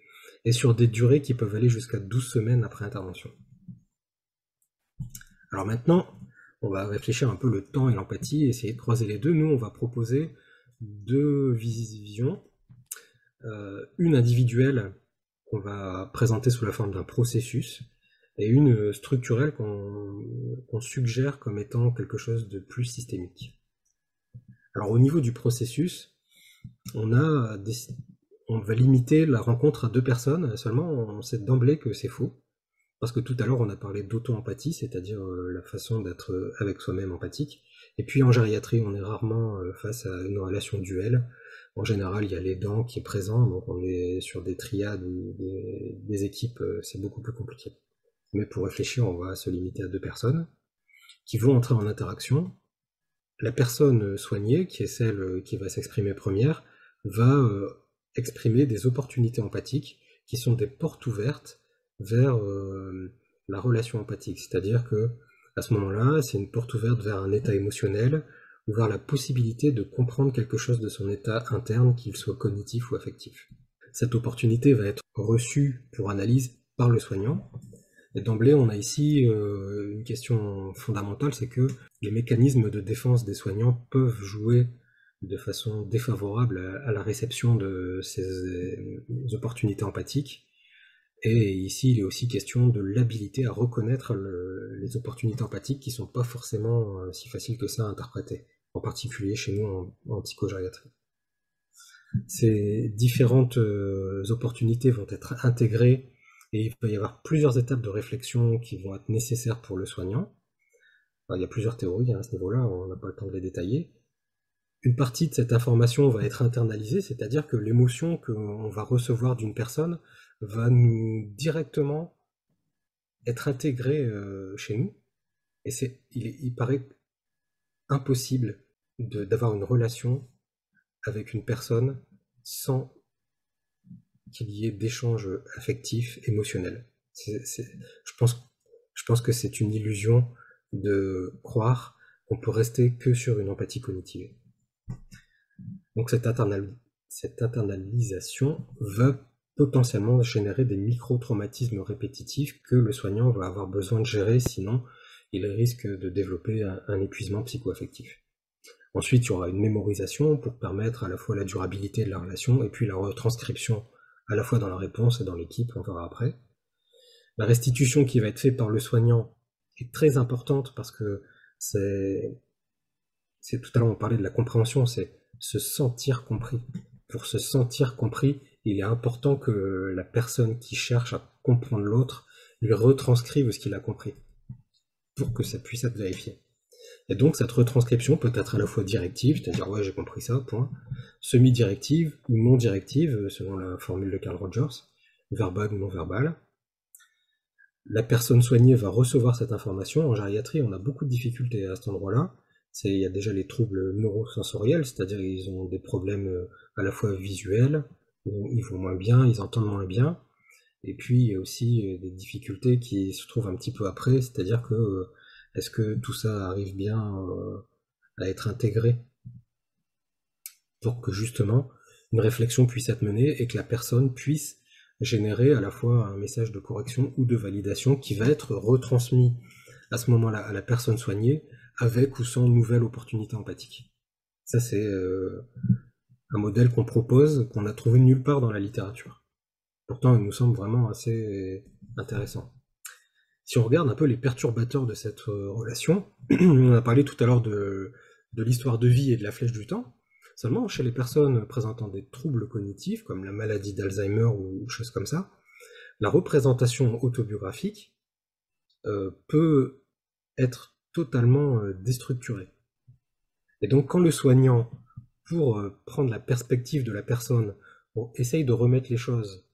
et sur des durées qui peuvent aller jusqu'à 12 semaines après intervention. Alors maintenant, on va réfléchir un peu le temps et l'empathie, essayer de croiser les deux. Nous, on va proposer deux visions. Euh, une individuelle qu'on va présenter sous la forme d'un processus et une structurelle qu'on suggère comme étant quelque chose de plus systémique. Alors au niveau du processus, on a on va limiter la rencontre à deux personnes seulement, on sait d'emblée que c'est faux. Parce que tout à l'heure, on a parlé d'auto-empathie, c'est-à-dire euh, la façon d'être euh, avec soi-même empathique. Et puis en gériatrie, on est rarement euh, face à une relation duel. En général, il y a l'aidant qui est présent, donc on est sur des triades ou des, équipes, c'est beaucoup plus compliqué. Mais pour réfléchir, on va se limiter à deux personnes qui vont entrer en interaction. La personne soignée, qui est celle qui va s'exprimer première, va exprimer des opportunités empathiques qui sont des portes ouvertes vers euh, la relation empathique. C'est-à-dire que à ce moment-là, c'est une porte ouverte vers un état émotionnel ou vers la possibilité de comprendre quelque chose de son état interne, qu'il soit cognitif ou affectif. Cette opportunité va être reçue pour analyse par le soignant. Et d'emblée, on a ici euh, une question fondamentale, c'est que les mécanismes de défense des soignants peuvent jouer de façon défavorable à la réception de ces euh, opportunités empathiques. Et ici, il est aussi question de l'habilité à reconnaître les opportunités empathiques qui sont pas forcément euh, si faciles que ça à interpréter, en particulier chez nous en, en psychogériatrie. Ces différentes euh, opportunités vont être intégrées et il va y avoir plusieurs étapes de réflexion qui vont être nécessaires pour le soignant. il y a plusieurs théories hein, à ce niveau-là, on n'a pas le temps de les détailler une partie de cette information va être internalisée, c'est-à-dire que l'émotion qu'on va recevoir d'une personne va nous directement être intégrée euh, chez nous. Et c'est, il, paraît impossible d'avoir une relation avec une personne sans qu'il y ait d'échanges affectifs, émotionnels. je, pense, je pense que c'est une illusion de croire qu'on peut rester que sur une empathie cognitive. Donc cette, internalisation va potentiellement générer des micro-traumatismes répétitifs que le soignant va avoir besoin de gérer, sinon il risque de développer un, épuisement psychoaffectif. Ensuite, il y aura une mémorisation pour permettre à la fois la durabilité de la relation et puis la retranscription à la fois dans la réponse et dans l'équipe, on verra après. La restitution qui va être faite par le soignant est très importante parce que c'est, c'est tout à l'heure on parlait de la compréhension, c'est se sentir compris. Pour se sentir compris, il est important que la personne qui cherche à comprendre l'autre lui retranscrive ce qu'il a compris pour que ça puisse être vérifié. Et donc cette retranscription peut être à la fois directive, c'est-à-dire ouais j'ai compris ça, point, semi-directive ou non directive, selon la formule de Carl Rogers, verbale ou non verbale. La personne soignée va recevoir cette information. En gériatrie, on a beaucoup de difficultés à cet endroit-là. Il y a déjà les troubles neurosensoriels, c'est-à-dire qu'ils ont des problèmes euh, à la fois visuels, ils vont moins bien, ils entendent moins bien. Et puis il y a aussi euh, des difficultés qui se trouvent un petit peu après, c'est-à-dire que euh, est-ce que tout ça arrive bien à être intégré pour que justement une réflexion puisse être menée et que la personne puisse générer à la fois un message de correction ou de validation qui va être retransmis à ce moment-là à la personne soignée avec ou sans nouvelle opportunité empathique. Ça c'est un modèle qu'on propose, qu'on a trouvé nulle part dans la littérature. Pourtant, il nous semble vraiment assez intéressant. Si on regarde un peu les perturbateurs de cette euh, relation, on a parlé tout à l'heure de, l'histoire de vie et de la flèche du temps. Seulement, chez les personnes présentant des troubles cognitifs, comme la maladie d'Alzheimer ou choses comme ça, la représentation autobiographique euh, peut être totalement euh, déstructurée. Et donc, quand le soignant pour euh, prendre la perspective de la personne, on essaye de remettre les choses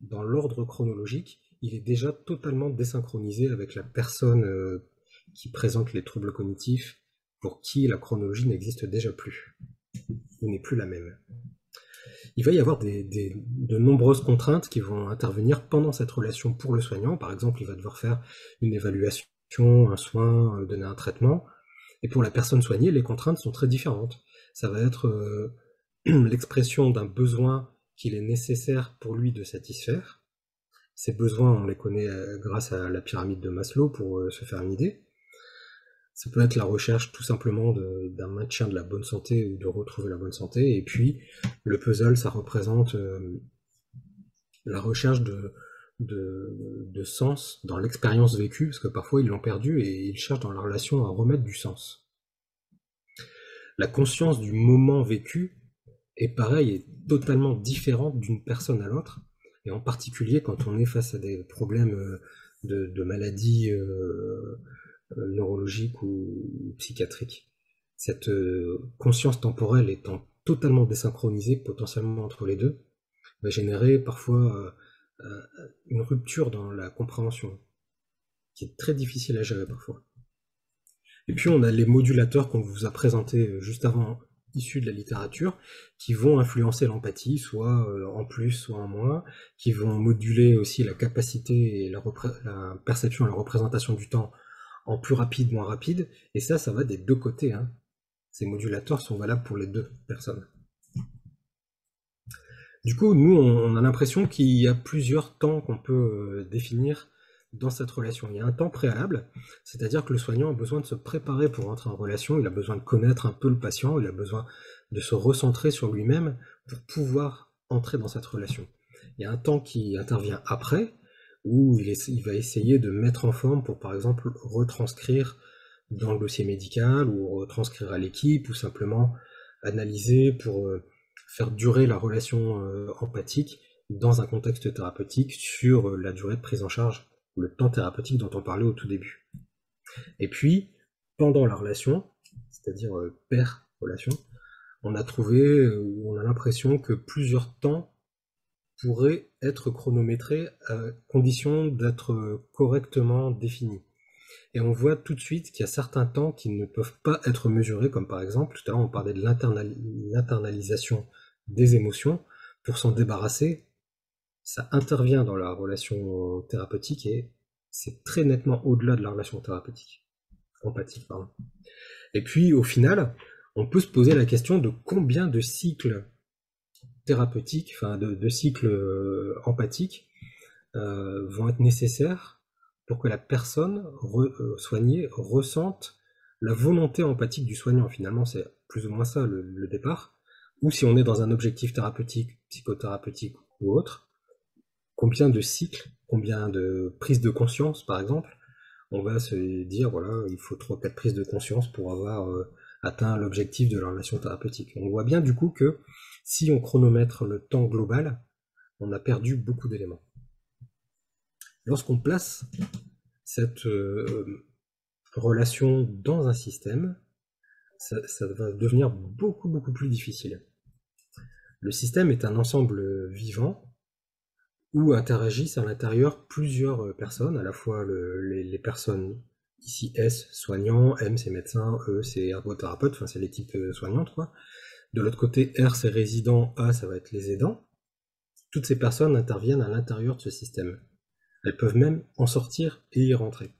dans l'ordre chronologique, il est déjà totalement désynchronisé avec la personne euh, qui présente les troubles cognitifs, pour qui la chronologie n'existe déjà plus, ou n'est plus la même. Il va y avoir de nombreuses contraintes qui vont intervenir pendant cette relation pour le soignant. Par exemple, il va devoir faire une évaluation, un soin, donner un traitement. Et pour la personne soignée, les contraintes sont très différentes ça va être euh, l'expression d'un besoin qu'il est nécessaire pour lui de satisfaire. Ces besoins, on les connaît euh, grâce à la pyramide de Maslow pour euh, se faire une idée. Ça peut être la recherche tout simplement d'un maintien de la bonne santé ou de retrouver la bonne santé. Et puis, le puzzle, ça représente la recherche de, de sens dans l'expérience vécue, parce que parfois ils l'ont perdu et ils cherchent dans la relation à remettre du sens la conscience du moment vécu est pareil, est totalement différente d'une personne à l'autre, et en particulier quand on est face à des problèmes euh, de, maladies euh, euh, neurologiques ou psychiatriques. Cette conscience temporelle étant totalement désynchronisée potentiellement entre les deux, va générer parfois une rupture dans la compréhension, qui est très difficile à gérer parfois. Et puis on a les modulateurs qu'on vous a présentés euh, juste avant, issus de la littérature, qui vont influencer l'empathie, soit euh, en plus, soit en moins, qui vont moduler aussi la capacité et la, perception et la représentation du temps en plus rapide, moins rapide. Et ça, ça va des deux côtés. Hein. Ces modulateurs sont valables pour les deux personnes. Du coup, nous, on a l'impression qu'il y a plusieurs temps qu'on peut euh, définir dans cette relation. Il y a un temps préalable, c'est-à-dire que le soignant a besoin de se préparer pour entrer en relation, il a besoin de connaître un peu le patient, il a besoin de se recentrer sur lui-même pour pouvoir entrer dans cette relation. Il y a un temps qui intervient après, où il, va essayer de mettre en forme pour, par exemple, retranscrire dans le dossier médical, ou retranscrire à l'équipe, ou simplement analyser pour euh, faire durer la relation euh, empathique dans un contexte thérapeutique sur euh, la durée de prise en charge le temps thérapeutique dont on parlait au tout début. Et puis, pendant la relation, c'est-à-dire euh, père-relation, on a trouvé, ou on a l'impression que plusieurs temps pourraient être chronométrés à condition d'être correctement définis. Et on voit tout de suite qu'il y a certains temps qui ne peuvent pas être mesurés, comme par exemple, tout à l'heure on parlait de l'internalisation des émotions. Pour s'en débarrasser, ça intervient dans la relation thérapeutique et c'est très nettement au-delà de la relation thérapeutique. Empathique, pardon. Et puis, au final, on peut se poser la question de combien de cycles thérapeutiques, enfin de, cycles empathiques, vont être nécessaires pour que la personne soignée ressente la volonté empathique du soignant. Finalement, c'est plus ou moins ça le, départ. Ou si on est dans un objectif thérapeutique, psychothérapeutique ou autre, combien de cycles, combien de prises de conscience, par exemple, on va se dire, voilà, il faut 3-4 prises de conscience pour avoir euh, atteint l'objectif de la relation thérapeutique. On voit bien du coup que si on chronomètre le temps global, on a perdu beaucoup d'éléments. Lorsqu'on place cette euh, relation dans un système, ça, va devenir beaucoup beaucoup plus difficile. Le système est un ensemble vivant où interagissent à l'intérieur plusieurs personnes, à la fois les, personnes ici S, soignants, M c'est médecin, E c'est ergothérapeute, enfin c'est les types euh, soignantes. De l'autre côté, R c'est résident, A ça va être les aidants. Toutes ces personnes interviennent à l'intérieur de ce système. Elles peuvent même en sortir et y rentrer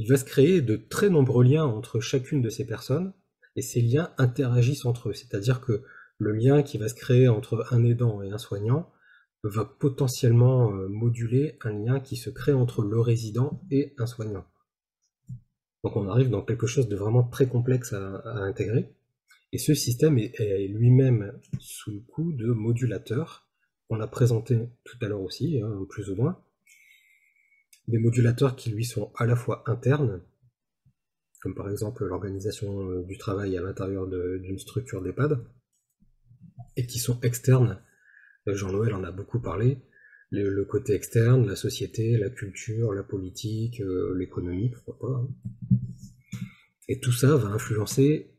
il va se créer de très nombreux liens entre chacune de ces personnes, et ces liens interagissent entre eux. C'est-à-dire que le lien qui va se créer entre un aidant et un soignant va potentiellement euh, moduler un lien qui se crée entre le résident et un soignant. Donc on arrive dans quelque chose de vraiment très complexe à, intégrer. Et ce système est, lui-même sous le coup de modulateurs qu'on a présenté tout à l'heure aussi, hein, plus ou moins, des modulateurs qui lui sont à la fois internes, comme par exemple l'organisation euh, du travail à l'intérieur d'une structure d'EHPAD, et qui sont externes. Euh, Jean-Noël en a beaucoup parlé. Le, côté externe, la société, la culture, la politique, euh, l'économie, pourquoi pas. Hein. Et tout ça va influencer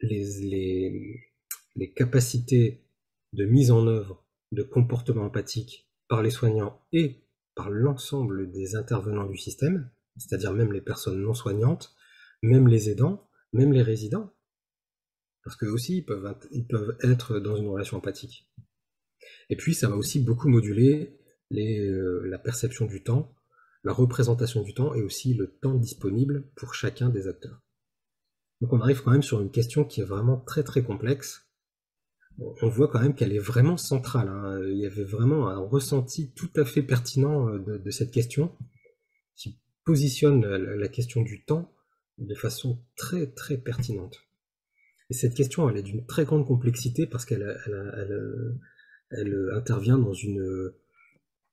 les capacités de mise en œuvre de comportements empathiques par les soignants et l'ensemble des intervenants du système, c'est-à-dire même les personnes non soignantes, même les aidants, même les résidents. Parce qu'eux aussi, ils peuvent, être dans une relation empathique. Et puis, ça va aussi beaucoup moduler euh, la perception du temps, la représentation du temps et aussi le temps disponible pour chacun des acteurs. Donc on arrive quand même sur une question qui est vraiment très très complexe on voit quand même qu'elle est vraiment centrale. Hein. Il y avait vraiment un ressenti tout à fait pertinent euh, de, cette question, qui positionne la, question du temps de façon très très pertinente. Et cette question, elle est d'une très grande complexité parce qu'elle intervient dans une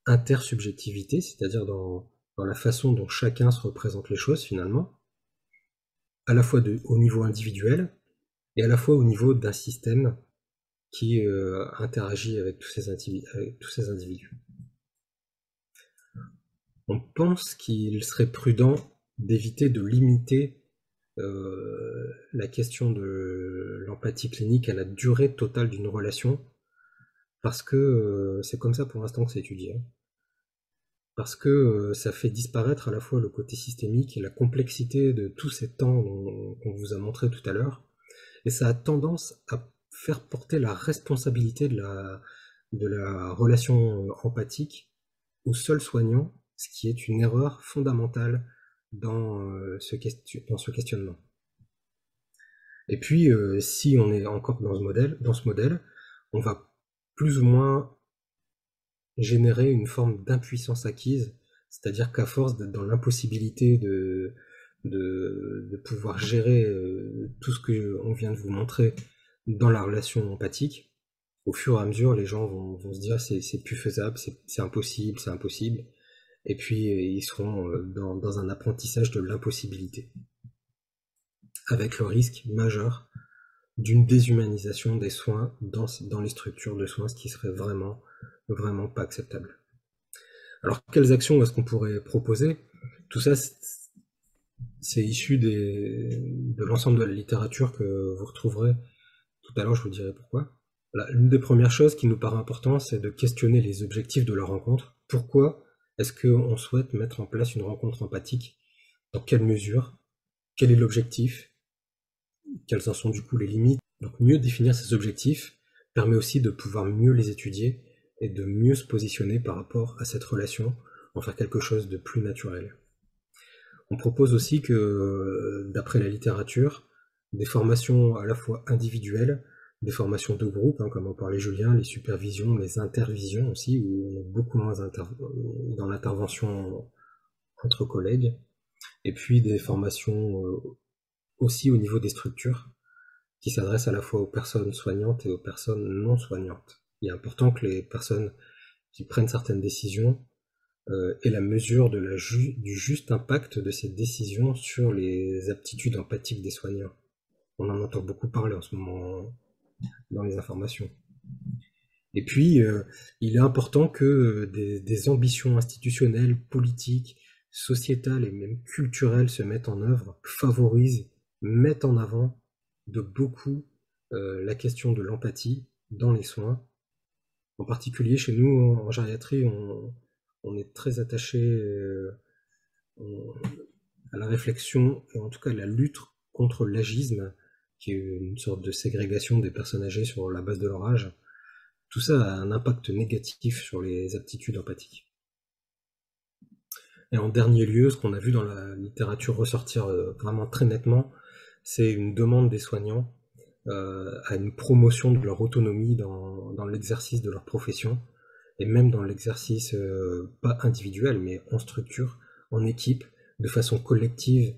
intersubjectivité, c'est-à-dire dans, la façon dont chacun se représente les choses finalement, à la fois au niveau individuel et à la fois au niveau d'un système qui euh, interagit avec tous, ces individus, On pense qu'il serait prudent d'éviter de limiter euh, la question de l'empathie clinique à la durée totale d'une relation, parce que euh, c'est comme ça pour l'instant que c'est étudié. Hein. Parce que ça fait disparaître à la fois le côté systémique et la complexité de tous ces temps qu'on vous a montré tout à l'heure, et ça a tendance à faire porter la responsabilité de la, de la relation empathique au seul soignant, ce qui est une erreur fondamentale dans, euh, ce, dans ce questionnement. Et puis, euh, si on est encore dans ce modèle, dans ce modèle, on va plus ou moins générer une forme d'impuissance acquise, c'est-à-dire qu'à force d'être dans l'impossibilité de, de, pouvoir gérer euh, tout ce qu'on vient de vous montrer dans la relation empathique, au fur et à mesure, les gens vont, se dire c'est plus faisable, c'est impossible, c'est impossible. Et puis ils seront euh, dans, un apprentissage de l'impossibilité. Avec le risque majeur d'une déshumanisation des soins dans, dans les structures de soins, ce qui serait vraiment, vraiment pas acceptable. Alors quelles actions est-ce qu'on pourrait proposer? Tout ça, c'est issu de l'ensemble de la littérature que vous retrouverez l'heure, je vous dirai pourquoi. L'une des premières choses qui nous paraît importante, c'est de questionner les objectifs de la rencontre. Pourquoi est-ce qu'on souhaite mettre en place une rencontre empathique? Dans quelle mesure? Quel est l'objectif? Quelles en sont du coup les limites? Donc mieux définir ces objectifs permet aussi de pouvoir mieux les étudier et de mieux se positionner par rapport à cette relation, en faire quelque chose de plus naturel. On propose aussi que, d'après la littérature, des formations à la fois individuelles, des formations de groupe, hein, comme en parlait Julien, les supervisions, les intervisions aussi, où on est beaucoup moins dans l'intervention entre collègues, et puis des formations euh, aussi au niveau des structures, qui s'adressent à la fois aux personnes soignantes et aux personnes non soignantes. Il est important que les personnes qui prennent certaines décisions euh, aient la mesure de la du juste impact de ces décisions sur les aptitudes empathiques des soignants. On en entend beaucoup parler en ce moment dans les informations. Et puis, euh, il est important que euh, des, ambitions institutionnelles, politiques, sociétales et même culturelles se mettent en œuvre, favorisent, mettent en avant de beaucoup euh, la question de l'empathie dans les soins. En particulier, chez nous, en gériatrie, on, est très attaché à la réflexion et en tout cas à la lutte contre l'agisme qui est une sorte de ségrégation des personnes âgées sur la base de leur âge, tout ça a un impact négatif sur les aptitudes empathiques. Et en dernier lieu, ce qu'on a vu dans la littérature ressortir euh, vraiment très nettement, c'est une demande des soignants euh, à une promotion de leur autonomie dans, l'exercice de leur profession, et même dans l'exercice euh, pas individuel, mais en structure, en équipe, de façon collective,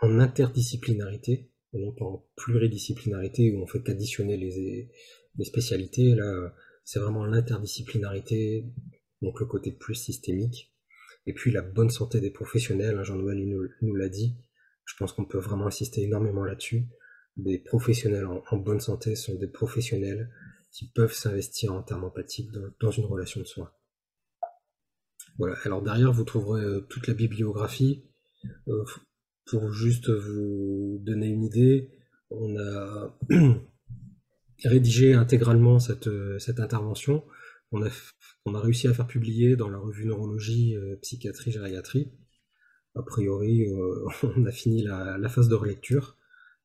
en interdisciplinarité, pas en pluridisciplinarité où on fait qu'additionner les, spécialités. Là, c'est vraiment l'interdisciplinarité, donc le côté plus systémique. Et puis la bonne santé des professionnels, hein, Jean-Noël nous, l'a dit, je pense qu'on peut vraiment insister énormément là-dessus. Des professionnels en, bonne santé sont des professionnels qui peuvent s'investir en termes empathiques dans, une relation de soins. Voilà, alors derrière vous trouverez euh, toute la bibliographie. Euh, pour juste vous donner une idée, on a rédigé intégralement cette, cette intervention. On a, réussi à faire publier dans la revue Neurologie, euh, Psychiatrie, Gériatrie. A priori, euh, on a fini la, phase de relecture.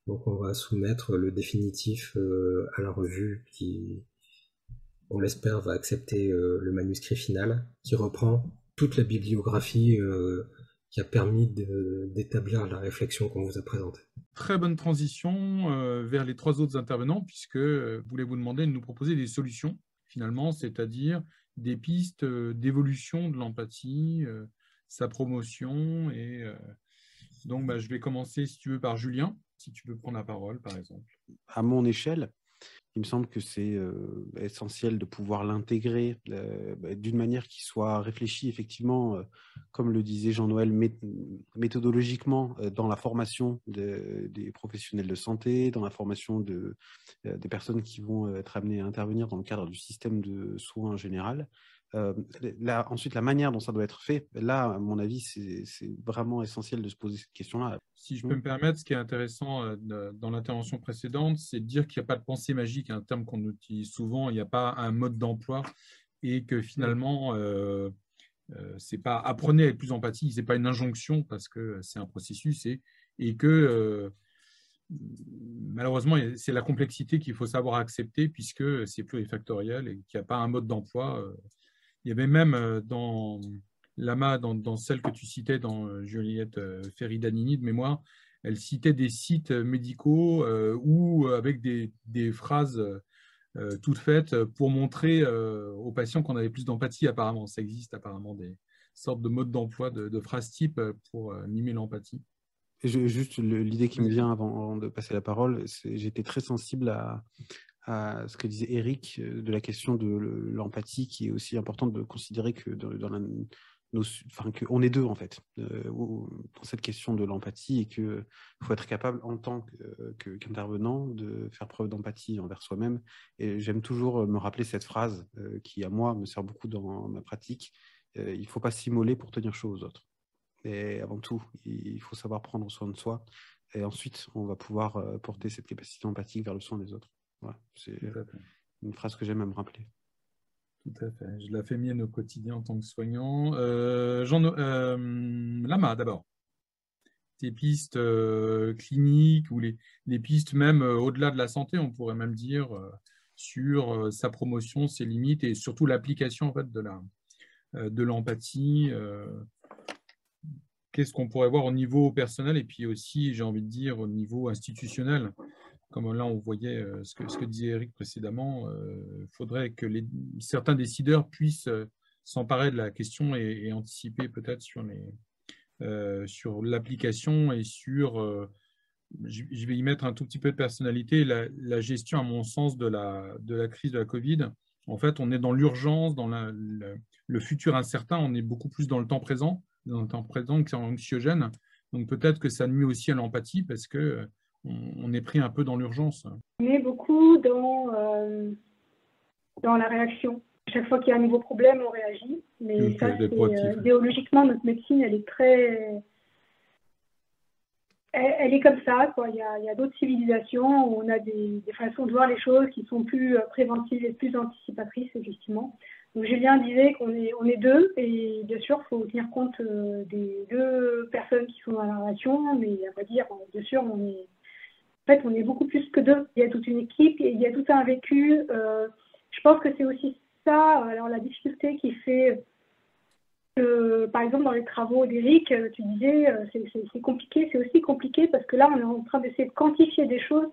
Donc on va soumettre le définitif euh, à la revue qui, on l'espère, va accepter le manuscrit final qui reprend toute la bibliographie qui a permis d'établir la réflexion qu'on vous a présentée. Très bonne transition euh, vers les trois autres intervenants, puisque euh, voulez vous demander de nous proposer des solutions, finalement, c'est-à-dire des pistes euh, d'évolution de l'empathie, sa promotion. Et donc, bah, je vais commencer, si tu veux, par Julien, si tu veux prendre la parole, par exemple. À mon échelle, il me semble que c'est essentiel de pouvoir l'intégrer bah, d'une manière qui soit réfléchie, effectivement, comme le disait Jean-Noël, méthodologiquement dans la formation des professionnels de santé, dans la formation de, des personnes qui vont être amenées à intervenir dans le cadre du système de soins en général, euh, ensuite, la manière dont ça doit être fait, là, à mon avis, c'est vraiment essentiel de se poser cette question-là. Si je peux me permettre, ce qui est intéressant euh, dans l'intervention précédente, c'est de dire qu'il n'y a pas de pensée magique, un terme qu'on utilise souvent, il n'y a pas un mode d'emploi et que finalement, euh, euh c'est pas apprenez à être plus empathique, c'est pas une injonction parce que c'est un processus et, et que malheureusement, c'est la complexité qu'il faut savoir accepter puisque c'est plurifactoriel et qu'il n'y a pas un mode d'emploi. Il y avait même euh, dans Lama, dans, celle que tu citais dans euh, Juliette euh, Ferry-Danini de mémoire, elle citait des sites médicaux ou avec des, phrases toutes faites pour montrer aux patients qu'on avait plus d'empathie apparemment. Ça existe apparemment des sortes de modes d'emploi de, phrases type pour mimer l'empathie. Juste l'idée qui me vient avant de passer la parole, j'étais très sensible à, à ce que disait Eric euh, de la question de l'empathie, qui est aussi importante de considérer que dans, qu'on est deux en fait euh, dans cette question de l'empathie et qu'il faut être capable en tant qu'intervenant de faire preuve d'empathie envers soi-même. Et j'aime toujours me rappeler cette phrase euh, qui, à moi, me sert beaucoup dans ma pratique. il ne faut pas s'immoler pour tenir chaud aux autres. Et avant tout, il faut savoir prendre soin de soi. Et ensuite, on va pouvoir porter cette capacité empathique vers le soin des autres c'est une phrase que j'aime à me rappeler. Tout à fait. Je la fais mienne au quotidien en tant que soignant. Euh, Jean, euh, Lama, d'abord. Tes pistes euh, cliniques ou les, les pistes même au-delà de la santé, on pourrait même dire, sur sa promotion, ses limites et surtout l'application en fait, de, la, de l'empathie. Qu'est-ce qu'on pourrait voir au niveau personnel et puis aussi, j'ai envie de dire, au niveau institutionnel? Comme là on voyait ce que, ce, que, disait Eric précédemment, il faudrait que certains décideurs puissent s'emparer de la question et, anticiper peut-être sur les, sur l'application et sur je vais y mettre un tout petit peu de personnalité, la, gestion, à mon sens, de la, de la crise de la Covid. En fait, on est dans l'urgence, dans le futur incertain, on est beaucoup plus dans le temps présent, dans le temps présent qui est anxiogène. Donc peut-être que ça nuit aussi à l'empathie parce que on, est pris un peu dans l'urgence. On est beaucoup dans, euh, dans la réaction. Chaque fois qu'il y a un nouveau problème, on réagit. Mais ça, euh, idéologiquement, notre médecine, elle est très elle, est comme ça. Quoi. Il y a, d'autres civilisations où on a des, façons de voir les choses qui sont plus euh, préventives et plus anticipatrices, effectivement. Donc Julien disait qu'on est, on est deux, et bien sûr, il faut tenir compte euh, des deux personnes qui sont dans la relation, mais à vrai dire, bien sûr, on est, fait, on est beaucoup plus que deux. Il y a toute une équipe, il y a tout un vécu. Euh, je pense que c'est aussi ça, alors la difficulté qui fait par exemple, dans les travaux d'Éric, euh, tu disais, euh, c'est compliqué, c'est aussi compliqué parce que là, on est en train d'essayer de quantifier des choses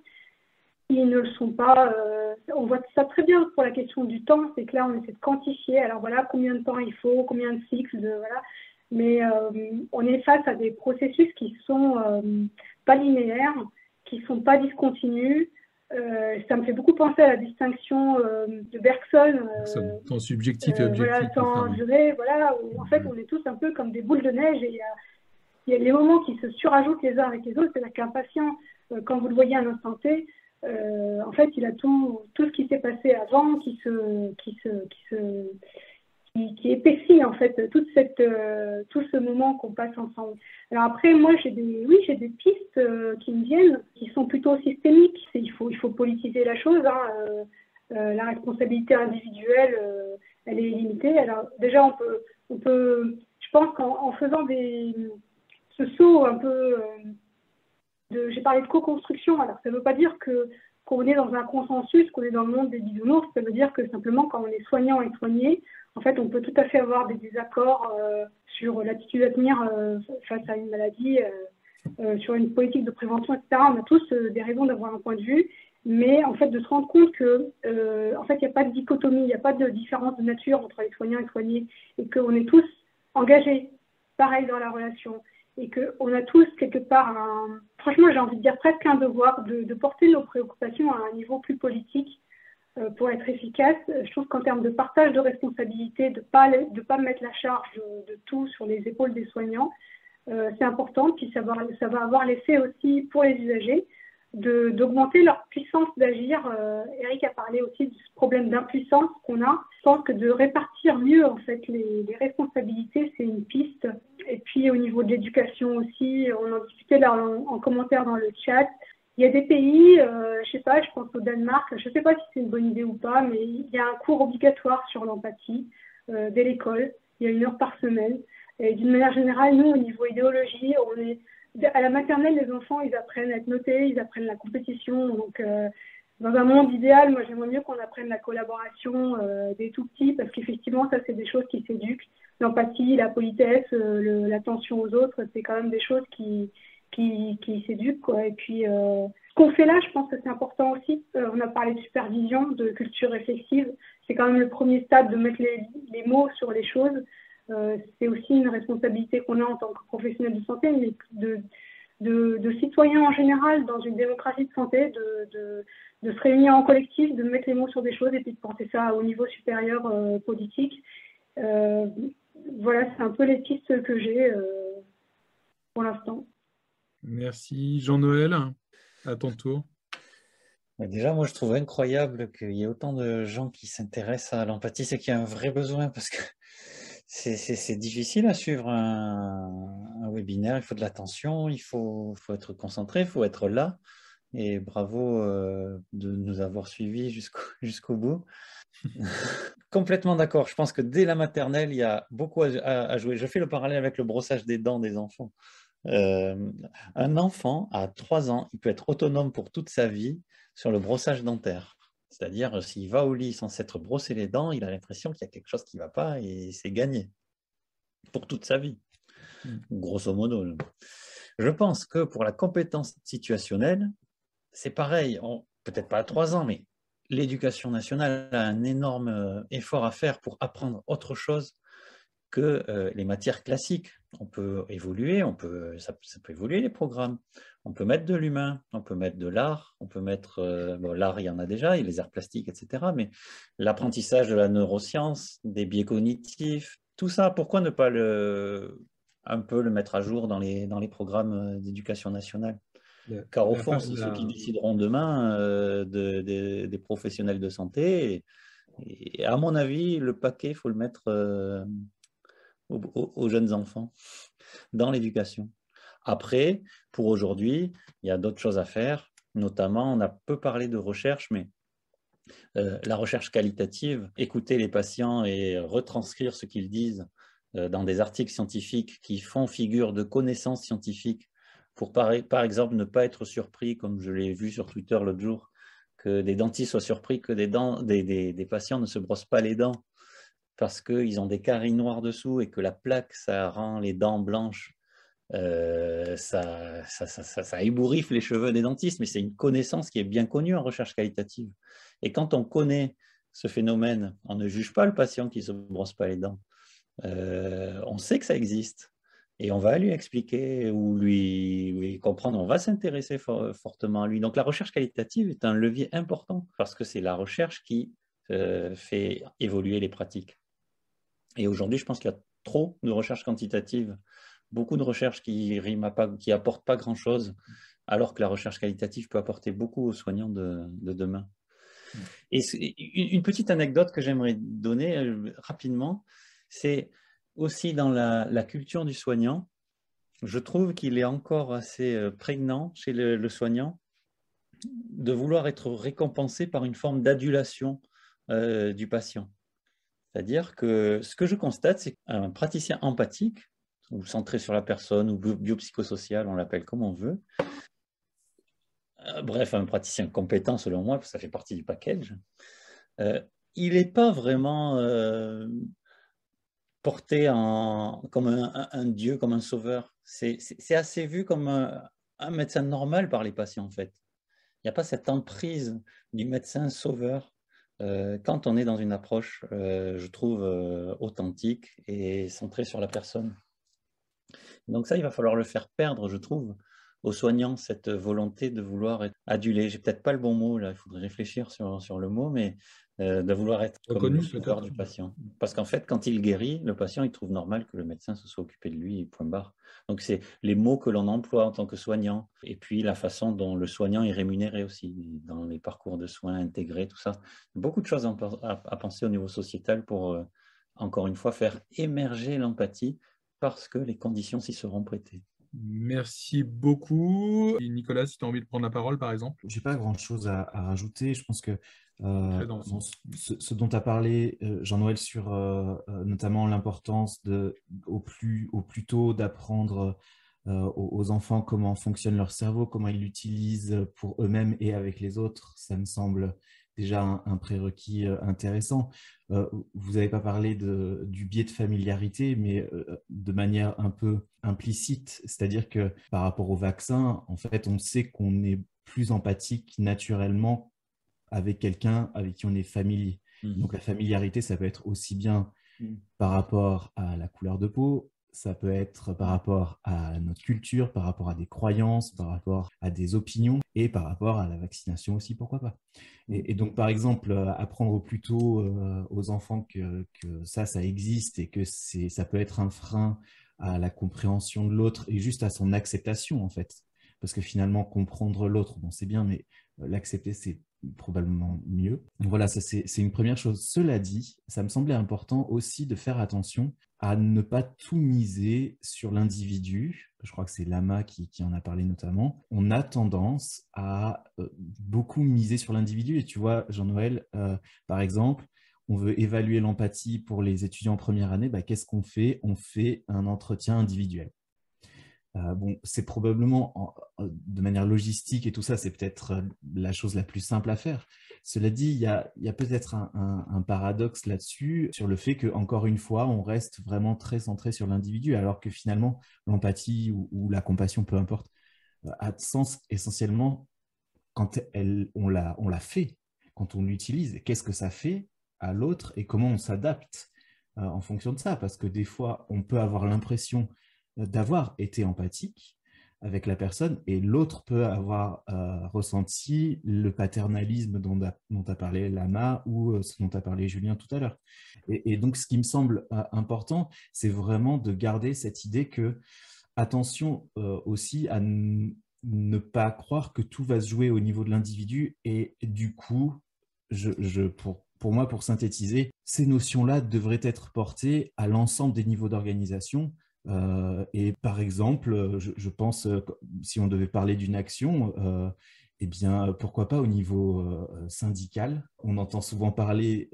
qui ne le sont pas. On voit ça très bien pour la question du temps, c'est que là, on essaie de quantifier. Alors voilà, combien de temps il faut, combien de cycles, voilà. Mais on est face à des processus qui sont pas linéaires, qui sont pas discontinus, euh, ça me fait beaucoup penser à la distinction euh, de Bergson. Euh, temps subjectif et objectif. Voilà, temps duré, voilà, où en fait mm. on est tous un peu comme des boules de neige et il y a, y a les moments qui se surajoutent les uns avec les autres. C'est-à-dire qu'un patient, quand vous le voyez à un instant T, en fait il a tout, tout ce qui s'est passé avant qui se, qui se, qui se qui, épaissit en fait euh, tout ce moment qu'on passe ensemble. Alors après, moi, j'ai des, oui, j'ai des pistes euh, qui me viennent, qui sont plutôt systémiques. Il faut, il faut politiser la chose. Hein. Euh, la responsabilité individuelle, elle est limitée. Alors déjà, on peut, on peut je pense qu'en faisant des, ce saut un peu, j'ai parlé de co-construction. Alors ça ne veut pas dire que qu'on est dans un consensus, qu'on est dans le monde des bisounours. Ça veut dire que simplement, quand on est soignant et soigné, en fait, on peut tout à fait avoir des désaccords euh, sur l'attitude à tenir euh, face à une maladie, euh, sur une politique de prévention, etc. On a tous des raisons d'avoir un point de vue, mais en fait, de se rendre compte que, en fait, il n'y a pas de dichotomie, il n'y a pas de différence de nature entre les soignants et les soignés, et qu'on est tous engagés, pareil, dans la relation, et qu'on a tous quelque part, un, franchement, j'ai envie de dire presque un devoir de, de porter nos préoccupations à un niveau plus politique euh, pour être efficace. Je trouve qu'en termes de partage de responsabilités, de ne pas, de pas mettre la charge de, tout sur les épaules des soignants, euh, c'est important. Puis ça va, ça va avoir l'effet aussi pour les usagers d'augmenter leur puissance d'agir. Euh, Eric a parlé aussi de ce problème d'impuissance qu'on a. Je pense que de répartir mieux en fait les, responsabilités, c'est une piste. Et puis au niveau de l'éducation aussi, on en discutait là en commentaire dans le chat. Il y a des pays, euh, je sais pas, je pense au Danemark, je sais pas si c'est une bonne idée ou pas, mais il y a un cours obligatoire sur l'empathie euh, dès l'école. Il y a une heure par semaine. Et d'une manière générale, nous, au niveau idéologie, on est à la maternelle, les enfants, ils apprennent à être notés, ils apprennent la compétition. Donc, euh, dans un monde idéal, moi, j'aimerais mieux qu'on apprenne la collaboration euh, des tout petits, parce qu'effectivement, ça, c'est des choses qui s'éduquent. L'empathie, la politesse, euh, l'attention aux autres, c'est quand même des choses qui, qui, qui s'éduquent. Quoi. Et puis, euh, ce qu'on fait là, je pense que c'est important aussi. Euh, on a parlé de supervision, de culture réflexive. C'est quand même le premier stade de mettre les, les mots sur les choses. Euh, c'est aussi une responsabilité qu'on a en tant que professionnel de santé, mais de, de, de citoyens en général dans une démocratie de santé, de, de, de, se réunir en collectif, de mettre les mots sur des choses et puis de penser ça au niveau supérieur euh, politique. Euh, voilà, c'est un peu les pistes que j'ai pour l'instant. Merci. Jean-Noël, à ton tour. Déjà, moi, je trouve incroyable qu'il y ait autant de gens qui s'intéressent à l'empathie. C'est qu'il y a un vrai besoin parce que c'est difficile à suivre un, webinaire. Il faut de l'attention, il faut, faut, être concentré, il faut être là. Et bravo euh, de nous avoir suivis jusqu'au bout. Complètement d'accord. Je pense que dès la maternelle, il y a beaucoup à, jouer. Je fais le parallèle avec le brossage des dents des enfants. Euh, un enfant à 3 ans, il peut être autonome pour toute sa vie sur le brossage dentaire. C'est-à-dire, s'il va au lit sans s'être brossé les dents, il a l'impression qu'il y a quelque chose qui ne va pas et c'est gagné pour toute sa vie, hmm. grosso modo. Je pense que pour la compétence situationnelle, c'est pareil, peut-être pas à trois ans, mais l'éducation nationale a un énorme euh, effort à faire pour apprendre autre chose que euh, les matières classiques. On peut évoluer, on peut, ça, peut évoluer les programmes. On peut mettre de l'humain, on peut mettre de l'art, on peut mettre euh, l'art, il y en a déjà, il y a les arts plastiques, etc. Mais l'apprentissage de la neuroscience, des biais cognitifs, tout ça, pourquoi ne pas le, un peu le mettre à jour dans les, dans les programmes d'éducation nationale? Car au fond, c'est ceux qui décideront demain euh, des professionnels de santé. Et, à mon avis, le paquet, il faut le mettre euh, aux, jeunes enfants dans l'éducation. Après, pour aujourd'hui, il y a d'autres choses à faire. Notamment, on a peu parlé de recherche, mais euh, la recherche qualitative, écouter les patients et retranscrire ce qu'ils disent dans des articles scientifiques qui font figure de connaissances scientifiques pour par, exemple ne pas être surpris, comme je l'ai vu sur Twitter l'autre jour, que des dentistes soient surpris que des, patients ne se brossent pas les dents parce qu'ils ont des caries noires dessous et que la plaque, ça rend les dents blanches. Euh, ça, ça, ça, ébouriffe les cheveux des dentistes, mais c'est une connaissance qui est bien connue en recherche qualitative. Et quand on connaît ce phénomène, on ne juge pas le patient qui ne se brosse pas les dents. Euh, on sait que ça existe et on va lui expliquer ou lui, comprendre, on va s'intéresser fortement à lui. Donc la recherche qualitative est un levier important parce que c'est la recherche qui euh, fait évoluer les pratiques. Et aujourd'hui, je pense qu'il y a trop de recherche quantitative, beaucoup de recherches qui riment pas, qui pas grand-chose, alors que la recherche qualitative peut apporter beaucoup aux soignants de, demain. Et une petite anecdote que j'aimerais donner euh, rapidement, c'est aussi dans la, culture du soignant, je trouve qu'il est encore assez euh, prégnant chez le, soignant de vouloir être récompensé par une forme d'adulation euh, du patient. C'est-à-dire que ce que je constate, c'est qu'un praticien empathique, ou centré sur la personne, ou biopsychosocial, on l'appelle comme on veut, euh, bref, un praticien compétent selon moi, ça fait partie du package, il n'est pas vraiment porté en, comme un, dieu, comme un sauveur. C'est assez vu comme un, médecin normal par les patients, en fait. Il n'y a pas cette emprise du médecin sauveur euh, quand on est dans une approche, euh, je trouve, euh, authentique et centrée sur la personne. Donc ça, il va falloir le faire perdre, je trouve, aux soignants, cette volonté de vouloir être adulé. J'ai peut-être pas le bon mot, là, il faudrait réfléchir sur, sur le mot, mais euh, de vouloir être comme le sauveur du patient. Parce qu'en fait, quand il guérit, le patient, il trouve normal que le médecin se soit occupé de lui, point barre. Donc, c'est les mots que l'on emploie en tant que soignant, et puis la façon dont le soignant est rémunéré aussi, dans les parcours de soins intégrés, tout ça. Beaucoup de choses à, penser au niveau sociétal pour, euh, encore une fois, faire émerger l'empathie parce que les conditions s'y seront prêtées. Merci beaucoup. Nicolas, si tu as envie de prendre la parole, par exemple. J'ai pas grand-chose à, rajouter. Je pense que euh, ce, dont tu as parlé, euh, Jean-Noël, sur euh, notamment l'importance de, au plus, au plus tôt d'apprendre aux, enfants comment fonctionne leur cerveau, comment ils l'utilisent pour eux-mêmes et avec les autres, ça me semble déjà un, prérequis intéressant. vous n'avez pas parlé de, du biais de familiarité, mais de manière un peu implicite, c'est-à-dire que par rapport au vaccin, en fait, on sait qu'on est plus empathique naturellement avec quelqu'un avec qui on est familier. Mhm. Donc la familiarité, ça peut être aussi bien mhm. par rapport à la couleur de peau, ça peut être par rapport à notre culture, par rapport à des croyances, par rapport à des opinions et par rapport à la vaccination aussi, pourquoi pas. Et, donc, par exemple, euh, apprendre plus tôt euh, aux enfants que, que, ça, ça existe et que ça peut être un frein à la compréhension de l'autre et juste à son acceptation, en fait. Parce que finalement, comprendre l'autre, bon, c'est bien, mais euh, l'accepter, c'est probablement mieux. Voilà, ça c'est une première chose. Cela dit, ça me semblait important aussi de faire attention à ne pas tout miser sur l'individu. Je crois que c'est Lama qui, en a parlé notamment. On a tendance à euh, beaucoup miser sur l'individu. Et tu vois, Jean-Noël, euh, par exemple, on veut évaluer l'empathie pour les étudiants en première année. Bah, Qu'est-ce qu'on fait? On fait un entretien individuel. Euh, bon, c'est probablement de manière logistique et tout ça, c'est peut-être euh, la chose la plus simple à faire. Cela dit, il y a, peut-être un, paradoxe là-dessus sur le fait que, encore une fois, on reste vraiment très centré sur l'individu, alors que finalement, l'empathie ou, la compassion, peu importe, euh, a sens essentiellement quand on l'a fait, quand on l'utilise, qu'est-ce que ça fait à l'autre et comment on s'adapte en fonction de ça? Parce que des fois, on peut avoir l'impression d'avoir été empathique avec la personne et l'autre peut avoir euh, ressenti le paternalisme dont a, parlé Lama ou euh, ce dont a parlé Julien tout à l'heure. Et, donc, ce qui me semble important, c'est vraiment de garder cette idée que, attention aussi à ne pas croire que tout va se jouer au niveau de l'individu et du coup, je, pour, pour moi, pour synthétiser, ces notions-là devraient être portées à l'ensemble des niveaux d'organisation. Euh, et par exemple, je, pense, euh, si on devait parler d'une action, euh, eh bien, pourquoi pas au niveau syndical? On entend souvent parler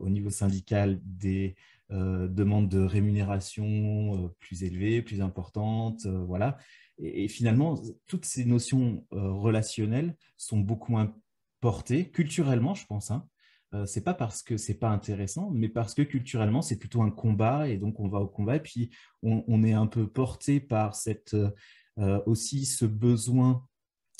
au niveau syndical des demandes de rémunération plus élevées, plus importantes, voilà. Et, finalement, toutes ces notions relationnelles sont beaucoup moins portées culturellement, je pense. Hein. Euh, c'est pas parce que c'est pas intéressant, mais parce que culturellement c'est plutôt un combat et donc on va au combat. Et puis on, est un peu porté par cette euh, aussi ce besoin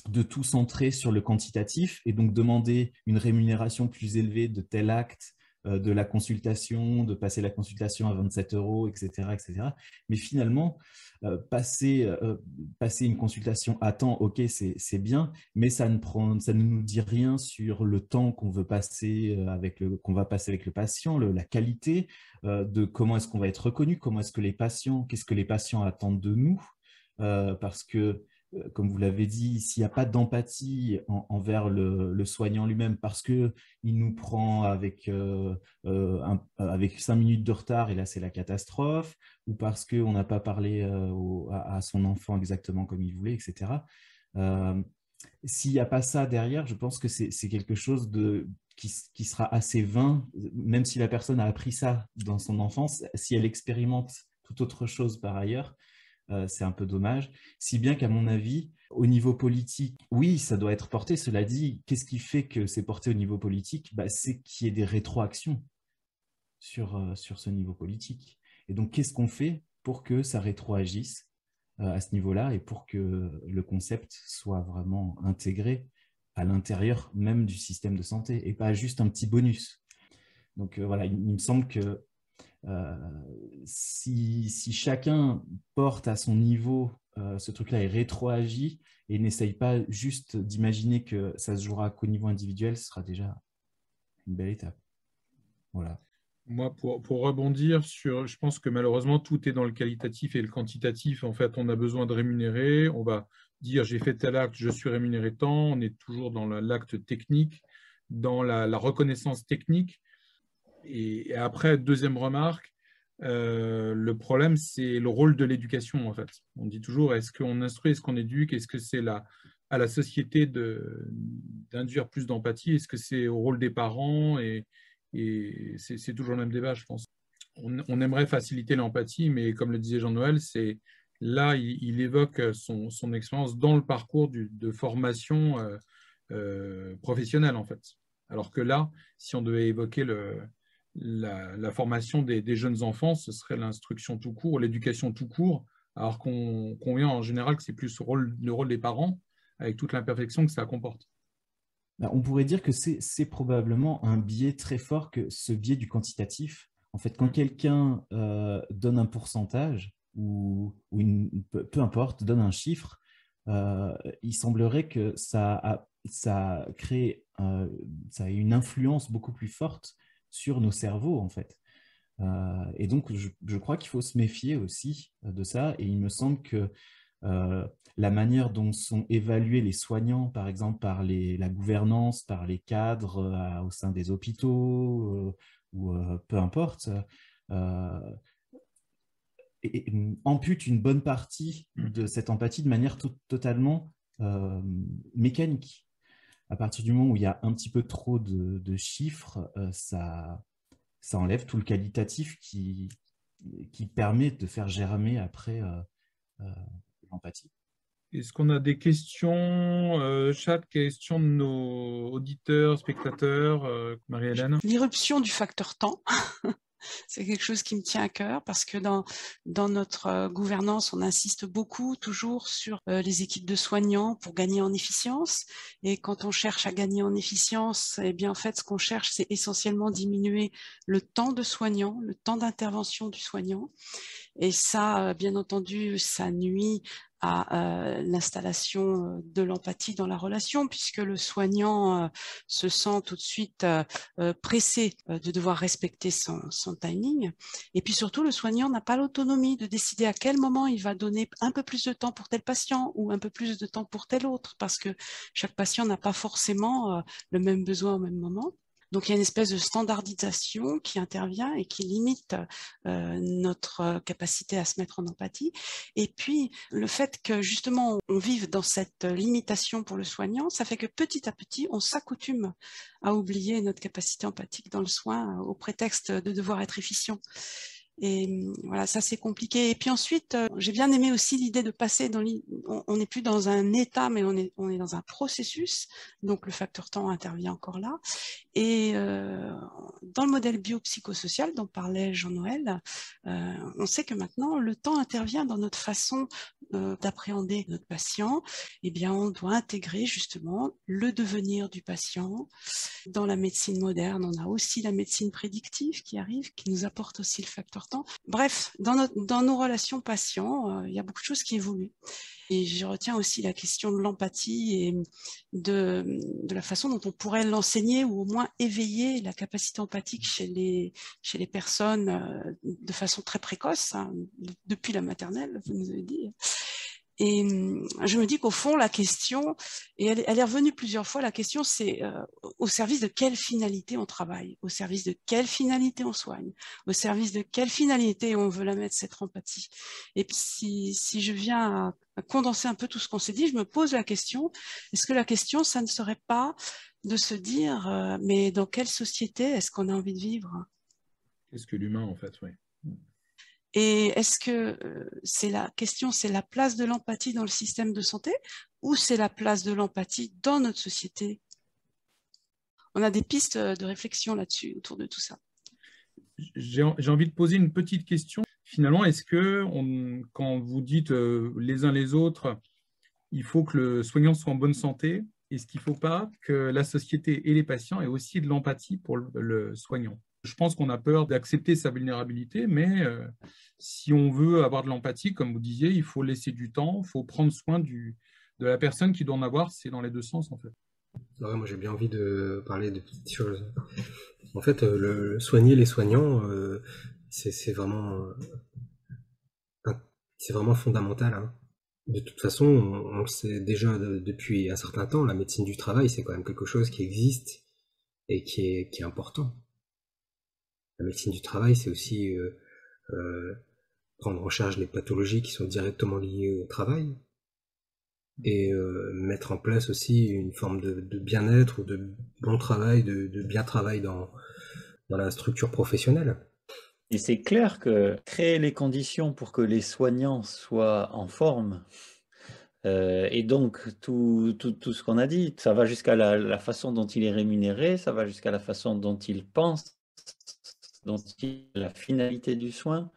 de tout centrer sur le quantitatif et donc demander une rémunération plus élevée de tel acte de la consultation, de passer la consultation à 27 euros, etc. etc. Mais finalement, euh, passer, euh, passer une consultation à temps, ok, c'est bien, mais ça ne, prend, ça ne nous dit rien sur le temps qu'on veut passer avec le, qu'on va passer avec le patient, la qualité de comment est-ce qu'on va être reconnu, comment est-ce que les patients, qu'est-ce que les patients attendent de nous, parce que euh, comme vous l'avez dit, s'il n'y a pas d'empathie envers le, soignant lui-même parce qu'il nous prend avec, euh, euh, avec cinq minutes de retard et là c'est la catastrophe, ou parce qu'on n'a pas parlé à, son enfant exactement comme il voulait, etc. s'il n'y a pas ça derrière, je pense que c'est quelque chose de, qui, sera assez vain, même si la personne a appris ça dans son enfance, si elle expérimente tout autre chose par ailleurs, euh, c'est un peu dommage. Si bien qu'à mon avis, au niveau politique, oui, ça doit être porté. Cela dit, qu'est-ce qui fait que c'est porté au niveau politique? Bah, C'est qu'il y ait des rétroactions sur, euh, sur ce niveau politique. Et donc, qu'est-ce qu'on fait pour que ça rétroagisse euh, à ce niveau-là et pour que le concept soit vraiment intégré à l'intérieur même du système de santé et pas juste un petit bonus? Donc voilà, il me semble que euh, si, chacun porte à son niveau euh, ce truc-là et rétroagit et n'essaye pas juste d'imaginer que ça se jouera qu'au niveau individuel, ce sera déjà une belle étape. Voilà. Moi, pour, pour, rebondir sur, je pense que malheureusement, tout est dans le qualitatif et le quantitatif. En fait, on a besoin de rémunérer. On va dire, j'ai fait tel acte, je suis rémunéré tant. On est toujours dans l'acte technique, dans la, reconnaissance technique. Et, après, deuxième remarque, euh, le problème, c'est le rôle de l'éducation, en fait. On dit toujours, est-ce qu'on instruit, est-ce qu'on éduque, est-ce que c'est à la société d'induire plus d'empathie, est-ce que c'est au rôle des parents Et, c'est toujours le même débat, je pense. On, aimerait faciliter l'empathie, mais comme le disait Jean-Noël, c'est là, il, évoque son, expérience dans le parcours de formation euh, euh, professionnelle, en fait. Alors que là, si on devait évoquer le, la, formation des, jeunes enfants, ce serait l'instruction tout court, l'éducation tout court, alors qu'on vient en général que c'est plus le rôle, le rôle des parents, avec toute l'imperfection que ça comporte. Bah, on pourrait dire que c'est probablement un biais très fort que ce biais du quantitatif. En fait, quand quelqu'un euh, donne un pourcentage, ou, peu, importe, donne un chiffre, euh, il semblerait que ça a, ça crée euh, ça a une influence beaucoup plus forte sur nos cerveaux, en fait. Euh, et donc, je, crois qu'il faut se méfier aussi euh, de ça. Et il me semble que euh, la manière dont sont évalués les soignants, par exemple par les, la gouvernance, par les cadres au sein des hôpitaux, ou peu importe, ampute une bonne partie de cette empathie de manière totalement mécanique à partir du moment où il y a un petit peu trop de, chiffres, euh, ça, ça enlève tout le qualitatif qui, qui permet de faire germer après euh, euh, l'empathie. Est-ce qu'on a des questions, chat, questions de nos auditeurs, spectateurs, Marie-Hélène? L'irruption du facteur temps C'est quelque chose qui me tient à cœur parce que dans, dans notre euh, gouvernance, on insiste beaucoup toujours sur euh, les équipes de soignants pour gagner en efficience. Et quand on cherche à gagner en efficience, eh bien, en fait, ce qu'on cherche, c'est essentiellement diminuer le temps de soignant, le temps d'intervention du soignant. Et ça, euh, bien entendu, ça nuit à euh, l'installation euh, de l'empathie dans la relation, puisque le soignant se sent tout de suite pressé de devoir respecter son, timing. Et puis surtout, le soignant n'a pas l'autonomie de décider à quel moment il va donner un peu plus de temps pour tel patient ou un peu plus de temps pour tel autre, parce que chaque patient n'a pas forcément le même besoin au même moment. Donc il y a une espèce de standardisation qui intervient et qui limite euh, notre capacité à se mettre en empathie. Et puis le fait que justement on vive dans cette limitation pour le soignant, ça fait que petit à petit on s'accoutume à oublier notre capacité empathique dans le soin au prétexte de devoir être efficient. Et mmh, voilà, ça c'est compliqué. Et puis ensuite, euh, j'ai bien aimé aussi l'idée de passer dans on n'est plus dans un état, mais on est, on est dans un processus. Donc le facteur temps intervient encore là. Et euh, dans le modèle biopsychosocial dont parlait Jean-Noël, euh, on sait que maintenant le temps intervient dans notre façon d'appréhender notre patient. Eh bien, on doit intégrer justement le devenir du patient. Dans la médecine moderne, on a aussi la médecine prédictive qui arrive, qui nous apporte aussi le facteur Bref, dans, nos relations patients, euh, il y a beaucoup de choses qui évoluent. Et je retiens aussi la question de l'empathie et de, la façon dont on pourrait l'enseigner ou au moins éveiller la capacité empathique chez les, chez les personnes euh, de façon très précoce, hein, depuis la maternelle, vous nous avez dit. Et hum, je me dis qu'au fond, la question, et elle, est revenue plusieurs fois, la question c'est euh, au service de quelle finalité on travaille, au service de quelle finalité on soigne, au service de quelle finalité on veut la mettre, cette empathie? Et puis si, si je viens à, condenser un peu tout ce qu'on s'est dit, je me pose la question, est-ce que la question, ça ne serait pas de se dire, euh, mais dans quelle société est-ce qu'on a envie de vivre? Qu'est-ce que l'humain en fait, oui. Et est-ce que euh, c'est la question, c'est la place de l'empathie dans le système de santé ou c'est la place de l'empathie dans notre société? On a des pistes de réflexion là-dessus, autour de tout ça. J'ai envie de poser une petite question. Finalement, est-ce que quand vous dites euh, les uns les autres, il faut que le soignant soit en bonne santé, est-ce qu'il ne faut pas que la société et les patients aient aussi de l'empathie pour le soignant? Je pense qu'on a peur d'accepter sa vulnérabilité, mais euh, si on veut avoir de l'empathie, comme vous disiez, il faut laisser du temps, il faut prendre soin de la personne qui doit en avoir, c'est dans les deux sens en fait. moi j'ai bien envie de parler de petites choses. En fait, euh, le, soigner les soignants, euh, c'est vraiment, fondamental. Hein. De toute façon, on, le sait déjà depuis un certain temps, la médecine du travail, c'est quand même quelque chose qui existe et qui est important la médecine du travail, c'est aussi euh, euh, prendre en charge les pathologies qui sont directement liées au travail et euh, mettre en place aussi une forme de, bien-être ou de bon travail, de, bien travail dans, dans la structure professionnelle. Et c'est clair que créer les conditions pour que les soignants soient en forme, et donc tout, tout, tout ce qu'on a dit, ça va jusqu'à la, la, façon dont il est rémunéré, ça va jusqu'à la façon dont il pense, dont la finalité du soin.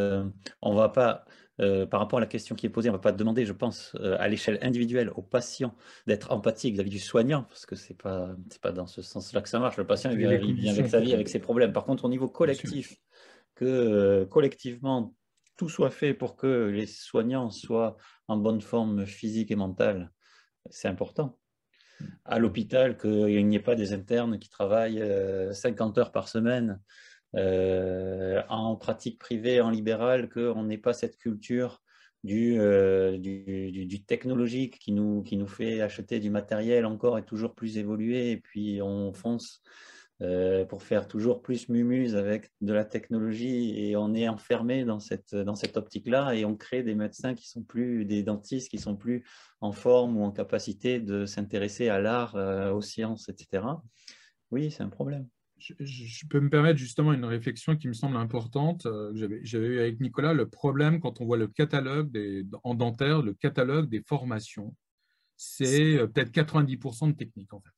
Euh, on va pas, euh, par rapport à la question qui est posée, on ne va pas demander, je pense, euh, à l'échelle individuelle au patient d'être empathique vis-à-vis du soignant, parce que ce n'est pas, pas dans ce sens-là que ça marche. Le patient, il vient, avec sa vie, avec ses problèmes. Par contre, au niveau collectif, que collectivement, tout soit fait pour que les soignants soient en bonne forme physique et mentale, c'est important à l'hôpital qu'il n'y ait pas des internes qui travaillent 50 heures par semaine euh, en pratique privée, en libéral, qu'on n'ait pas cette culture du, euh, technologique qui nous, fait acheter du matériel encore et toujours plus évolué, et puis on fonce euh, pour faire toujours plus mumuse avec de la technologie, et on est enfermé dans cette optique-là, et on crée des médecins qui sont plus, des dentistes qui sont plus en forme ou en capacité de s'intéresser à l'art, aux sciences, etc. Oui, c'est un problème je, peux me permettre justement une réflexion qui me semble importante. Euh, j'avais eu avec Nicolas le problème quand on voit le catalogue des, en dentaire, le catalogue des formations, c'est euh, peut-être 90% de technique en fait.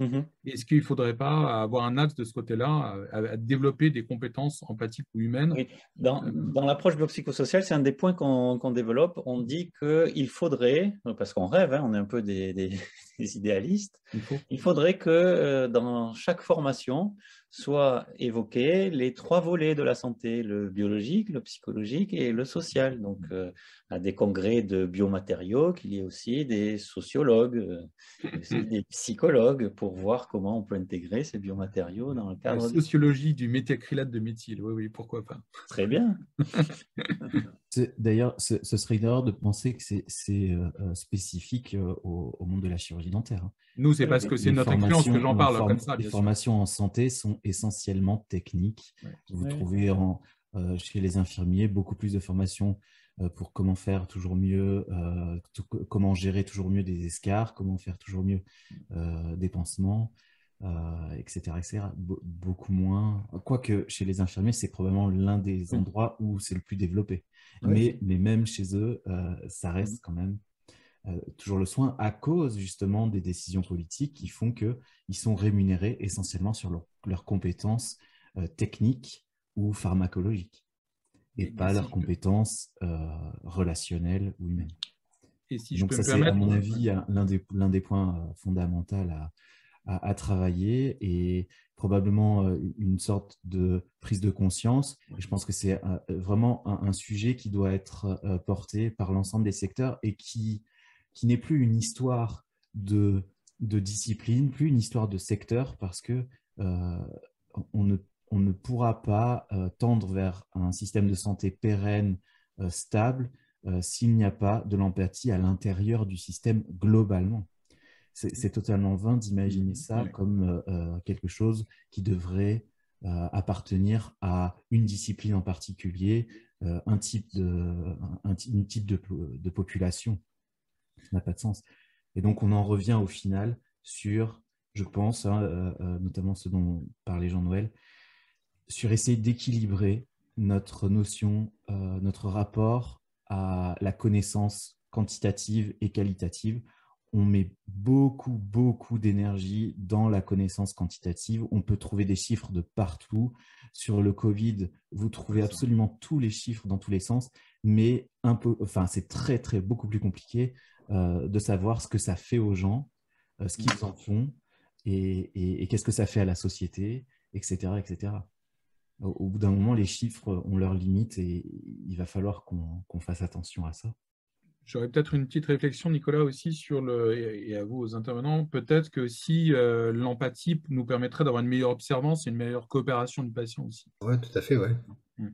Mhm. Est-ce qu'il ne faudrait pas avoir un axe de ce côté-là, à, développer des compétences empathiques ou humaines? Dans, dans l'approche biopsychosociale, c'est un des points qu'on développe. On dit qu'il faudrait, parce qu'on rêve, hein, on est un peu des, des, idéalistes, il, faudrait que euh, dans chaque formation, soit évoqué les trois volets de la santé, le biologique, le psychologique et le social. Donc, euh, à des congrès de biomatériaux, qu'il y ait aussi des sociologues, euh, des psychologues pour voir comment on peut intégrer ces biomatériaux dans le cadre. La sociologie du méthacrylate de méthyle, oui, oui, pourquoi pas. Très bien. D'ailleurs, ce, serait une erreur de penser que c'est euh, spécifique au, monde de la chirurgie dentaire. Hein. Nous, c'est parce que c'est notre expérience que j'en parle comme ça. Les formations en santé sont essentiellement techniques. Vous trouvez euh, chez les infirmiers beaucoup plus de formations euh, pour comment faire toujours mieux, euh, comment gérer toujours mieux des escarres, comment faire toujours mieux des pansements, etc., etc. beaucoup moins. Quoique chez les infirmiers, c'est probablement l'un des endroits où c'est le plus développé. mais, mais même chez eux, ça reste mmh. quand même euh, toujours le soin à cause justement des décisions politiques qui font qu'ils sont rémunérés essentiellement sur leurs compétences euh, techniques ou pharmacologiques et pas leurs compétences euh, relationnelles ou humaines. Et si Donc ça, c'est à mon avis l'un des, des, points fondamentaux à, à, travailler et probablement une sorte de prise de conscience. Et je pense que c'est vraiment un, un, sujet qui doit être porté par l'ensemble des secteurs et qui qui n'est plus une histoire de, de, discipline, plus une histoire de secteur, parce que euh, on, ne, on, ne, pourra pas euh, tendre vers un système de santé pérenne, euh, stable, s'il n'y a pas de l'empathie à l'intérieur du système globalement. C'est totalement vain d'imaginer ça comme quelque chose qui devrait appartenir à une discipline en particulier, un type de, un, type de, de population ça n'a pas de sens. Et donc, on en revient au final sur, je pense, hein, euh, euh, notamment ce dont parlait Jean-Noël, sur essayer d'équilibrer notre notion, euh, notre rapport à la connaissance quantitative et qualitative. On met beaucoup, beaucoup d'énergie dans la connaissance quantitative. On peut trouver des chiffres de partout. Sur le Covid, vous trouvez absolument tous les chiffres dans tous les sens, mais un peu, enfin, c'est très, très, beaucoup plus compliqué euh, de savoir ce que ça fait aux gens, euh, ce qu'ils en font et, qu'est-ce que ça fait à la société, etc. etc. Au, bout d'un moment, les chiffres ont leurs limites et il va falloir qu'on fasse attention à ça. J'aurais peut-être une petite réflexion, Nicolas, aussi sur le, et à vous, aux intervenants, peut-être que si euh, l'empathie nous permettrait d'avoir une meilleure observance et une meilleure coopération du patient aussi. Oui, tout à fait, oui. Mmh.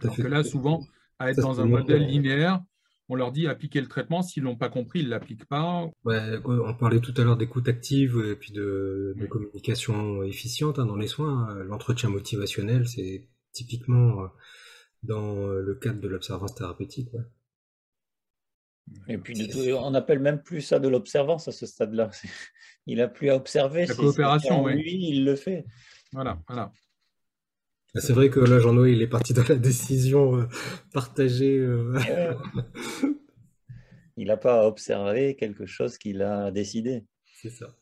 Alors que là, souvent, à être dans un modèle linéaire, on leur dit appliquer le traitement, s'ils l'ont pas compris, ils l'appliquent pas. on parlait tout à l'heure d'écoute active et puis de, communication efficiente hein, dans les soins. L'entretien motivationnel, c'est typiquement euh, dans le cadre de l'observance thérapeutique. Et puis, on appelle même plus ça de l'observance à ce stade-là. Il a plus à observer. La coopération, oui. Lui, il le fait. Voilà, voilà. Ah, c'est vrai que là, Jean-Noël, il est parti dans la décision euh, partagée. Euh. il n'a pas observé quelque chose qu'il a décidé. C'est ça.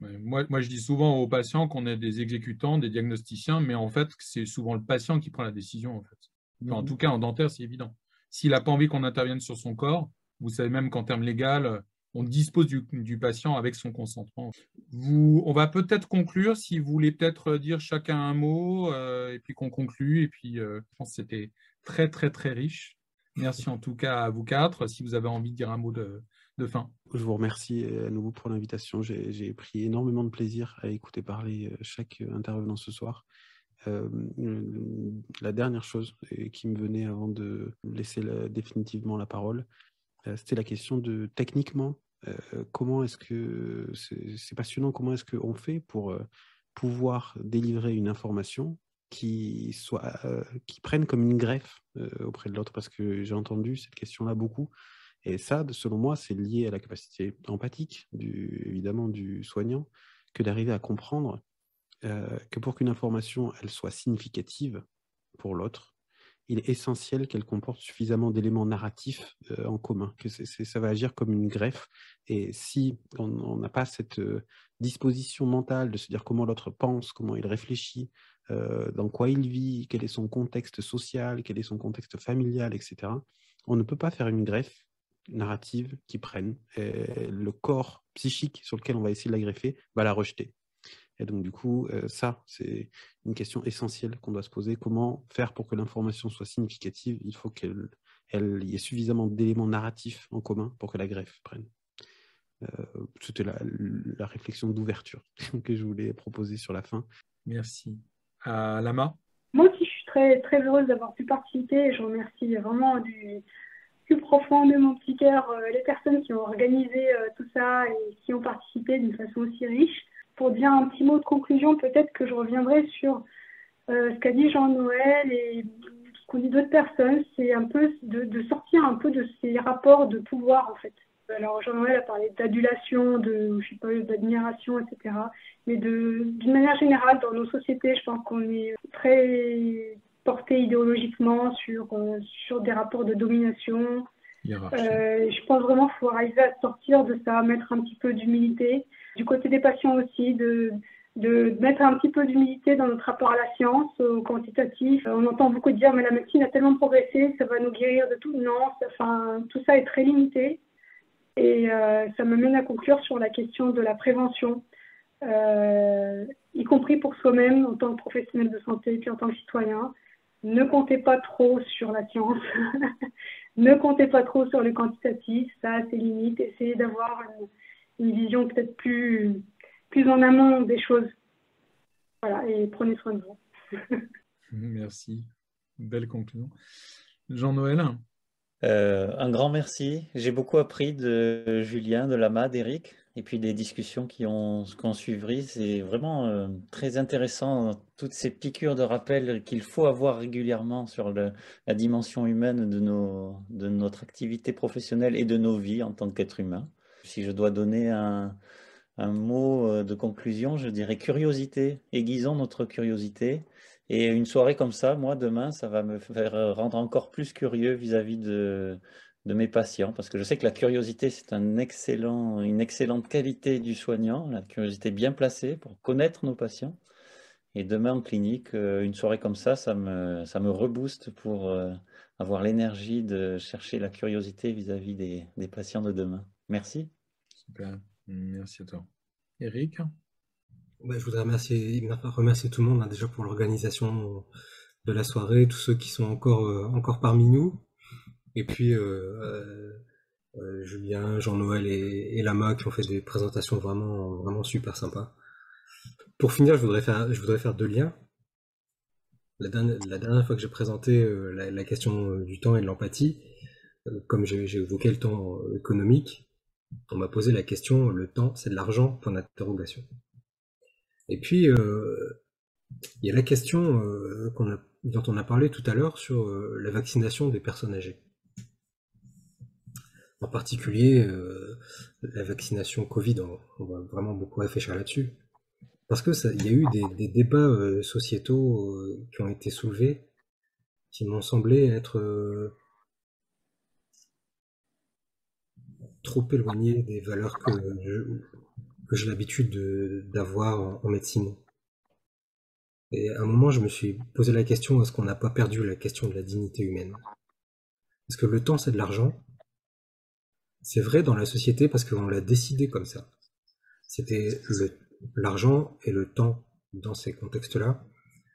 Moi, moi, je dis souvent aux patients qu'on est des exécutants, des diagnosticiens, mais en fait, c'est souvent le patient qui prend la décision. En, fait. en mhm. tout cas, en dentaire, c'est évident. S'il n'a pas envie qu'on intervienne sur son corps, vous savez même qu'en termes légaux, on dispose du, patient avec son consentement. On va peut-être conclure, si vous voulez peut-être dire chacun un mot, euh, et puis qu'on conclue. Et puis, euh, je pense que c'était très, très, très riche. Merci en tout cas à vous quatre, si vous avez envie de dire un mot de, fin. Je vous remercie à nouveau pour l'invitation. J'ai pris énormément de plaisir à écouter parler euh, chaque intervenant ce soir. la dernière chose qui me venait avant de laisser définitivement la parole, c'était la question de techniquement euh, comment est-ce que c'est passionnant Comment est-ce qu'on fait pour euh, pouvoir délivrer une information qui soit euh, qui prenne comme une greffe auprès de l'autre? Parce que j'ai entendu cette question-là beaucoup. Et ça, selon moi, c'est lié à la capacité empathique, du, évidemment, du soignant, que d'arriver à comprendre que pour qu'une information elle soit significative pour l'autre, il est essentiel qu'elle comporte suffisamment d'éléments narratifs en commun, que ça va agir comme une greffe. Et si on n'a pas cette disposition mentale de se dire comment l'autre pense, comment il réfléchit, dans quoi il vit, quel est son contexte social, quel est son contexte familial, etc., on ne peut pas faire une greffe narrative qui prenne. le corps psychique sur lequel on va essayer de la greffer va la rejeter. Et donc, du coup, euh, ça, c'est une question essentielle qu'on doit se poser. Comment faire pour que l'information soit significative? Il faut qu'il y ait suffisamment d'éléments narratifs en commun pour que la greffe prenne. Euh, c'était la, réflexion d'ouverture que je voulais proposer sur la fin. Merci. À Lama? Moi aussi, je suis très, très heureuse d'avoir pu participer. Je remercie vraiment du plus profond de mon petit cœur euh, les personnes qui ont organisé tout ça et qui ont participé d'une façon aussi riche pour dire un petit mot de conclusion, peut-être que je reviendrai sur euh, ce qu'a dit Jean-Noël et ce qu'ont dit d'autres personnes, c'est un peu de, sortir un peu de ces rapports de pouvoir en fait. Alors Jean-Noël a parlé d'adulation, de je sais pas, d'admiration, etc. Mais d'une manière générale, dans nos sociétés, je pense qu'on est très porté idéologiquement sur, euh, sur des rapports de domination. Euh, je pense vraiment qu'il faut arriver à sortir de ça, mettre un petit peu d'humilité du côté des patients aussi, de, mettre un petit peu d'humilité dans notre rapport à la science, au quantitatif. On entend beaucoup dire, mais la médecine a tellement progressé, ça va nous guérir de tout. Non, enfin, tout ça est très limité. Et euh, ça me mène à conclure sur la question de la prévention, euh, y compris pour soi-même en tant que professionnel de santé puis en tant que citoyen. Ne comptez pas trop sur la science, ne comptez pas trop sur le quantitatif, ça a ses limites. Essayez d'avoir une vision peut-être plus, plus en amont des choses. Voilà, et prenez soin de vous. merci. Belle conclusion. Jean-Noël euh, Un grand merci. J'ai beaucoup appris de Julien, de Lama, d'Eric, et puis des discussions qui ont, qui suivi. C'est vraiment euh, très intéressant, toutes ces piqûres de rappel qu'il faut avoir régulièrement sur la dimension humaine de, nos, de notre activité professionnelle et de nos vies en tant qu'être humain. Si je dois donner un, mot euh, de conclusion, je dirais curiosité. Aiguisons notre curiosité. Et une soirée comme ça, moi, demain, ça va me faire rendre encore plus curieux vis-à-vis de, mes patients, parce que je sais que la curiosité, c'est une excellente qualité du soignant, la curiosité bien placée pour connaître nos patients. Et demain en clinique, euh, une soirée comme ça, ça me, ça me rebooste pour euh, avoir l'énergie de chercher la curiosité vis-à-vis des patients de demain. Merci. Super, merci à toi. Eric Je voudrais remercier, tout le monde hein, déjà pour l'organisation de la soirée, tous ceux qui sont encore, euh, parmi nous. Et puis euh, euh, Julien, Jean-Noël et, Lama qui ont fait des présentations vraiment, super sympas. Pour finir, je voudrais faire deux liens. La dernière, fois que j'ai présenté la, question du temps et de l'empathie, comme j'ai évoqué le temps économique, on m'a posé la question, le temps, c'est de l'argent Point d'interrogation. Et puis, euh, il y a la question euh, dont on a parlé tout à l'heure sur euh, la vaccination des personnes âgées. En particulier, la vaccination Covid, on, va vraiment beaucoup réfléchir là-dessus. Parce que il y a eu des, débats sociétaux qui ont été soulevés, qui m'ont semblé être trop éloigné des valeurs que j'ai l'habitude d'avoir en, médecine. Et à un moment, je me suis posé la question est-ce qu'on n'a pas perdu la question de la dignité humaine? Parce que le temps, c'est de l'argent. C'est vrai dans la société parce qu'on l'a décidé comme ça. C'était l'argent et le temps dans ces contextes-là.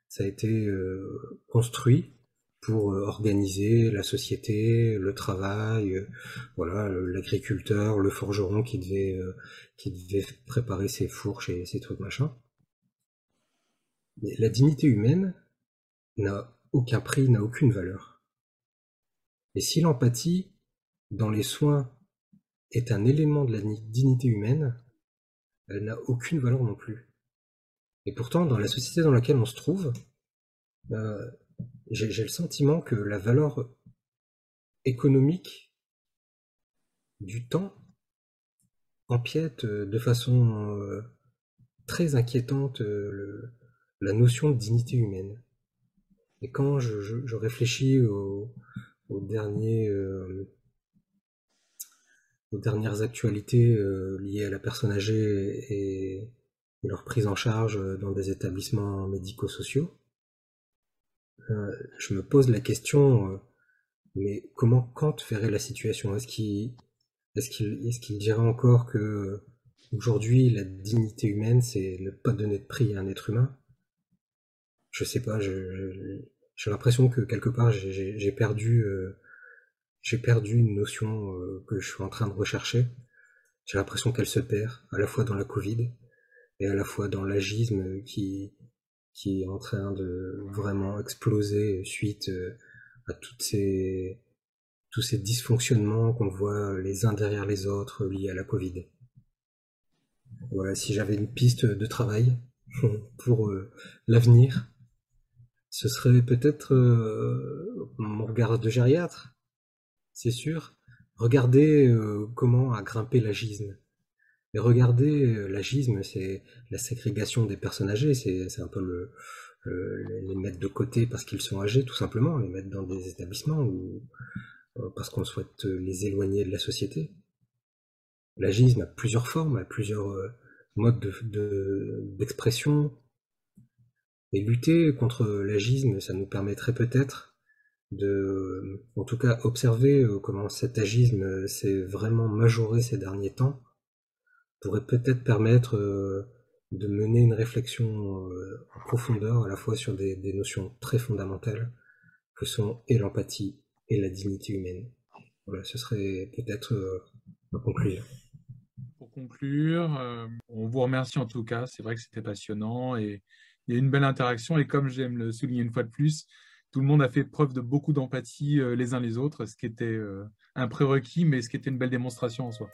Ça a été euh, construit pour euh, organiser la société, le travail, euh, voilà, l'agriculteur, le forgeron qui devait, euh, qui devait préparer ses fourches et ses trucs machin. Mais la dignité humaine n'a aucun prix, n'a aucune valeur. Et si l'empathie dans les soins est un élément de la dignité humaine, elle n'a aucune valeur non plus. Et pourtant, dans la société dans laquelle on se trouve, j'ai le sentiment que la valeur économique du temps empiète euh, de façon euh, très inquiétante euh, la notion de dignité humaine. Et quand je, réfléchis aux, dernières actualités liées à la personne âgée et, leur prise en charge dans des établissements médico-sociaux, je me pose la question, mais comment Kant verrait la situation? Est-ce qu'il est qu'il dirait encore que aujourd'hui la dignité humaine, c'est ne pas donner de prix à un être humain? Je sais pas, j'ai l'impression que quelque part j'ai perdu, euh, perdu une notion euh, que je suis en train de rechercher. J'ai l'impression qu'elle se perd, à la fois dans la Covid et à la fois dans l'agisme qui, qui est en train de vraiment exploser suite euh, à toutes ces, tous ces dysfonctionnements qu'on voit les uns derrière les autres liés à la Covid. Voilà, si j'avais une piste de travail pour euh, l'avenir, ce serait peut-être euh, mon regard de gériatre, c'est sûr. Regarder euh, comment a grimpé l'agisme. Et regarder l'agisme, c'est la ségrégation des personnes âgées, c'est un peu le, les mettre de côté parce qu'ils sont âgés, tout simplement, les mettre dans des établissements ou euh, parce qu'on souhaite les éloigner de la société. L'agisme a plusieurs formes, a plusieurs euh, modes d'expression. De, et lutter contre l'agisme, ça nous permettrait peut-être de, en tout cas, observer euh, comment cet agisme s'est vraiment majoré ces derniers temps, pourrait peut-être permettre de mener une réflexion en profondeur à la fois sur des, notions très fondamentales que sont et l'empathie et la dignité humaine. Voilà, ce serait peut-être euh, ma conclusion. Pour conclure, euh, on vous remercie en tout cas. C'est vrai que c'était passionnant et il y a une belle interaction. Et comme j'aime le souligner une fois de plus, tout le monde a fait preuve de beaucoup d'empathie euh, les uns les autres, ce qui était un prérequis, mais ce qui était une belle démonstration en soi.